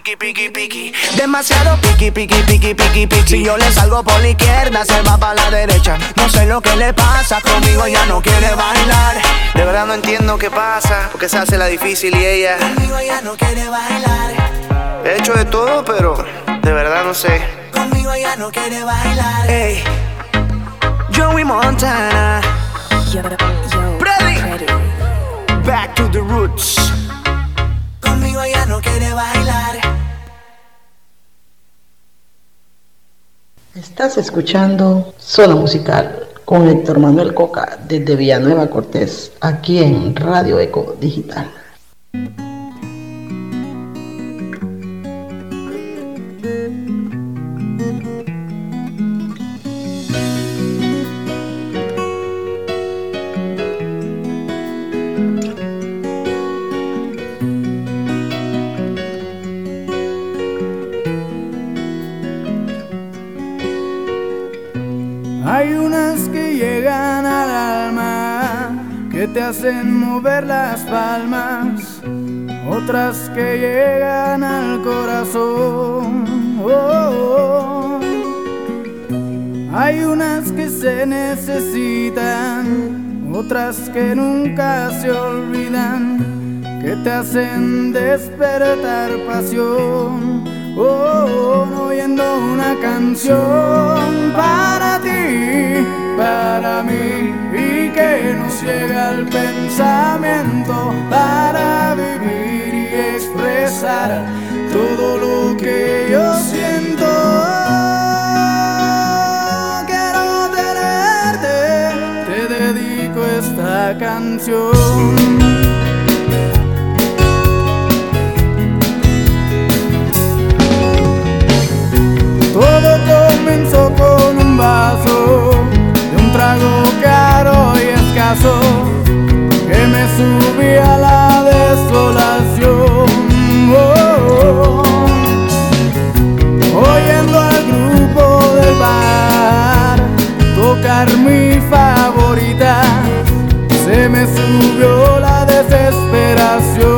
Piqui, piqui, piqui. Demasiado piqui, piqui, piqui, piqui, piqui. Si yo le salgo por la izquierda, se va para la derecha. No sé lo que le pasa conmigo, ella no quiere bailar. De verdad no entiendo qué pasa, porque se hace la difícil y ella. Conmigo ella no quiere bailar. He hecho de todo, pero de verdad no sé. Conmigo ella no quiere bailar. Hey, Joey Montana. Freddy. Back to the roots. No quiere bailar. Estás escuchando Zona Musical con Héctor Manuel Coca desde Villanueva Cortés, aquí en Radio Eco Digital. Que nunca se olvidan, que te hacen despertar pasión. Oh, oh, oyendo una canción para ti, para mí, y que nos llega al pensamiento para vivir y expresar canción. Todo comenzó con un vaso de un trago caro y escaso que me subía a la desolación. Oh. Oyendo al grupo del bar tocar mi me subió la desesperación.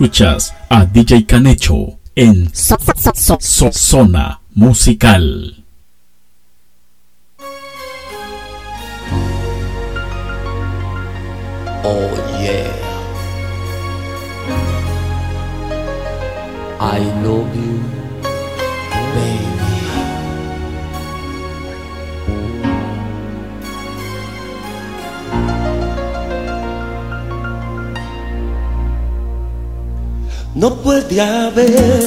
Escuchas a DJ Canecho en Zona Musical. voy.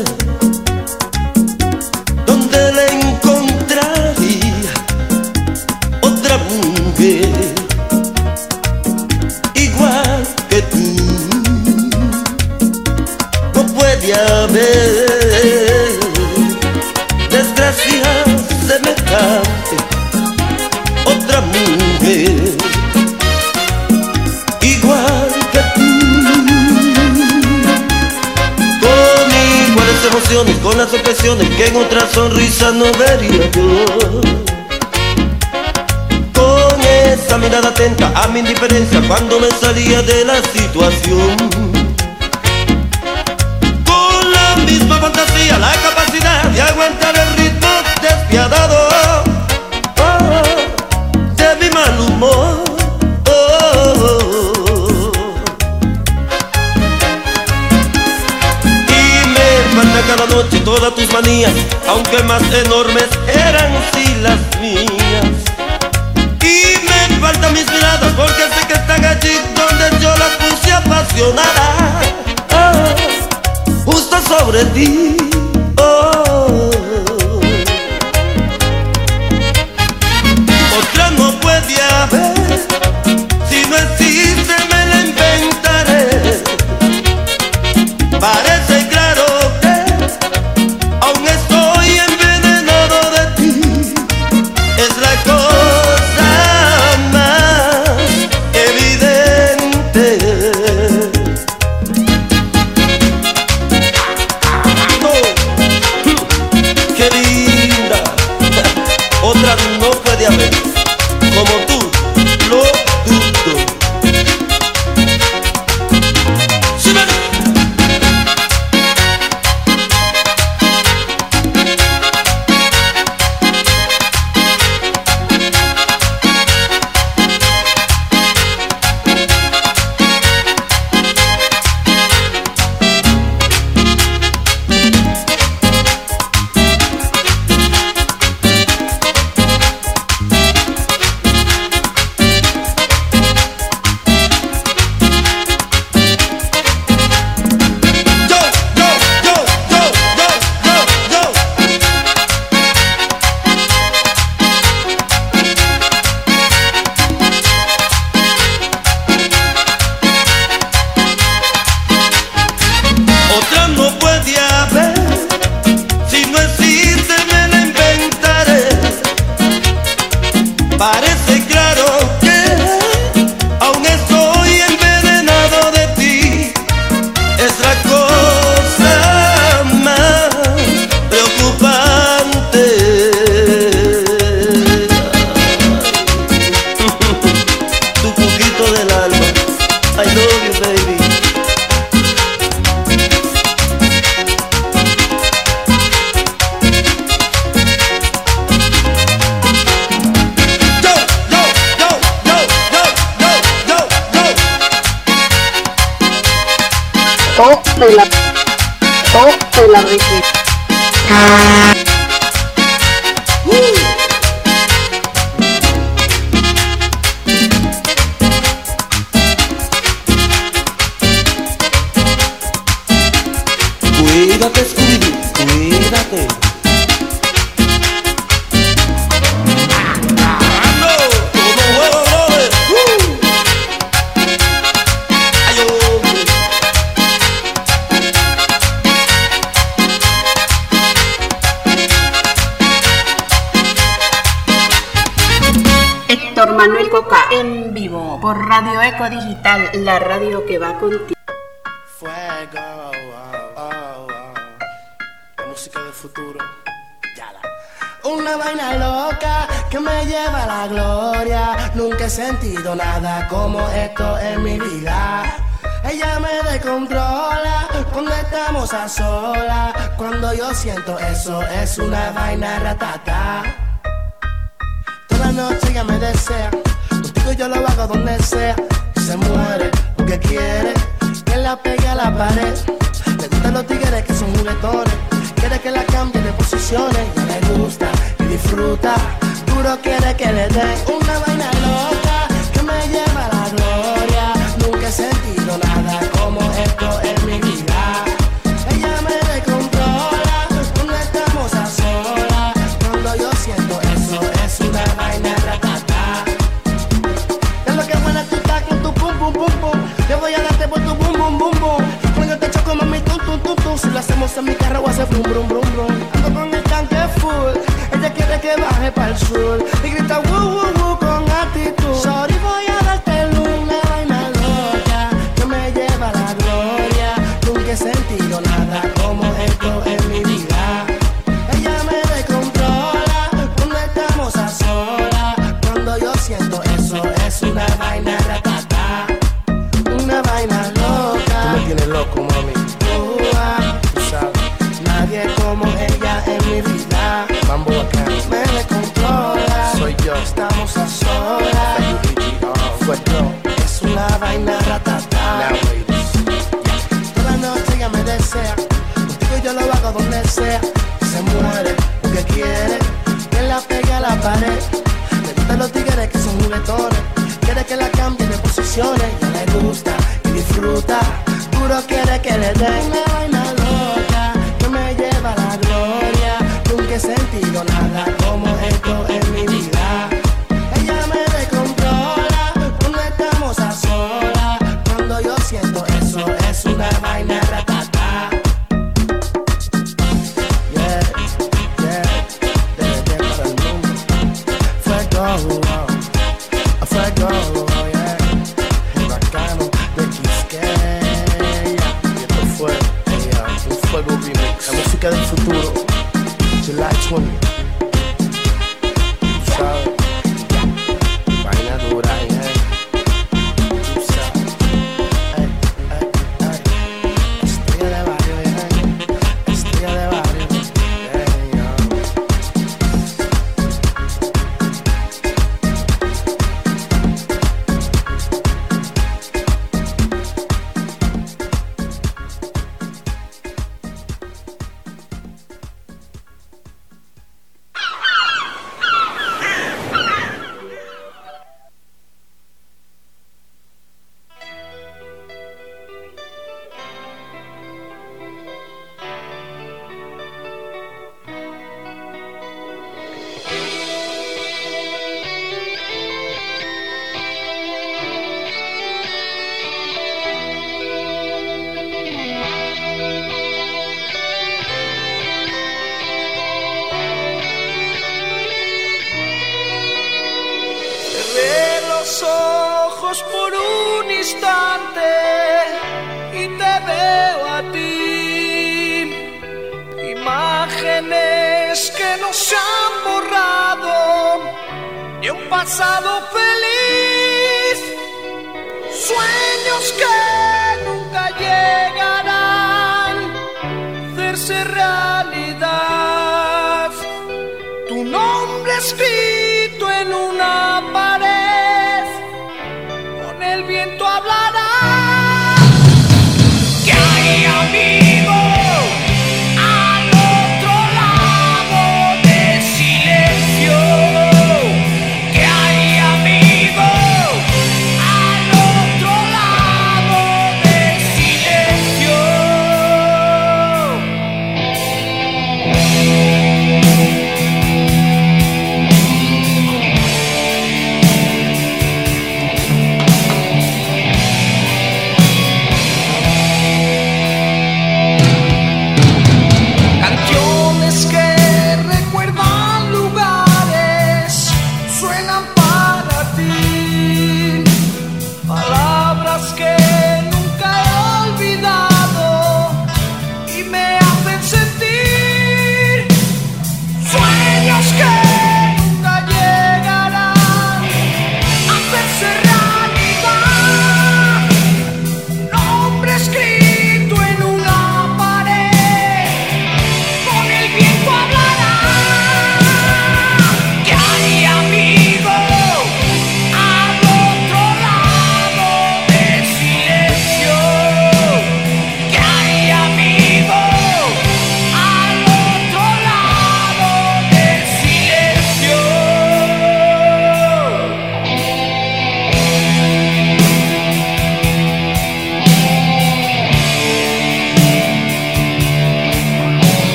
situación.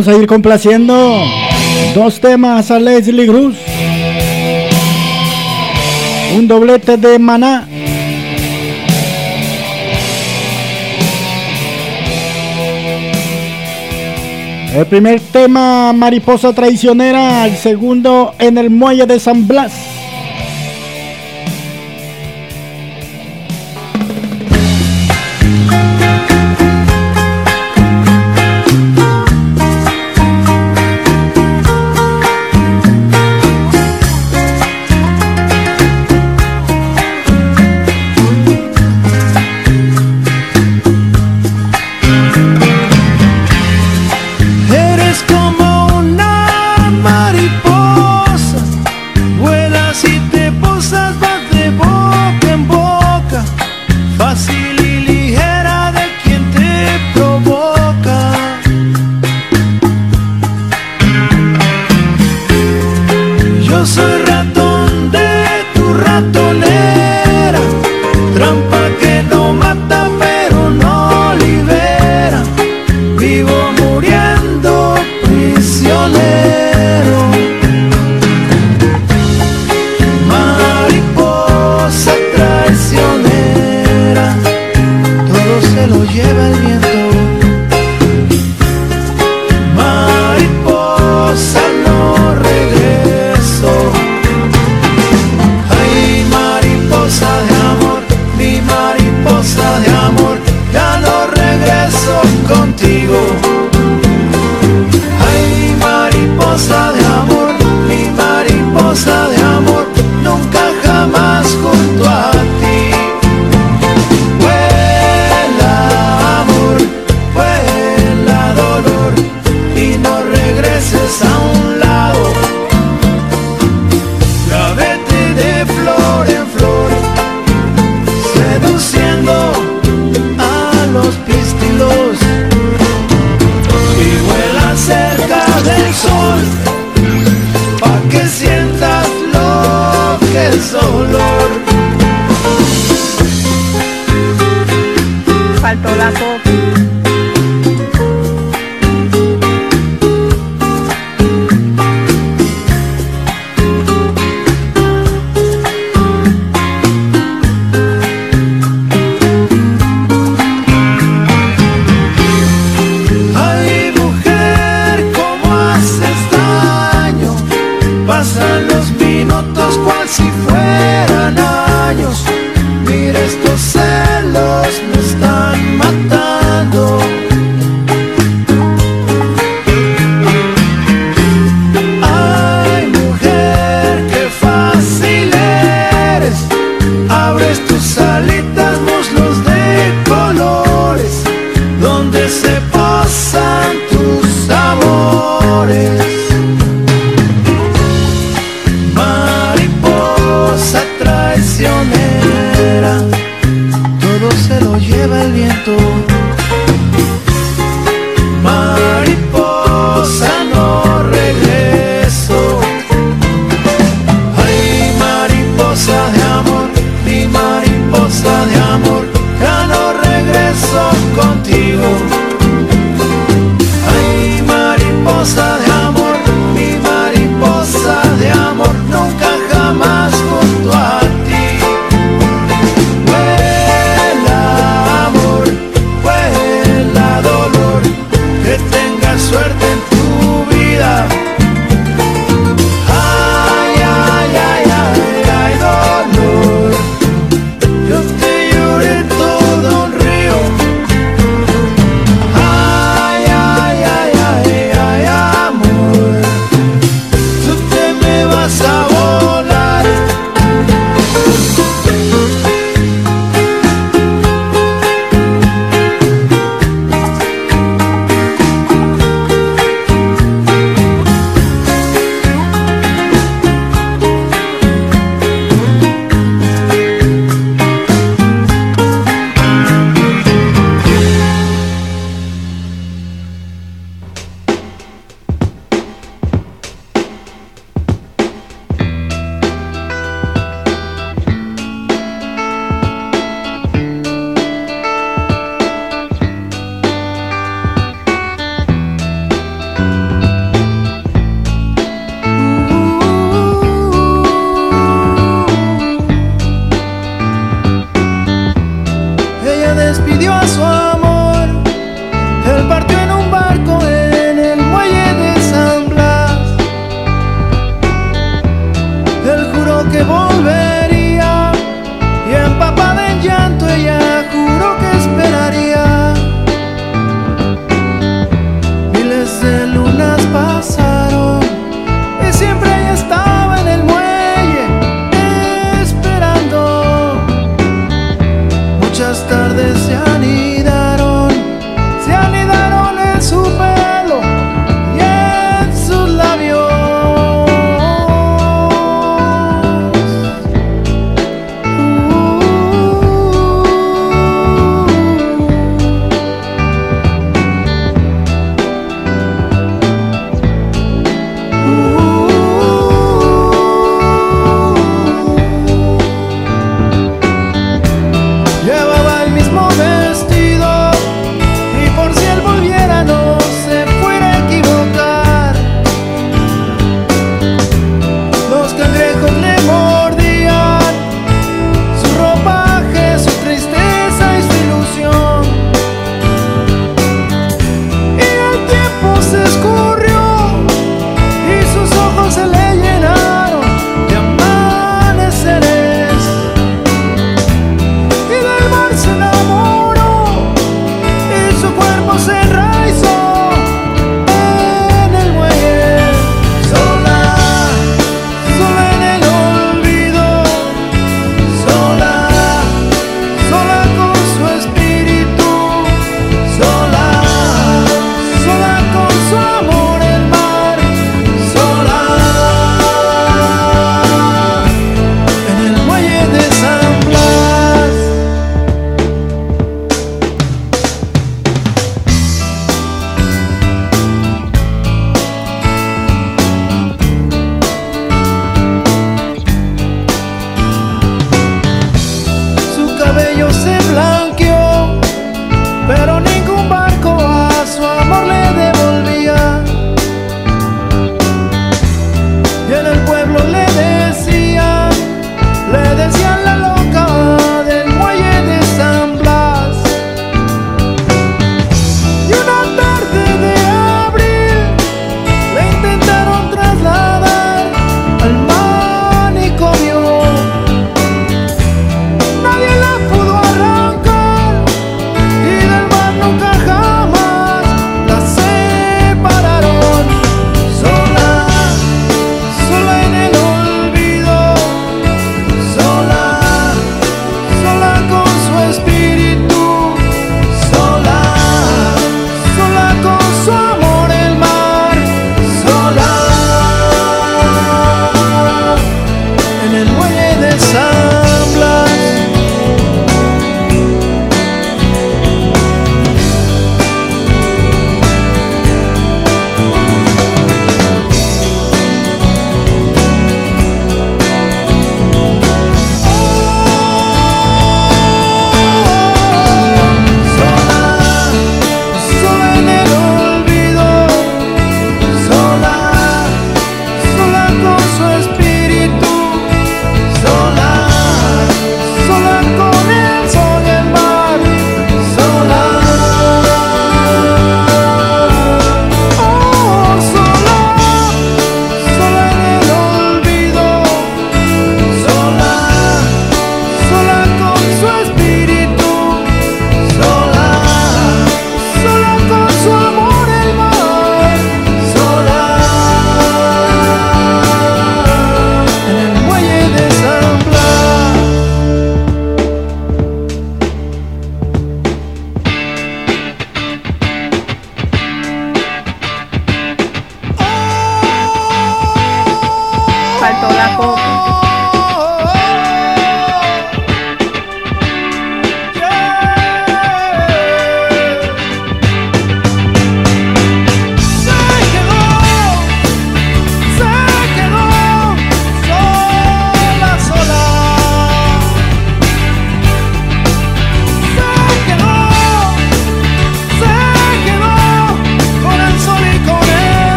Vamos a ir complaciendo dos temas a Leslie Cruz. Un doblete de maná. El primer tema, Mariposa Traicionera. El segundo, En el Muelle de San Blas.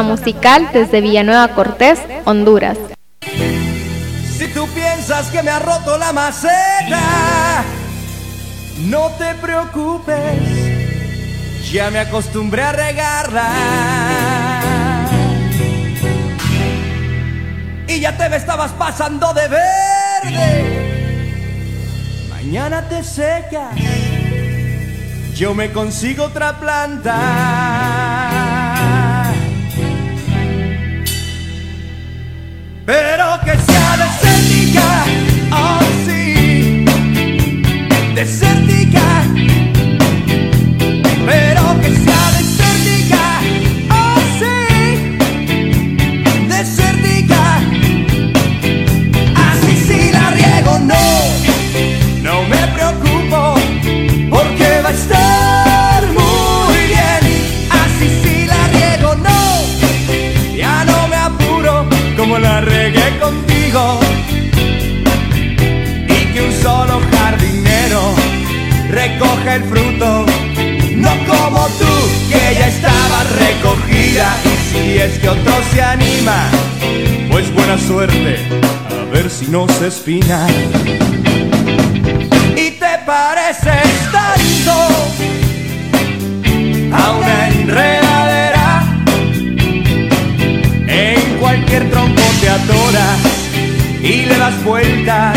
Musical desde Villanueva Cortés, Honduras. Si tú piensas que me ha roto la maceta, no te preocupes, ya me acostumbré a regarla. Y ya te me estabas pasando de verde. Mañana te secas, yo me consigo otra planta. Pero que sea desértica, oh sí, desértica. El fruto, no como tú que ya estaba recogida. Y si es que otro se anima, pues buena suerte, a ver si no se espina. Y te pareces tanto a una enredadera. En cualquier tronco te atoras y le das vueltas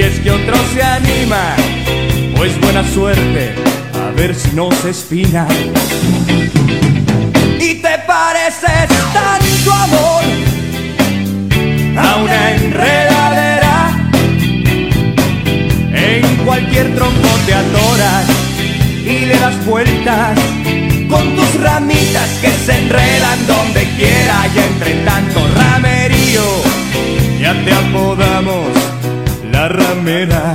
Es que otro se anima, pues buena suerte, a ver si no se espina. Y te pareces tanto amor a una enredadera. En cualquier tronco te atoras y le das vueltas con tus ramitas que se enredan donde quiera y entre tanto ramerío ya te apodamos la ramera.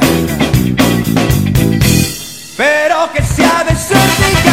Pero que sea desértica, así,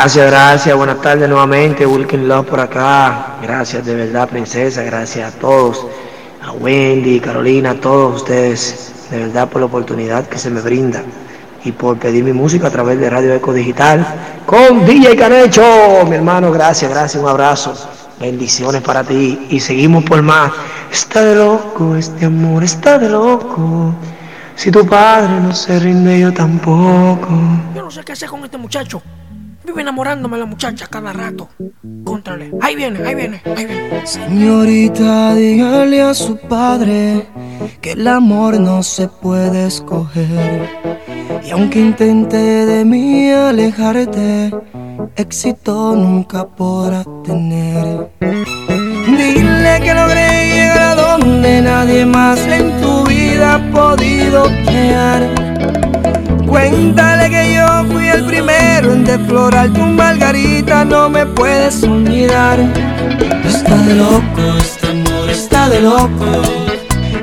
Gracias, gracias. Buenas tardes nuevamente. Wilkin Love por acá. Gracias de verdad, princesa. Gracias a todos. A Wendy, Carolina, a todos ustedes. De verdad por la oportunidad que se me brinda. Y por pedir mi música a través de Radio Eco Digital. Con DJ Canecho. Mi hermano, gracias, gracias. Un abrazo. Bendiciones para ti. Y seguimos por más. Está de loco, este amor está de loco. Si tu padre no se rinde, yo tampoco. Yo no sé qué hacer con este muchacho. Vive enamorándome la muchacha cada rato. Contrale. Ahí viene, ahí viene, ahí viene. Señorita, dígale a su padre que el amor no se puede escoger. Y aunque intente de mí alejarte, éxito nunca podrá tener. Dile que logré llegar a donde nadie más en tu vida ha podido llegar. Cuéntale que yo fui el primero en deflorar tu margarita, no me puedes olvidar. Está de loco, este amor está de loco.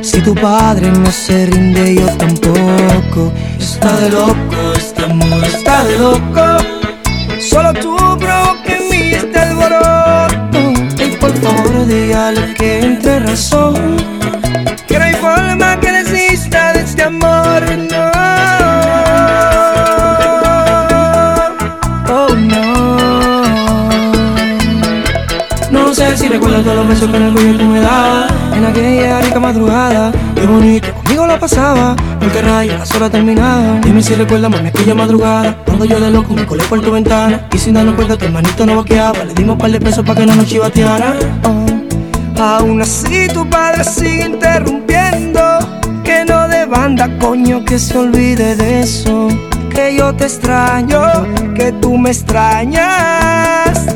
Si tu padre no se rinde, yo tampoco. Está de loco, este amor está de loco. Solo tú provoca en mí este alboroto. Y por favor, dígale que entre razón. Que no hay forma que desista de este amor. Si recuerdas todos los besos que en el cuello tú me dabas. En aquella rica madrugada Qué bonito, conmigo lo pasaba. Porque rayos, las horas terminaban Dime si recuerdas, mami, aquella madrugada Cuando yo de loco me colé por tu ventana. Y sin darnos cuenta tu hermanito no vaqueaba. Le dimos par de pesos para que no nos chivateara. Oh. Aún así tu padre sigue interrumpiendo. Que no de banda, coño, que se olvide de eso. Que yo te extraño, que tú me extrañas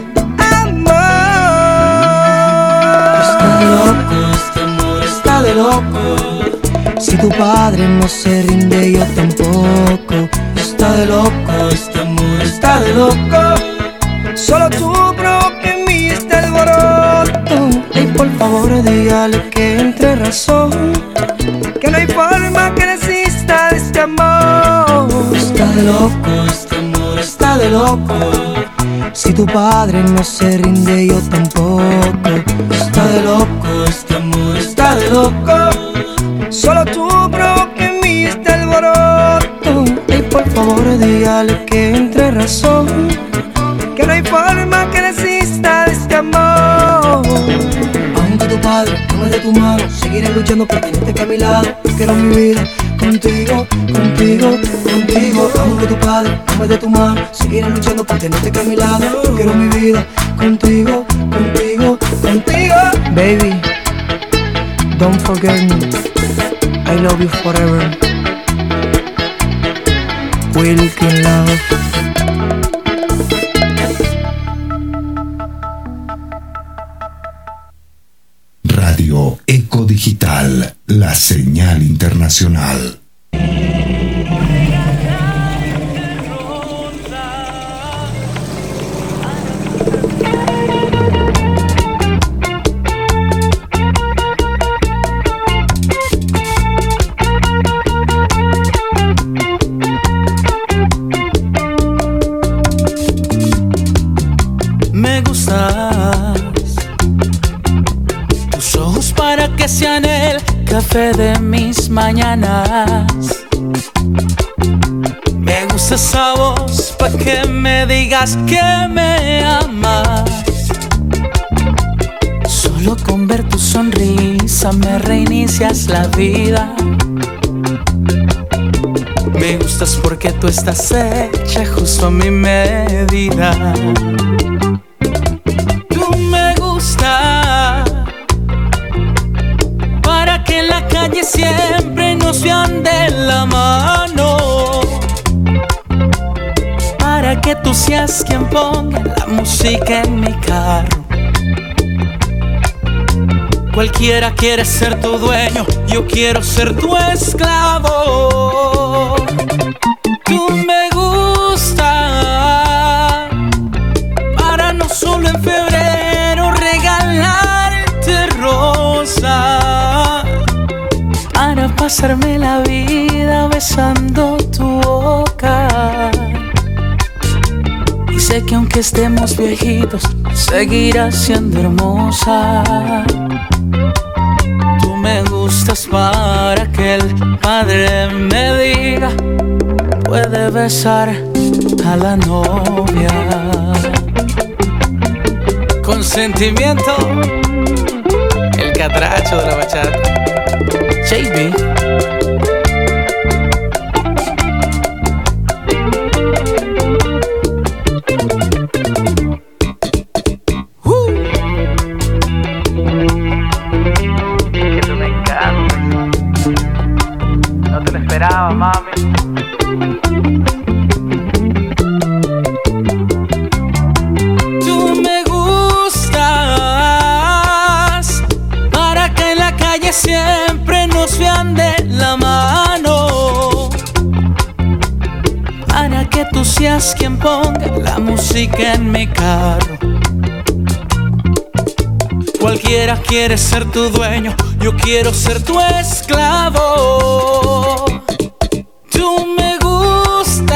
Está de loco, este amor está de loco. Si tu padre no se rinde, yo tampoco. Está de loco, este amor está de loco. Solo tú provoca en mí este alboroto. Y por favor dígale que entre razón. Que no hay forma que desista de este amor. Está de loco, este amor está de loco Si tu padre no se rinde yo tampoco Está de loco, este amor está de loco Solo tú provoca en mí este alboroto Y por favor dígale que entre razón que no hay forma que desista de este amor. Aunque tu padre tome de tu mano, seguiré luchando por tenerte que a mi lado. Quiero mi vida contigo, contigo, contigo. Aunque tu padre tome de tu mano, seguiré luchando por tenerte que a mi lado. Quiero mi vida contigo, contigo, contigo. Baby, don't forget me. I love you forever. Will in love. Radio Eco Digital, la señal internacional. Café de mis mañanas. Me gusta esa voz para que me digas que me amas. Solo con ver tu sonrisa me reinicias la vida. Me gustas porque tú estás hecha justo a mi medida. Calle siempre nos vean de la mano. Para que tú seas quien ponga la música en mi carro. Cualquiera quiere ser tu dueño, yo quiero ser tu esclavo. Tú pasarme la vida besando tu boca. Y sé que aunque estemos viejitos, seguirás siendo hermosa. Tú me gustas para que el padre me diga, puede besar a la novia. Consentimiento, el catracho de la bachata. JB. Cualquiera quiere ser tu dueño, yo quiero ser tu esclavo. Tú me gustas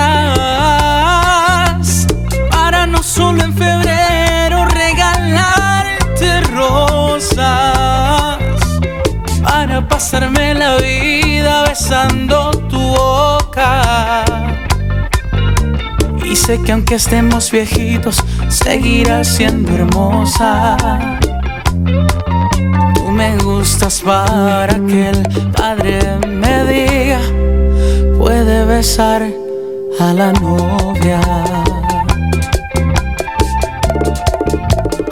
para no solo en febrero regalarte rosas, para pasarme la vida besando tu boca. Y sé que aunque estemos viejitos, seguirás siendo hermosa. Me gustas para que el padre me diga, puede besar a la novia.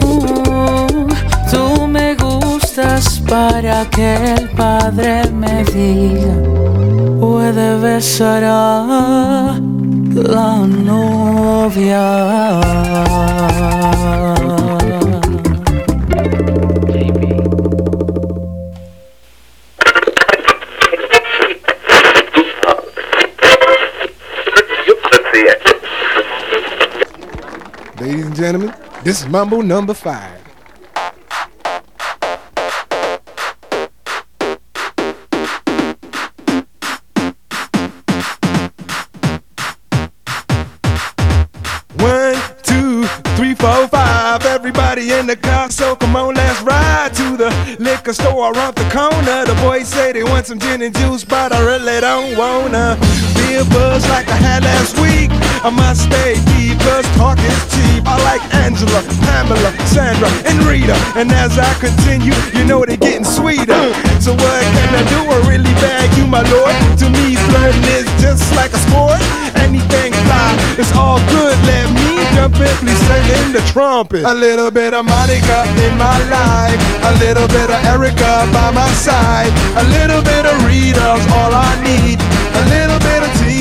Uh, tú me gustas para que el padre me diga, puede besar a la novia. Is Mambo number five. One, two, three, four, five. Everybody in the car, so come on, let's ride to the liquor store around the corner. The boys say they want some gin and juice, but I really don't wanna be a buzz like I had last week. I must stay Angela, Pamela, Sandra, and Rita. And as I continue, you know they're getting sweeter. So what can I do? I really bag you, my lord. To me, flirting is just like a sport. Anything fly, it's all good. Let me jump in, please sing in the trumpet. A little bit of Monica in my life, a little bit of Erica by my side, a little bit of Rita's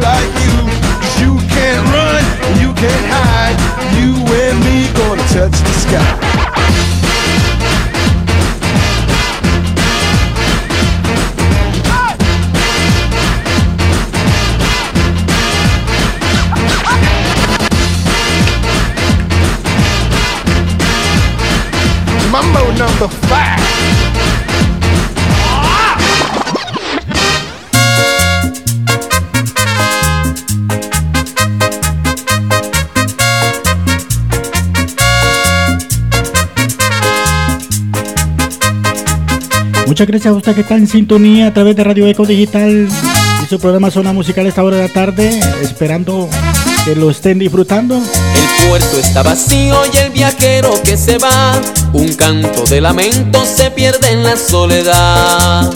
Like you. You can't run, you can't hide. You and me gonna touch the sky. Mambo number five. Muchas gracias a usted que está en sintonía a través de Radio Eco Digital y su programa Zona Musical esta hora de la tarde, esperando que lo estén disfrutando. El puerto está vacío y el viajero que se va, un canto de lamento se pierde en la soledad.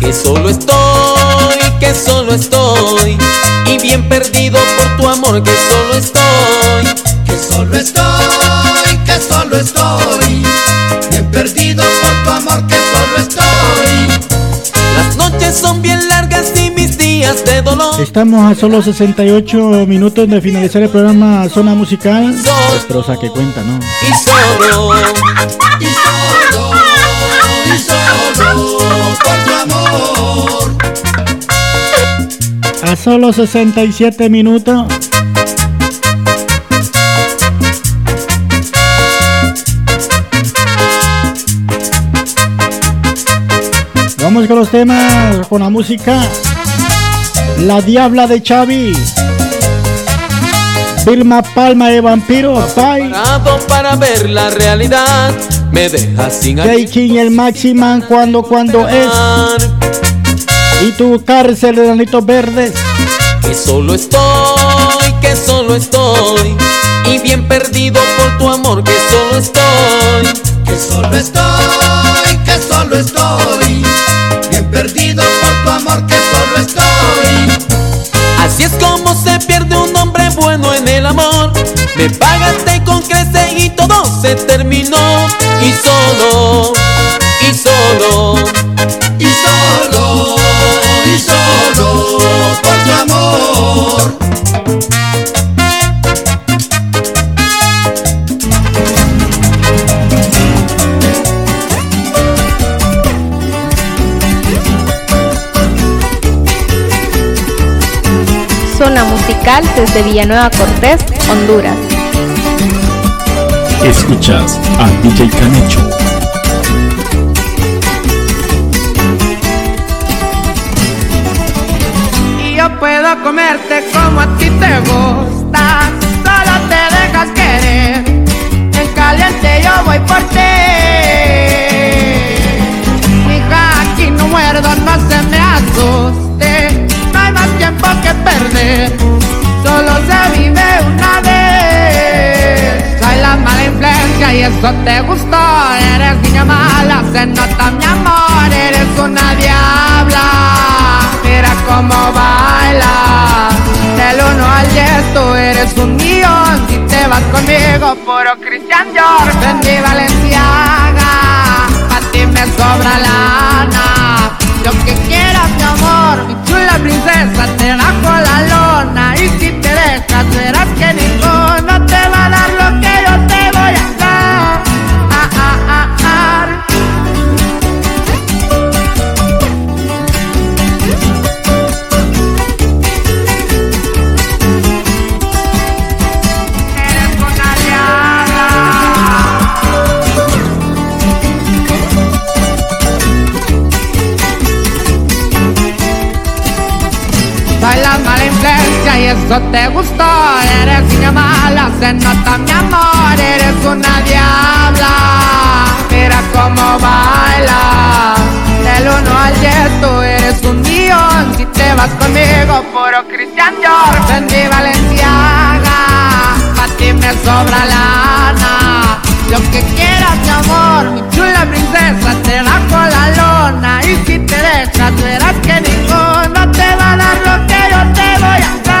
Que solo estoy, que solo estoy, y bien perdido por tu amor, que solo estoy, que solo estoy, que solo estoy, bien perdido por tu amor, que solo estoy. Las noches son bien largas y mis días de dolor. Estamos a solo 68 minutos de finalizar el programa Zona Musical. Prosa que cuenta, ¿no? Y solo, y solo, y solo por tu amor. A solo 67 minutos. Vamos con los temas, con la música. La Diabla de Xavi. Vilma Palma de Vampiro, Pai. Parado para ver la realidad, me deja sin King, el Maximan, cuando, cuando es. Y tu cárcel de granitos verdes. Que solo estoy, que solo estoy. Y bien perdido por tu amor, que solo estoy. Que solo estoy, que solo estoy. Perdido por tu amor, que solo estoy. Así es como se pierde un hombre bueno en el amor. Me pagaste con creces y todo se terminó. Y solo, y solo, y solo, y solo por tu amor. Zona musical desde Villanueva Cortés, Honduras. Escuchas a DJ Canecho. Y yo puedo comerte como a ti te gusta. Solo te dejas querer. En caliente yo voy por ti. Solo se vive una vez. Soy la mala influencia y eso te gustó. Eres niña mala, se nota mi amor. Eres una diabla. Mira cómo baila. Del uno al diez tú eres un millón. Si te vas conmigo, puro Christian Dior. Fendi Valenciaga. Pa' ti me sobra lana. Lo que quieras, mi amor, mi chula princesa, te bajo la lona. Y si te dejas, verás que ninguno te va a dar y eso te gustó. Eres niña mala, se nota mi amor. Eres una diabla. Mira cómo baila. Del uno al diez tú eres un millón. Si te vas conmigo, puro Christian Dior. Fendi Valenciaga. Pa' ti me sobra lana. Lo que quieras, mi amor, mi chula princesa, te bajo la lona. Y si te dejas, verás que ninguno te va a dar lo que yo te voy a dar.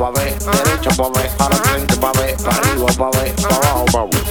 suave, derecho, suave, para frente, suave, para arriba, suave, para abajo, suave.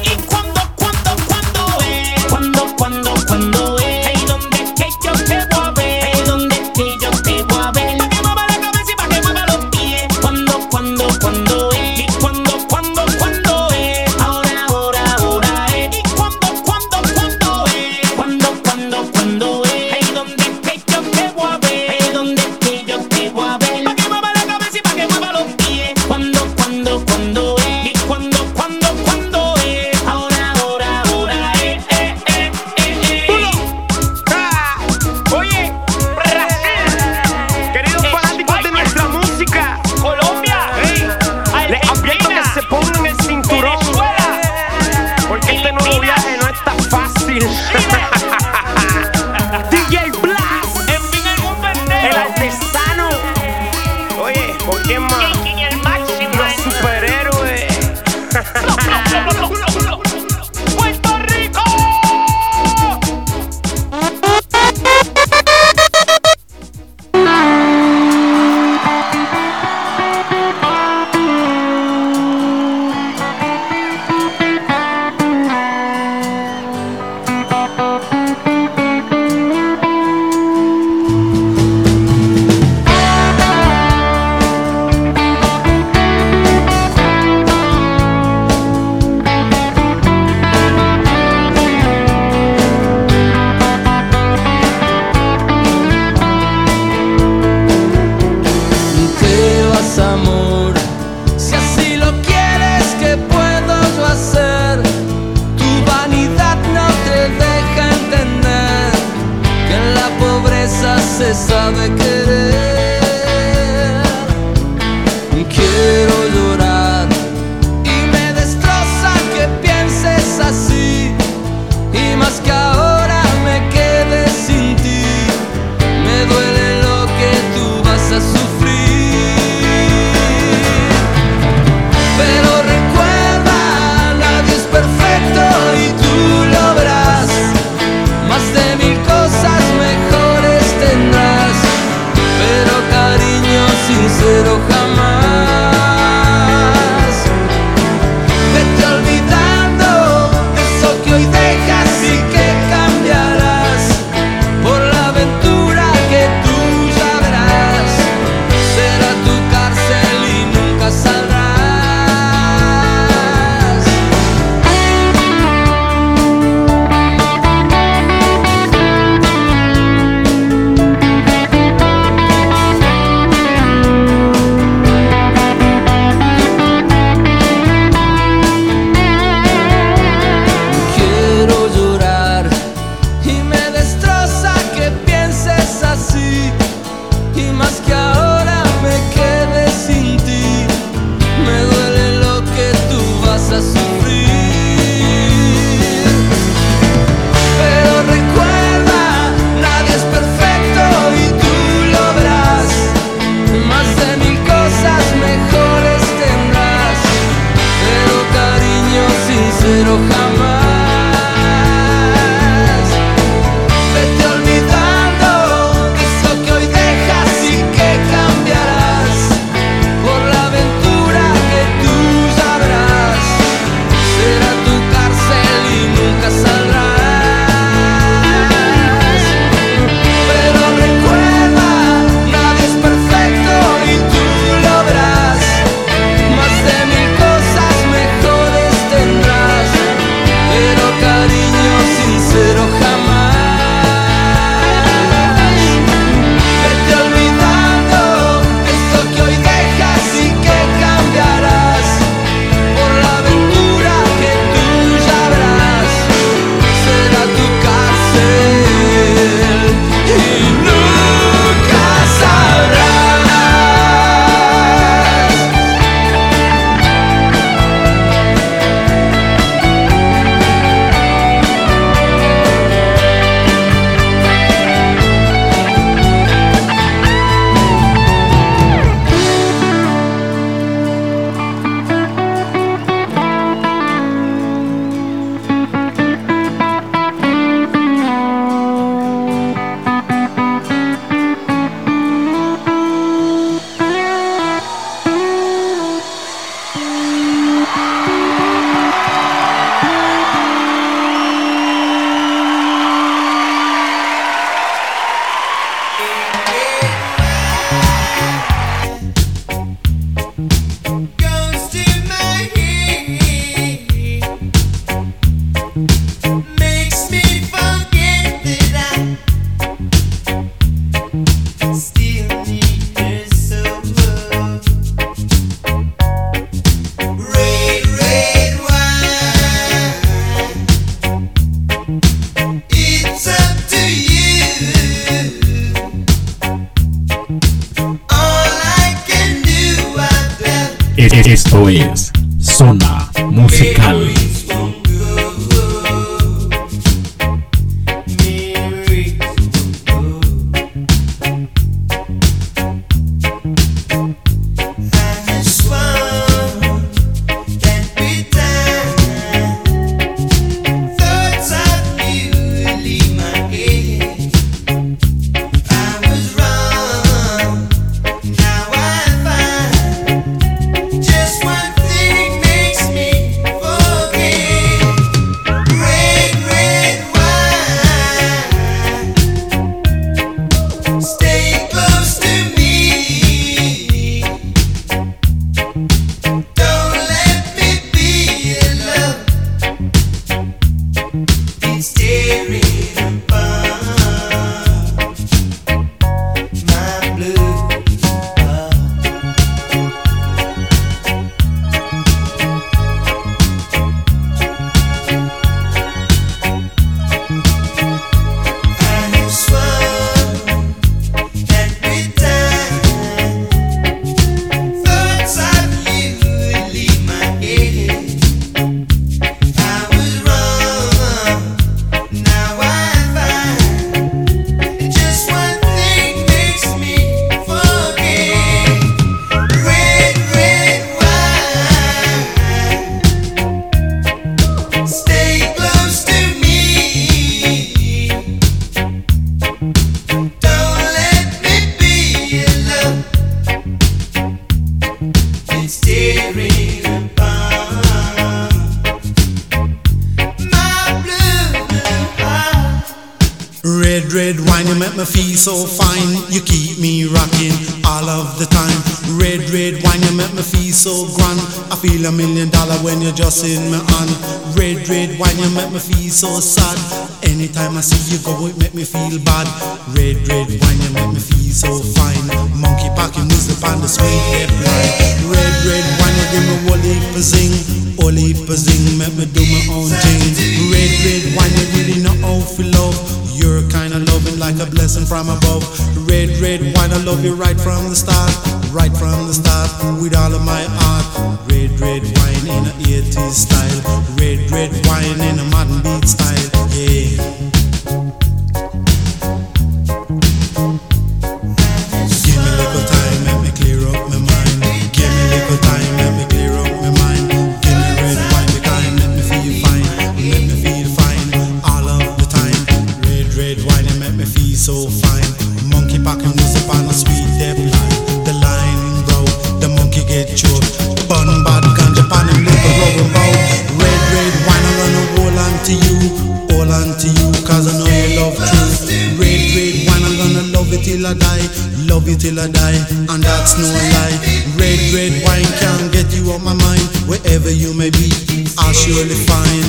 love true. Red, red wine, I'm gonna love it till I die. Love it till I die, and that's no lie. Red, red wine can get you off my mind. Wherever you may be, I'll surely find.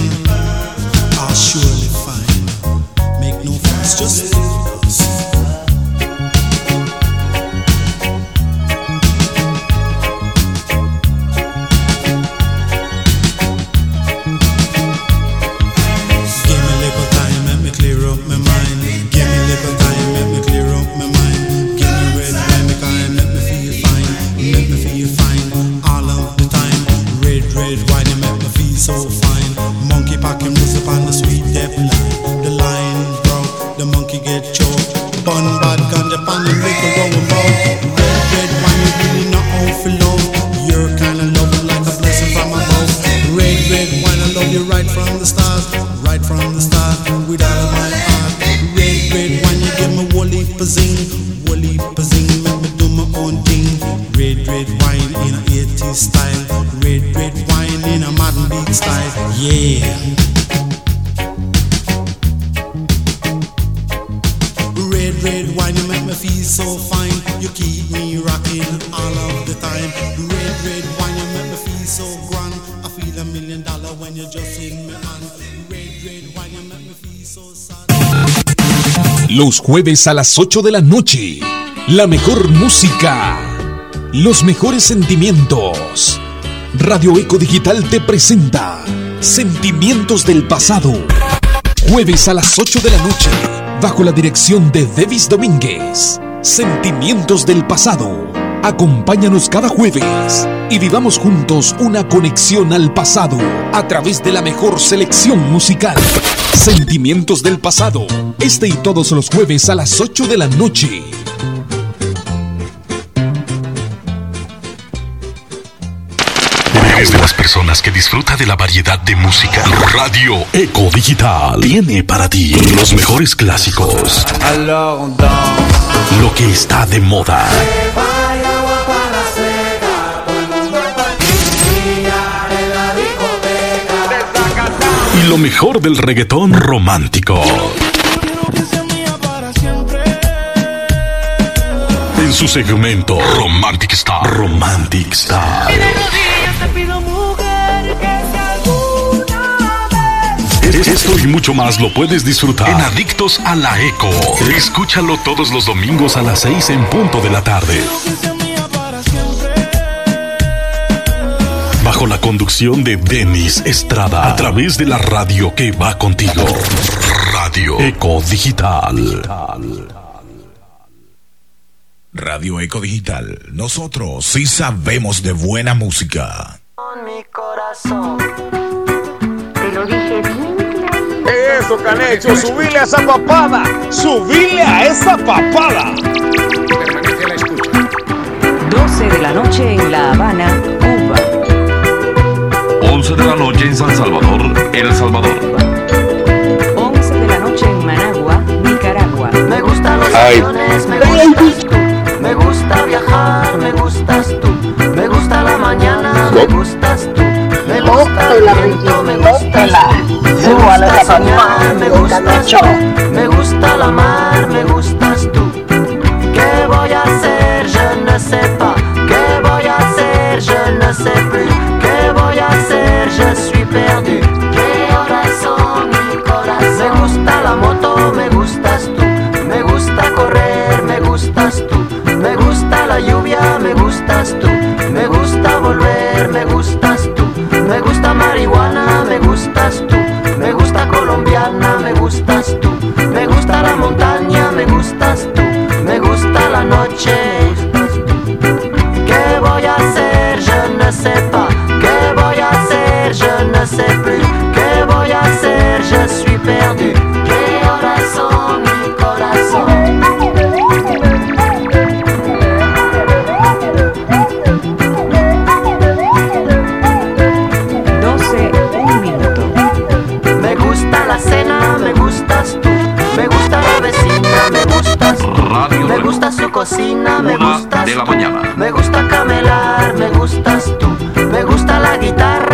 I'll ah, surely find. Make no fuss, just. jueves a las 8 de la noche. La mejor música. Los mejores sentimientos. Radio Eco Digital te presenta Sentimientos del Pasado. Jueves a las 8 de la noche, bajo la dirección de Devis Domínguez. Sentimientos del Pasado. Acompáñanos cada jueves y vivamos juntos una conexión al pasado a través de la mejor selección musical. Sentimientos del pasado. Este y todos los jueves a las 8 de la noche. Eres de las personas que disfruta de la variedad de música. Radio Eco Digital tiene para ti los mejores clásicos. Lo que está de moda. Lo mejor del reggaetón romántico. En su segmento Romantic Star. Romantic Star. Esto y mucho más lo puedes disfrutar en Adictos a la Eco. Escúchalo todos los domingos a las 6 en punto de la tarde. Bajo la conducción de Denis Estrada a través de la radio que va contigo. Radio Eco Digital. Radio Eco Digital. Nosotros sí sabemos de buena música. mi corazón. Te lo dije bien Eso, Canecho, subile a esa papada. Subile a esa papada. 12 de la noche en La Habana. 11 de la noche en San Salvador, El Salvador. 11 de la noche en Managua, Nicaragua. Me gustan los aviones, me gustas tú. Me gusta viajar, me gustas tú. Me gusta la mañana, me gustas tú. Me gusta el viento, me gustas tú. Me gusta soñar, me gustas tú. Me gusta la mar, me gustas tú. ¿Qué voy a hacer? Je ne sais pas. ¿Qué voy a hacer? Je ne sais plus. ¿Qué voy a hacer? Je suis perdu. Gusta su cocina, me gustas de la mañana. Me gusta camelar, me gustas tú. Me gusta la guitarra,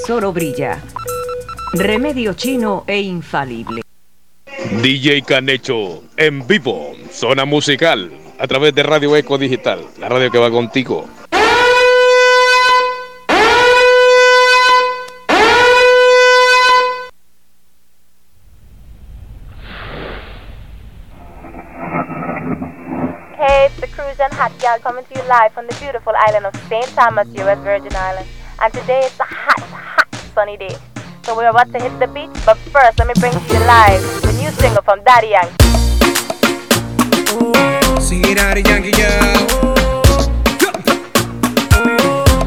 tesoro brilla. Remedio chino e infalible. DJ Canecho en vivo, zona musical, a través de Radio Eco Digital, la radio que va contigo. Hey it's the cruise and Hot Gal coming to you live from the beautiful island of St. Thomas, U.S. Virgin Islands. And today it's a sunny day. So we're about to hit the beach, but first let me bring to you live the new single from Daddy Yankee. Sing it Yankee, yo.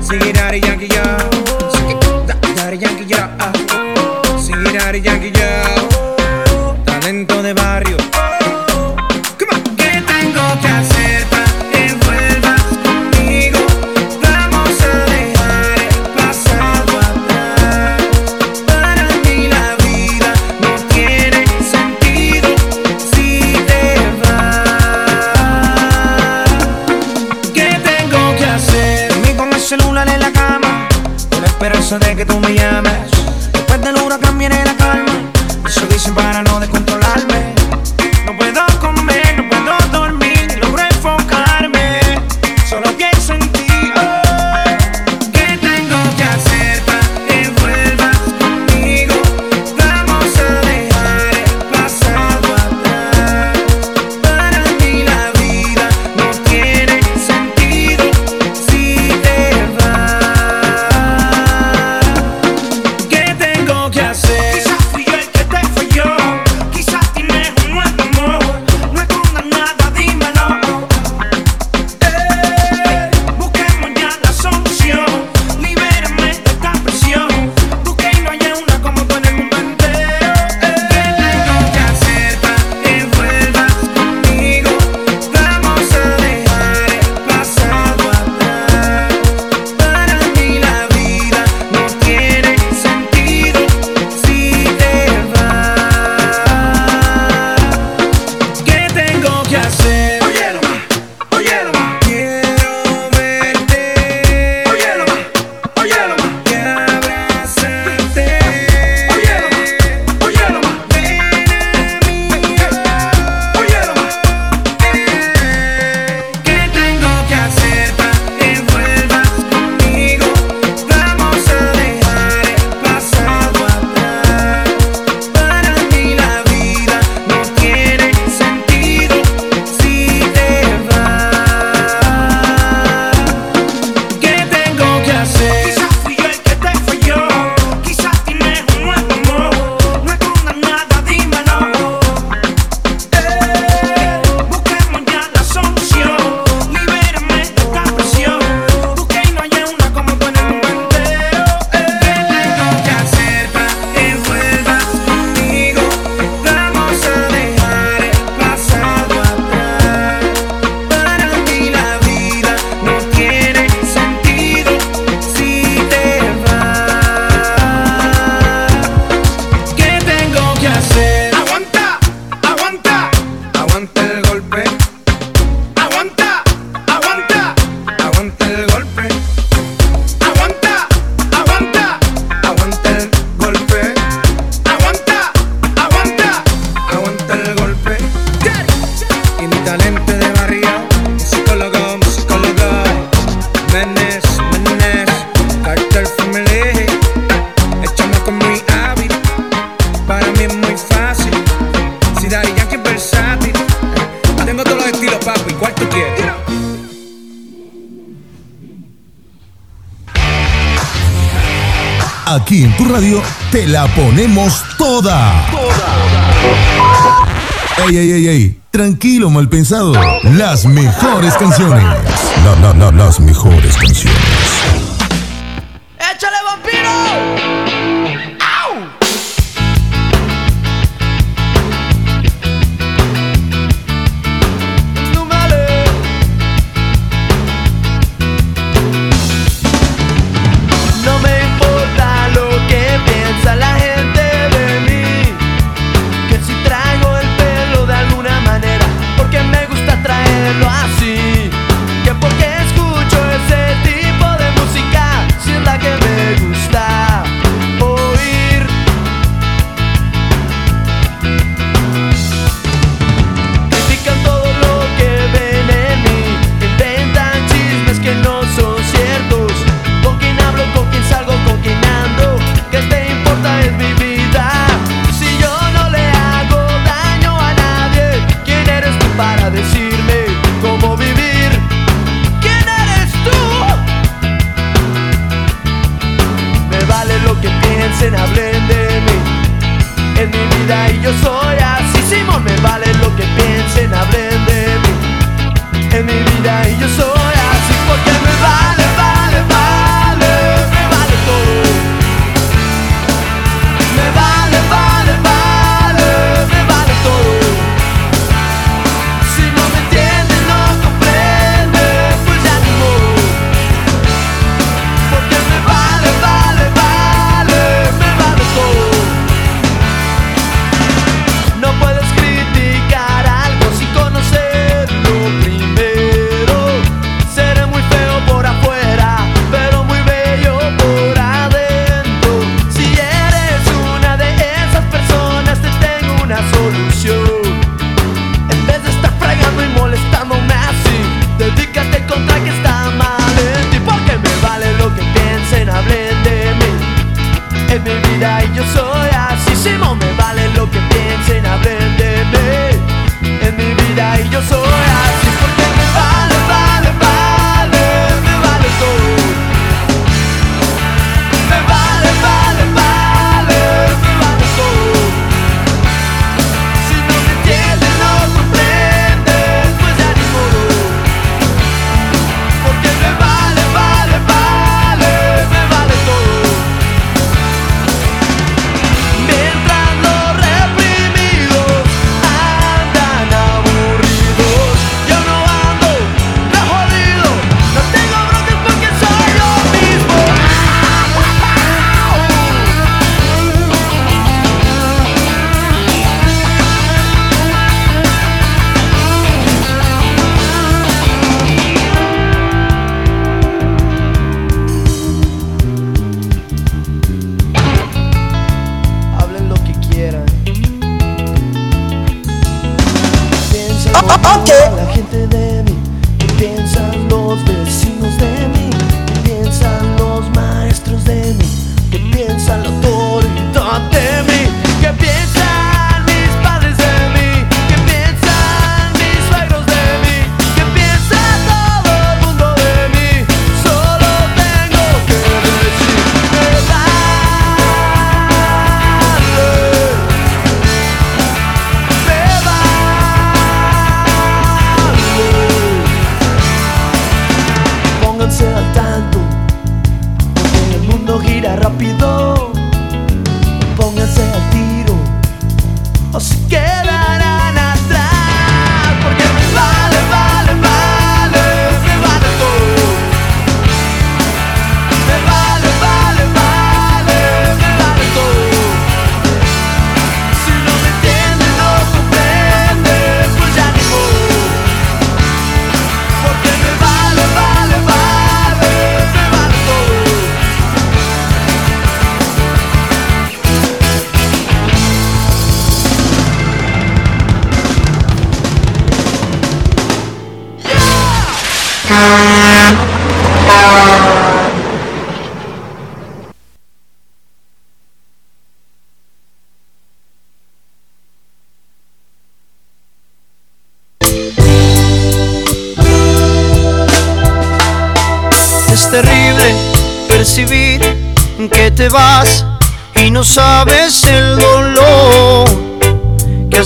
Sing it Yankee, yo. Daddy Yankee, yo. Sing it Yankee, yo.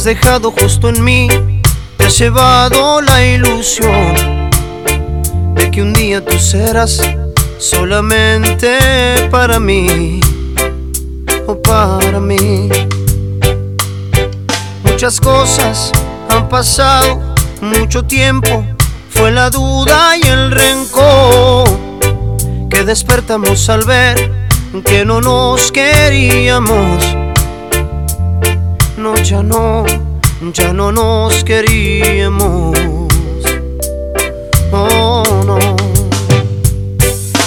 dejado justo en mí, te has llevado la ilusión de que un día tú serás solamente para mí o para mí. Muchas cosas han pasado, mucho tiempo, fue la duda y el rencor que despertamos al ver que no nos queríamos ya no, ya no nos queríamos. Oh no.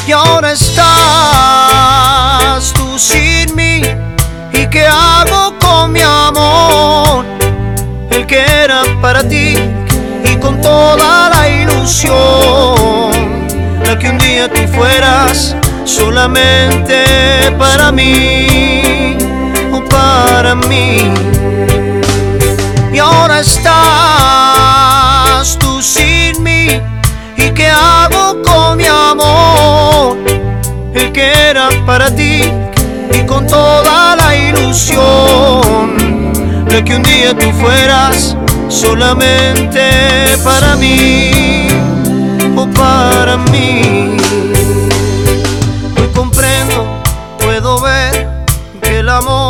Y ahora estás tú sin mí. ¿Y qué hago con mi amor? El que era para ti y con toda la ilusión. La que un día tú fueras solamente para mí para mí. Y ahora estás tú sin mí. ¿Y qué hago con mi amor? El que era para ti y con toda la ilusión de que un día tú fueras solamente para mí o para mí. Hoy comprendo, puedo ver que el amor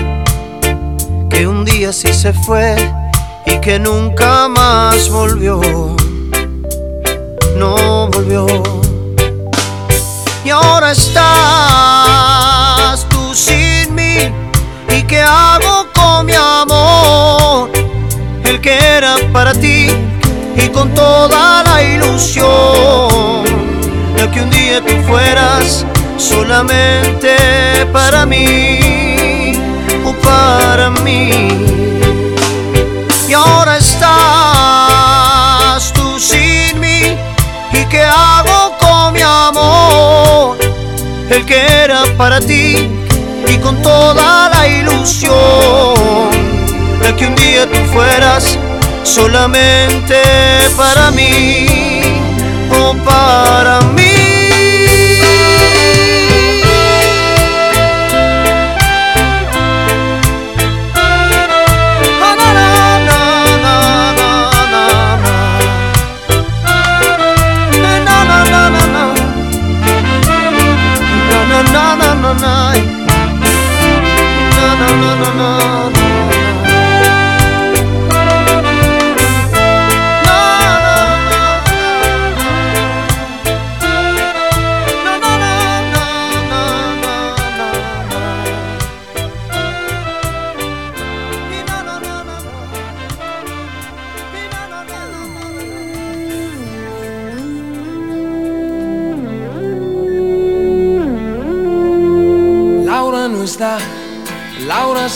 que un día sí se fue y que nunca más volvió, no volvió. Y ahora estás tú sin mí, ¿y qué hago con mi amor? El que era para ti y con toda la ilusión de que un día tú fueras solamente para mí para mí. Y ahora estás tú sin mí, ¿y qué hago con mi amor? El que era para ti y con toda la ilusión de que un día tú fueras solamente para mí o para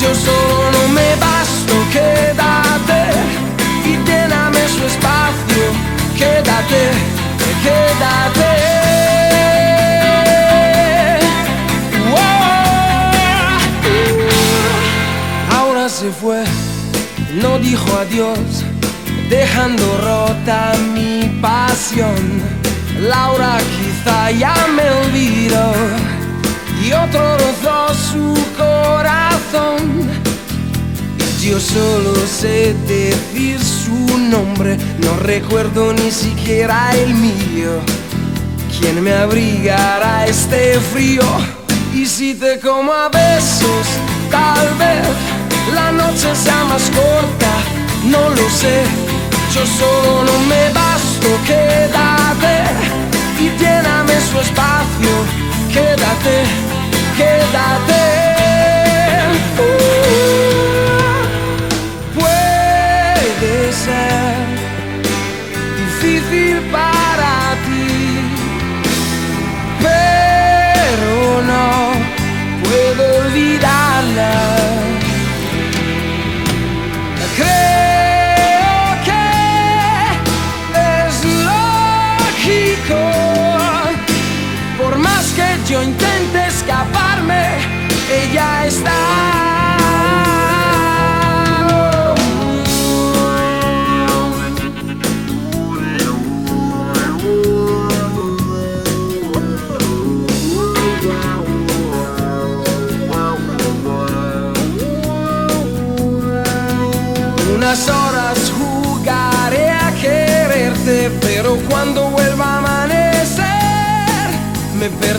Yo solo me basto, quédate y lléname su espacio. Quédate, quédate. Se fue, no dijo adiós, dejando rota mi pasión. Laura quizá ya me olvidó y otro rozó su corazón. Yo solo sé decir su nombre, no recuerdo ni siquiera el mío. ¿Quién me abrigará este frío? Y si te como a besos, tal vez la noche sea más corta, no lo sé. Yo solo no me basto, quédate y lléname su espacio. Quédate, que dá tempo.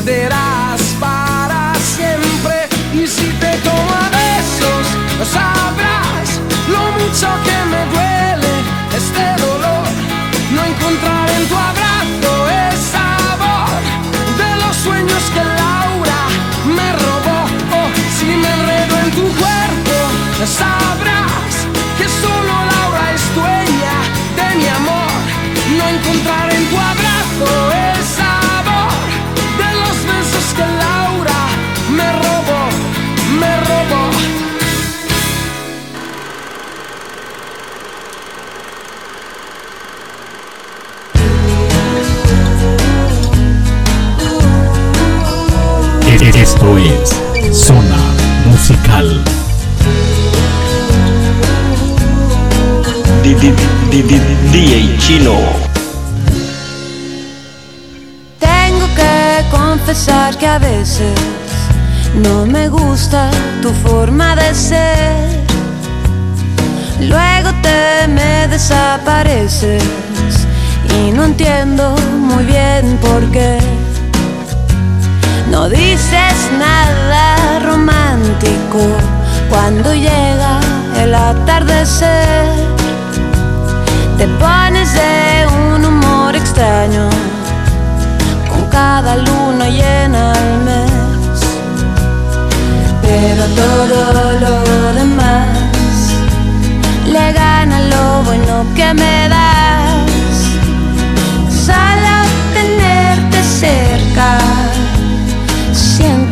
Me perderás para siempre. Y si te tomo a besos, sabrás lo mucho que me duele Esto es Zona Musical. DJ Chino. Tengo que confesar que a veces no me gusta tu forma de ser. Luego te me desapareces y no entiendo muy bien por qué. No dices nada romántico cuando llega el atardecer. Te pones de un humor extraño con cada luna llena al mes. Pero todo lo demás le gana lo bueno que me das. Solo tenerte cerca,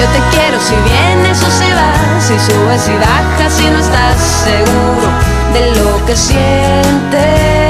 Yo te quiero si vienes o si vas, si subes y bajas, si no estás seguro de lo que sientes.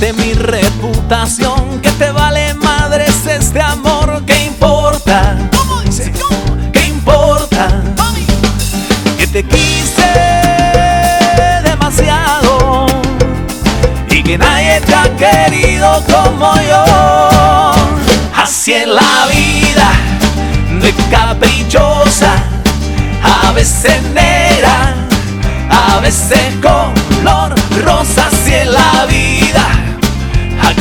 Que ensuciaste mi reputación, que te vale madres este amor. ¿Qué importa? ¿Qué importa? Que te quise demasiado y que nadie te ha querido como yo. Así es la vida de caprichosa, a veces negra, a veces color rosa. Así es la vida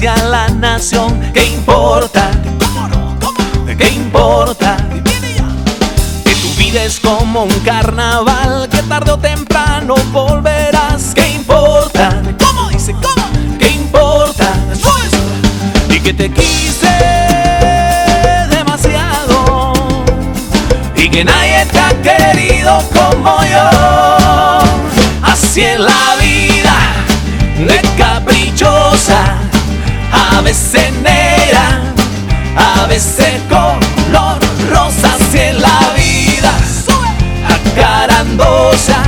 justicia a la nación. ¿Qué importa? ¿Qué importa? Que tu vida es como un carnaval, que tarde o temprano volverás. ¿Qué importa? ¿Cómo dice? ¿Cómo? ¿Qué importa? Y que te quise demasiado y que nadie te ha querido como yo. Así es la vida de caprichosa, a veces negra, a veces color rosa. Así es la vida acarandosa.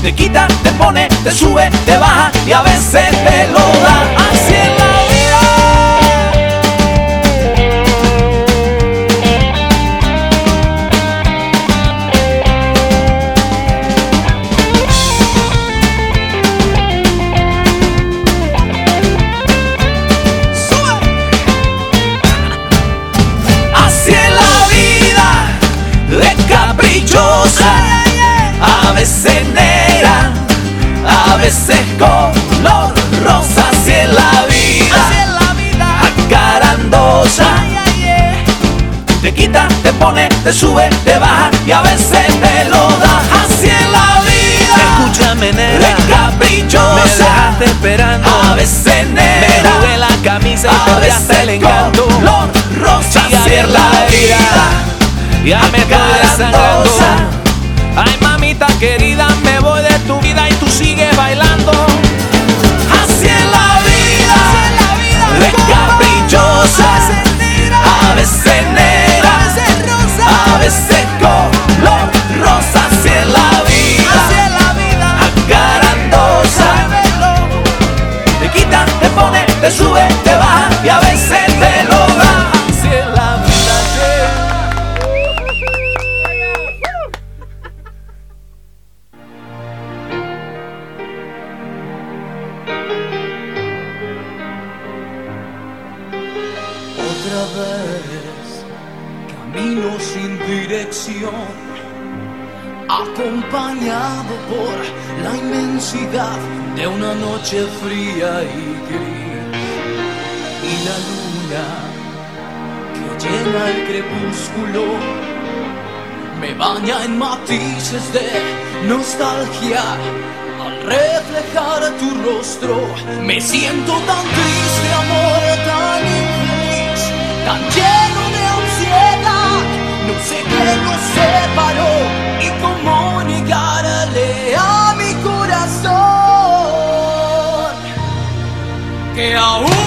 Te quita, te pone, te sube, te baja y a veces te lo te sube, te baja y a veces te lo da. Así es la vida. Escúchame, negra. De caprichosa. Me dejaste esperando. A veces negra. Me jugué la camisa y perdiste el encanto. Color rosa. Es la vida. Ya me estoy desangrando. Ay, mamita querida, me voy de noche fría y gris. Y la luna que llena el crepúsculo me baña en matices de nostalgia. Al reflejar tu rostro, me siento tan triste, amor, tan infeliz, tan lleno de ansiedad. No sé qué nos separó y cómo negarle a que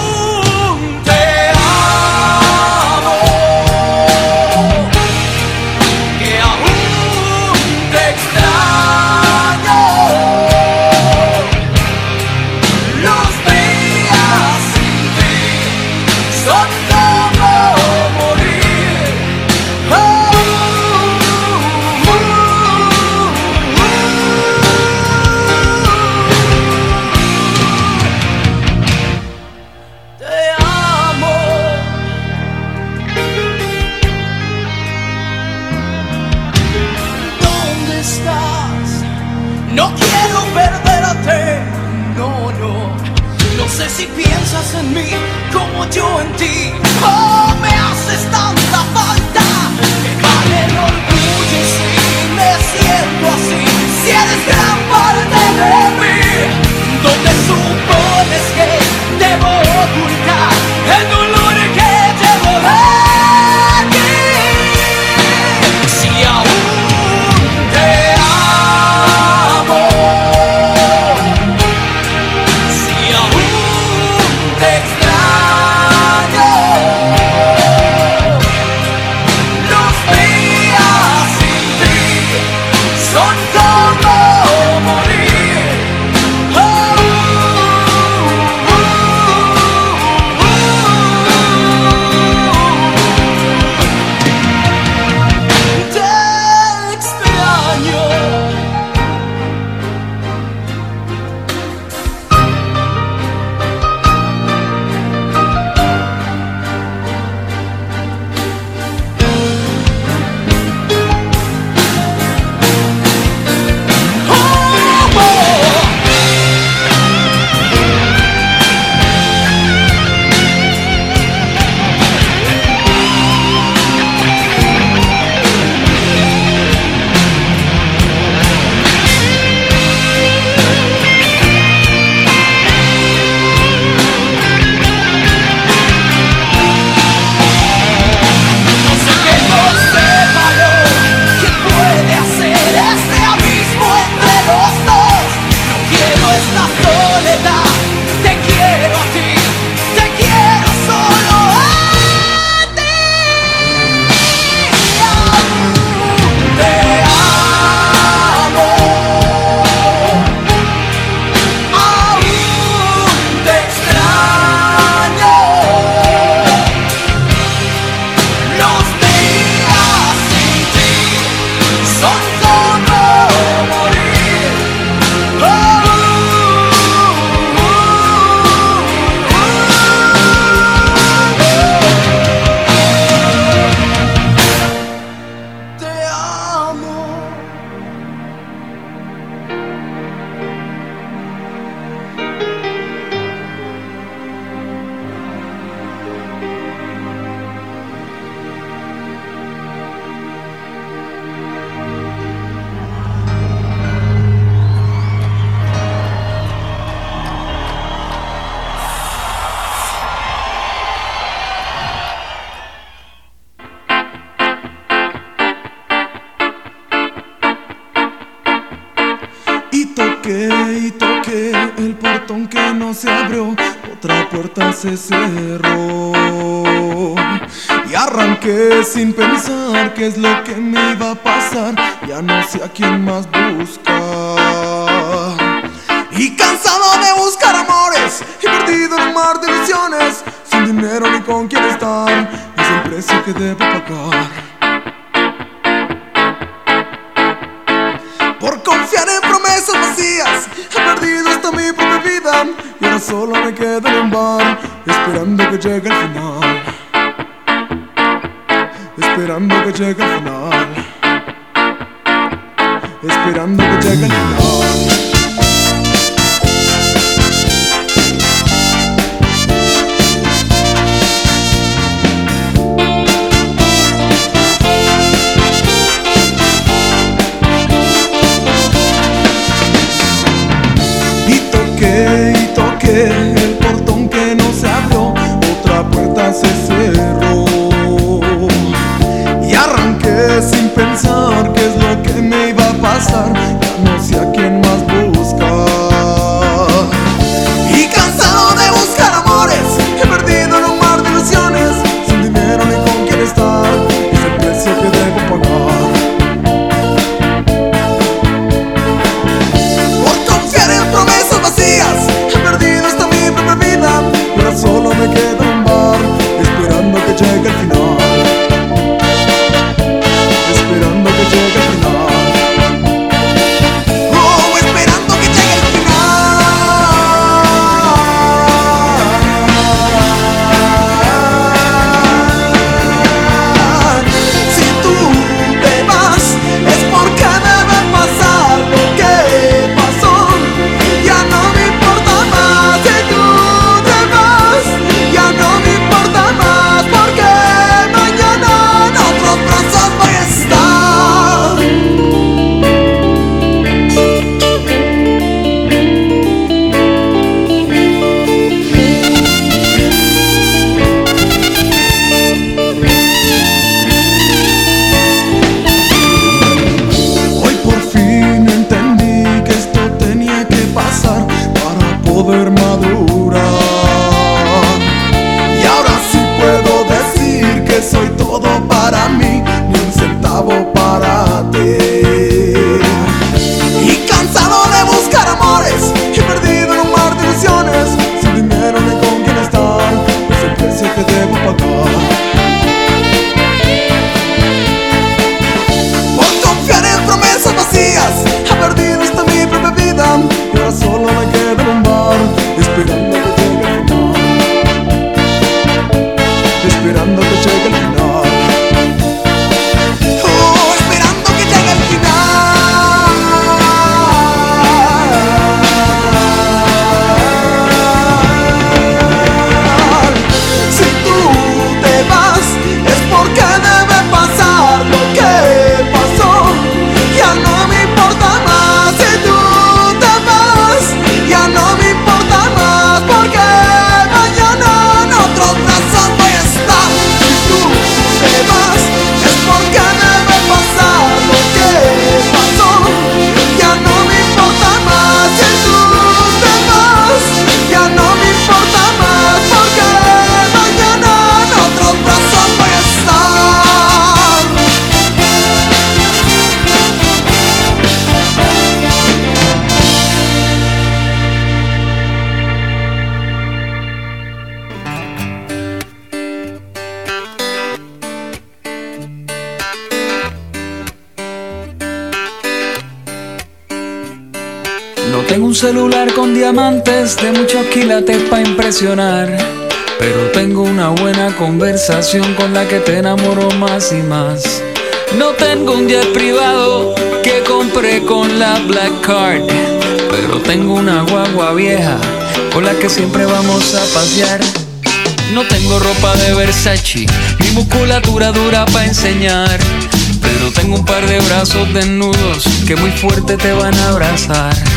y diamantes de muchos quilates para impresionar. Pero tengo una buena conversación con la que te enamoro más y más. No tengo un jet privado que compré con la Black Card. Pero tengo una guagua vieja con la que siempre vamos a pasear. No tengo ropa de Versace, mi musculatura dura para enseñar. Pero tengo un par de brazos desnudos que muy fuerte te van a abrazar.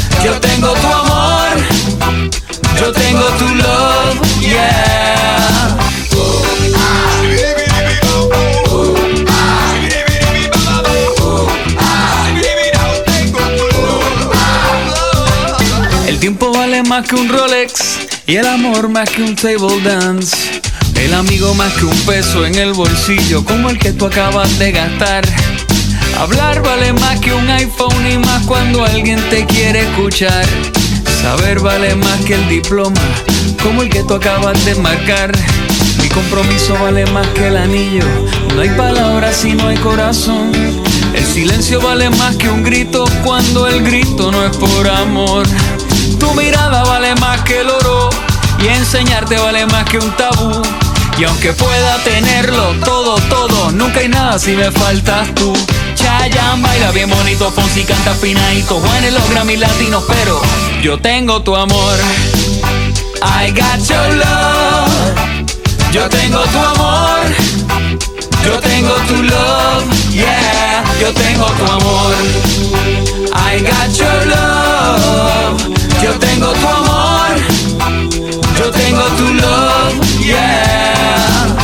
Yo tengo tu amor. Yo tengo tu love. Yeah. El tiempo vale más que un Rolex y el amor más que un table dance. El amigo más que un peso en el bolsillo como el que tú acabas de gastar. Hablar vale más que un iPhone y más cuando alguien te quiere escuchar. Saber vale más que el diploma como el que tú acabas de marcar. Mi compromiso vale más que el anillo. No hay palabras si no hay corazón. El silencio vale más que un grito cuando el grito no es por amor. Tu mirada vale más que el oro y enseñarte vale más que un tabú. Y aunque pueda tenerlo todo, todo, nunca hay nada si me faltas tú. Chayanne baila bien bonito, Fonsi canta finadito, Juan en los Grammy latinos, pero yo tengo tu amor. I got your love. Yo tengo tu amor. Yo tengo tu love. Yeah, yo tengo tu amor. I got your love. Yo tengo tu amor. Yo tengo tu love. Yeah.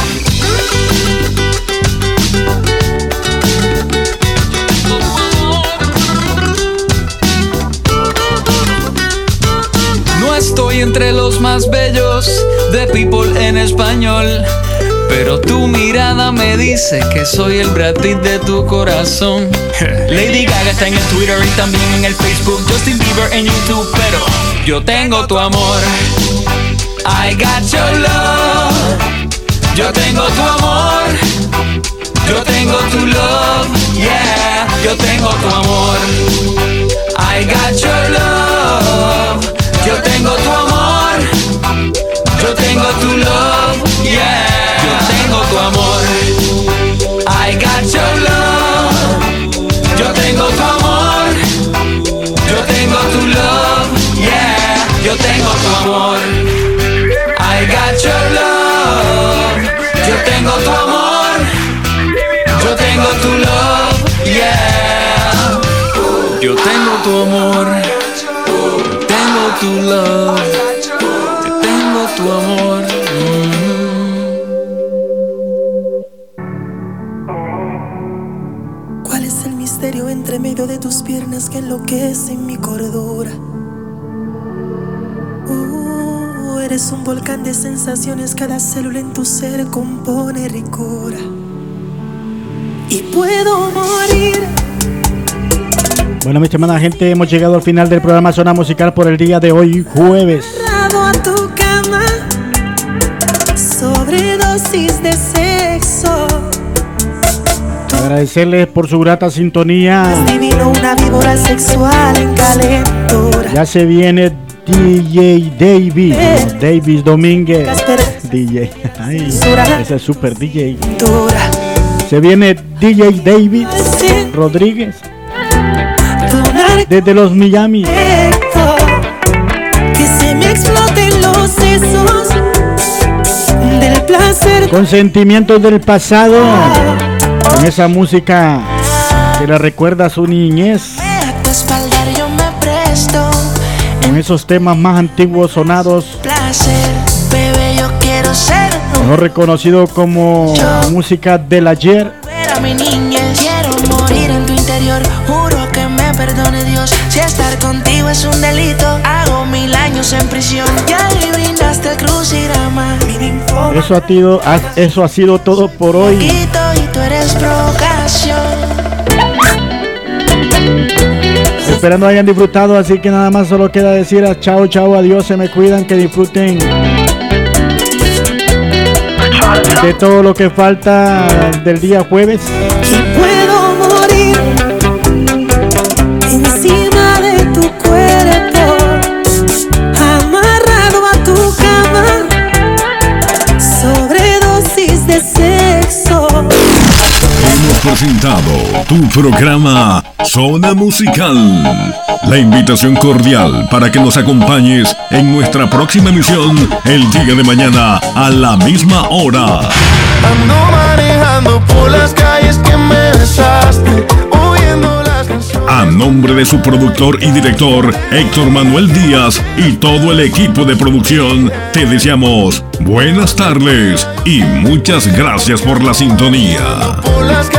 Estoy entre los más bellos de People en español. Pero tu mirada me dice que soy el Brad Pitt de tu corazón. [laughs] Lady Gaga está en el Twitter y también en el Facebook. Justin Bieber en YouTube, pero yo tengo tu amor. I got your love. Yo tengo tu amor. Yo tengo tu love. Yeah, yo tengo tu amor. I got your love. Yo tengo tu amor. Yo tengo tu love. Yeah, yo tengo tu amor. I got your love. Yo tengo tu amor. Yo tengo tu love. Yeah, yo tengo tu amor. I got your love. Yo tengo tu amor. Yo tengo tu love. Yeah. Yo tengo tu amor. Tu tengo tu amor. ¿Cuál es el misterio entre medio de tus piernas que enloquece mi cordura? Uh, eres un volcán de sensaciones, cada célula en tu ser compone ricura. Y puedo morir. Bueno, mi estimada gente, hemos llegado al final del programa Zona Musical por el día de hoy, jueves. agarrado a tu cama, sobredosis de sexo. Agradecerles por su grata sintonía. Divino una víbora sexual en calentura. Ya se viene DJ Davis, Davis Domínguez. DJ, ay, ese es super DJ. Se viene DJ David Rodríguez desde los Miami. Que se me exploten los sesos del placer. Con sentimientos del pasado, con esa música que le recuerda a su niñez, con esos temas más antiguos sonados, no reconocido como música del ayer. Si estar contigo es un delito, hago mil años en prisión. Y ahí brindaste el crucigrama. Eso ha, sido, eso ha sido todo por hoy. quito y tú eres provocación. Esperando hayan disfrutado, así que nada más solo queda decir a chao, chao, adiós, se me cuidan, que disfruten de todo lo que falta del día jueves. Presentado tu programa Zona Musical. La invitación cordial para que nos acompañes en nuestra próxima emisión el día de mañana a la misma hora. Ando manejando por las calles que me besaste, oyendo las canciones. A nombre de su productor y director Héctor Manuel Díaz y todo el equipo de producción, te deseamos buenas tardes y muchas gracias por la sintonía. Por las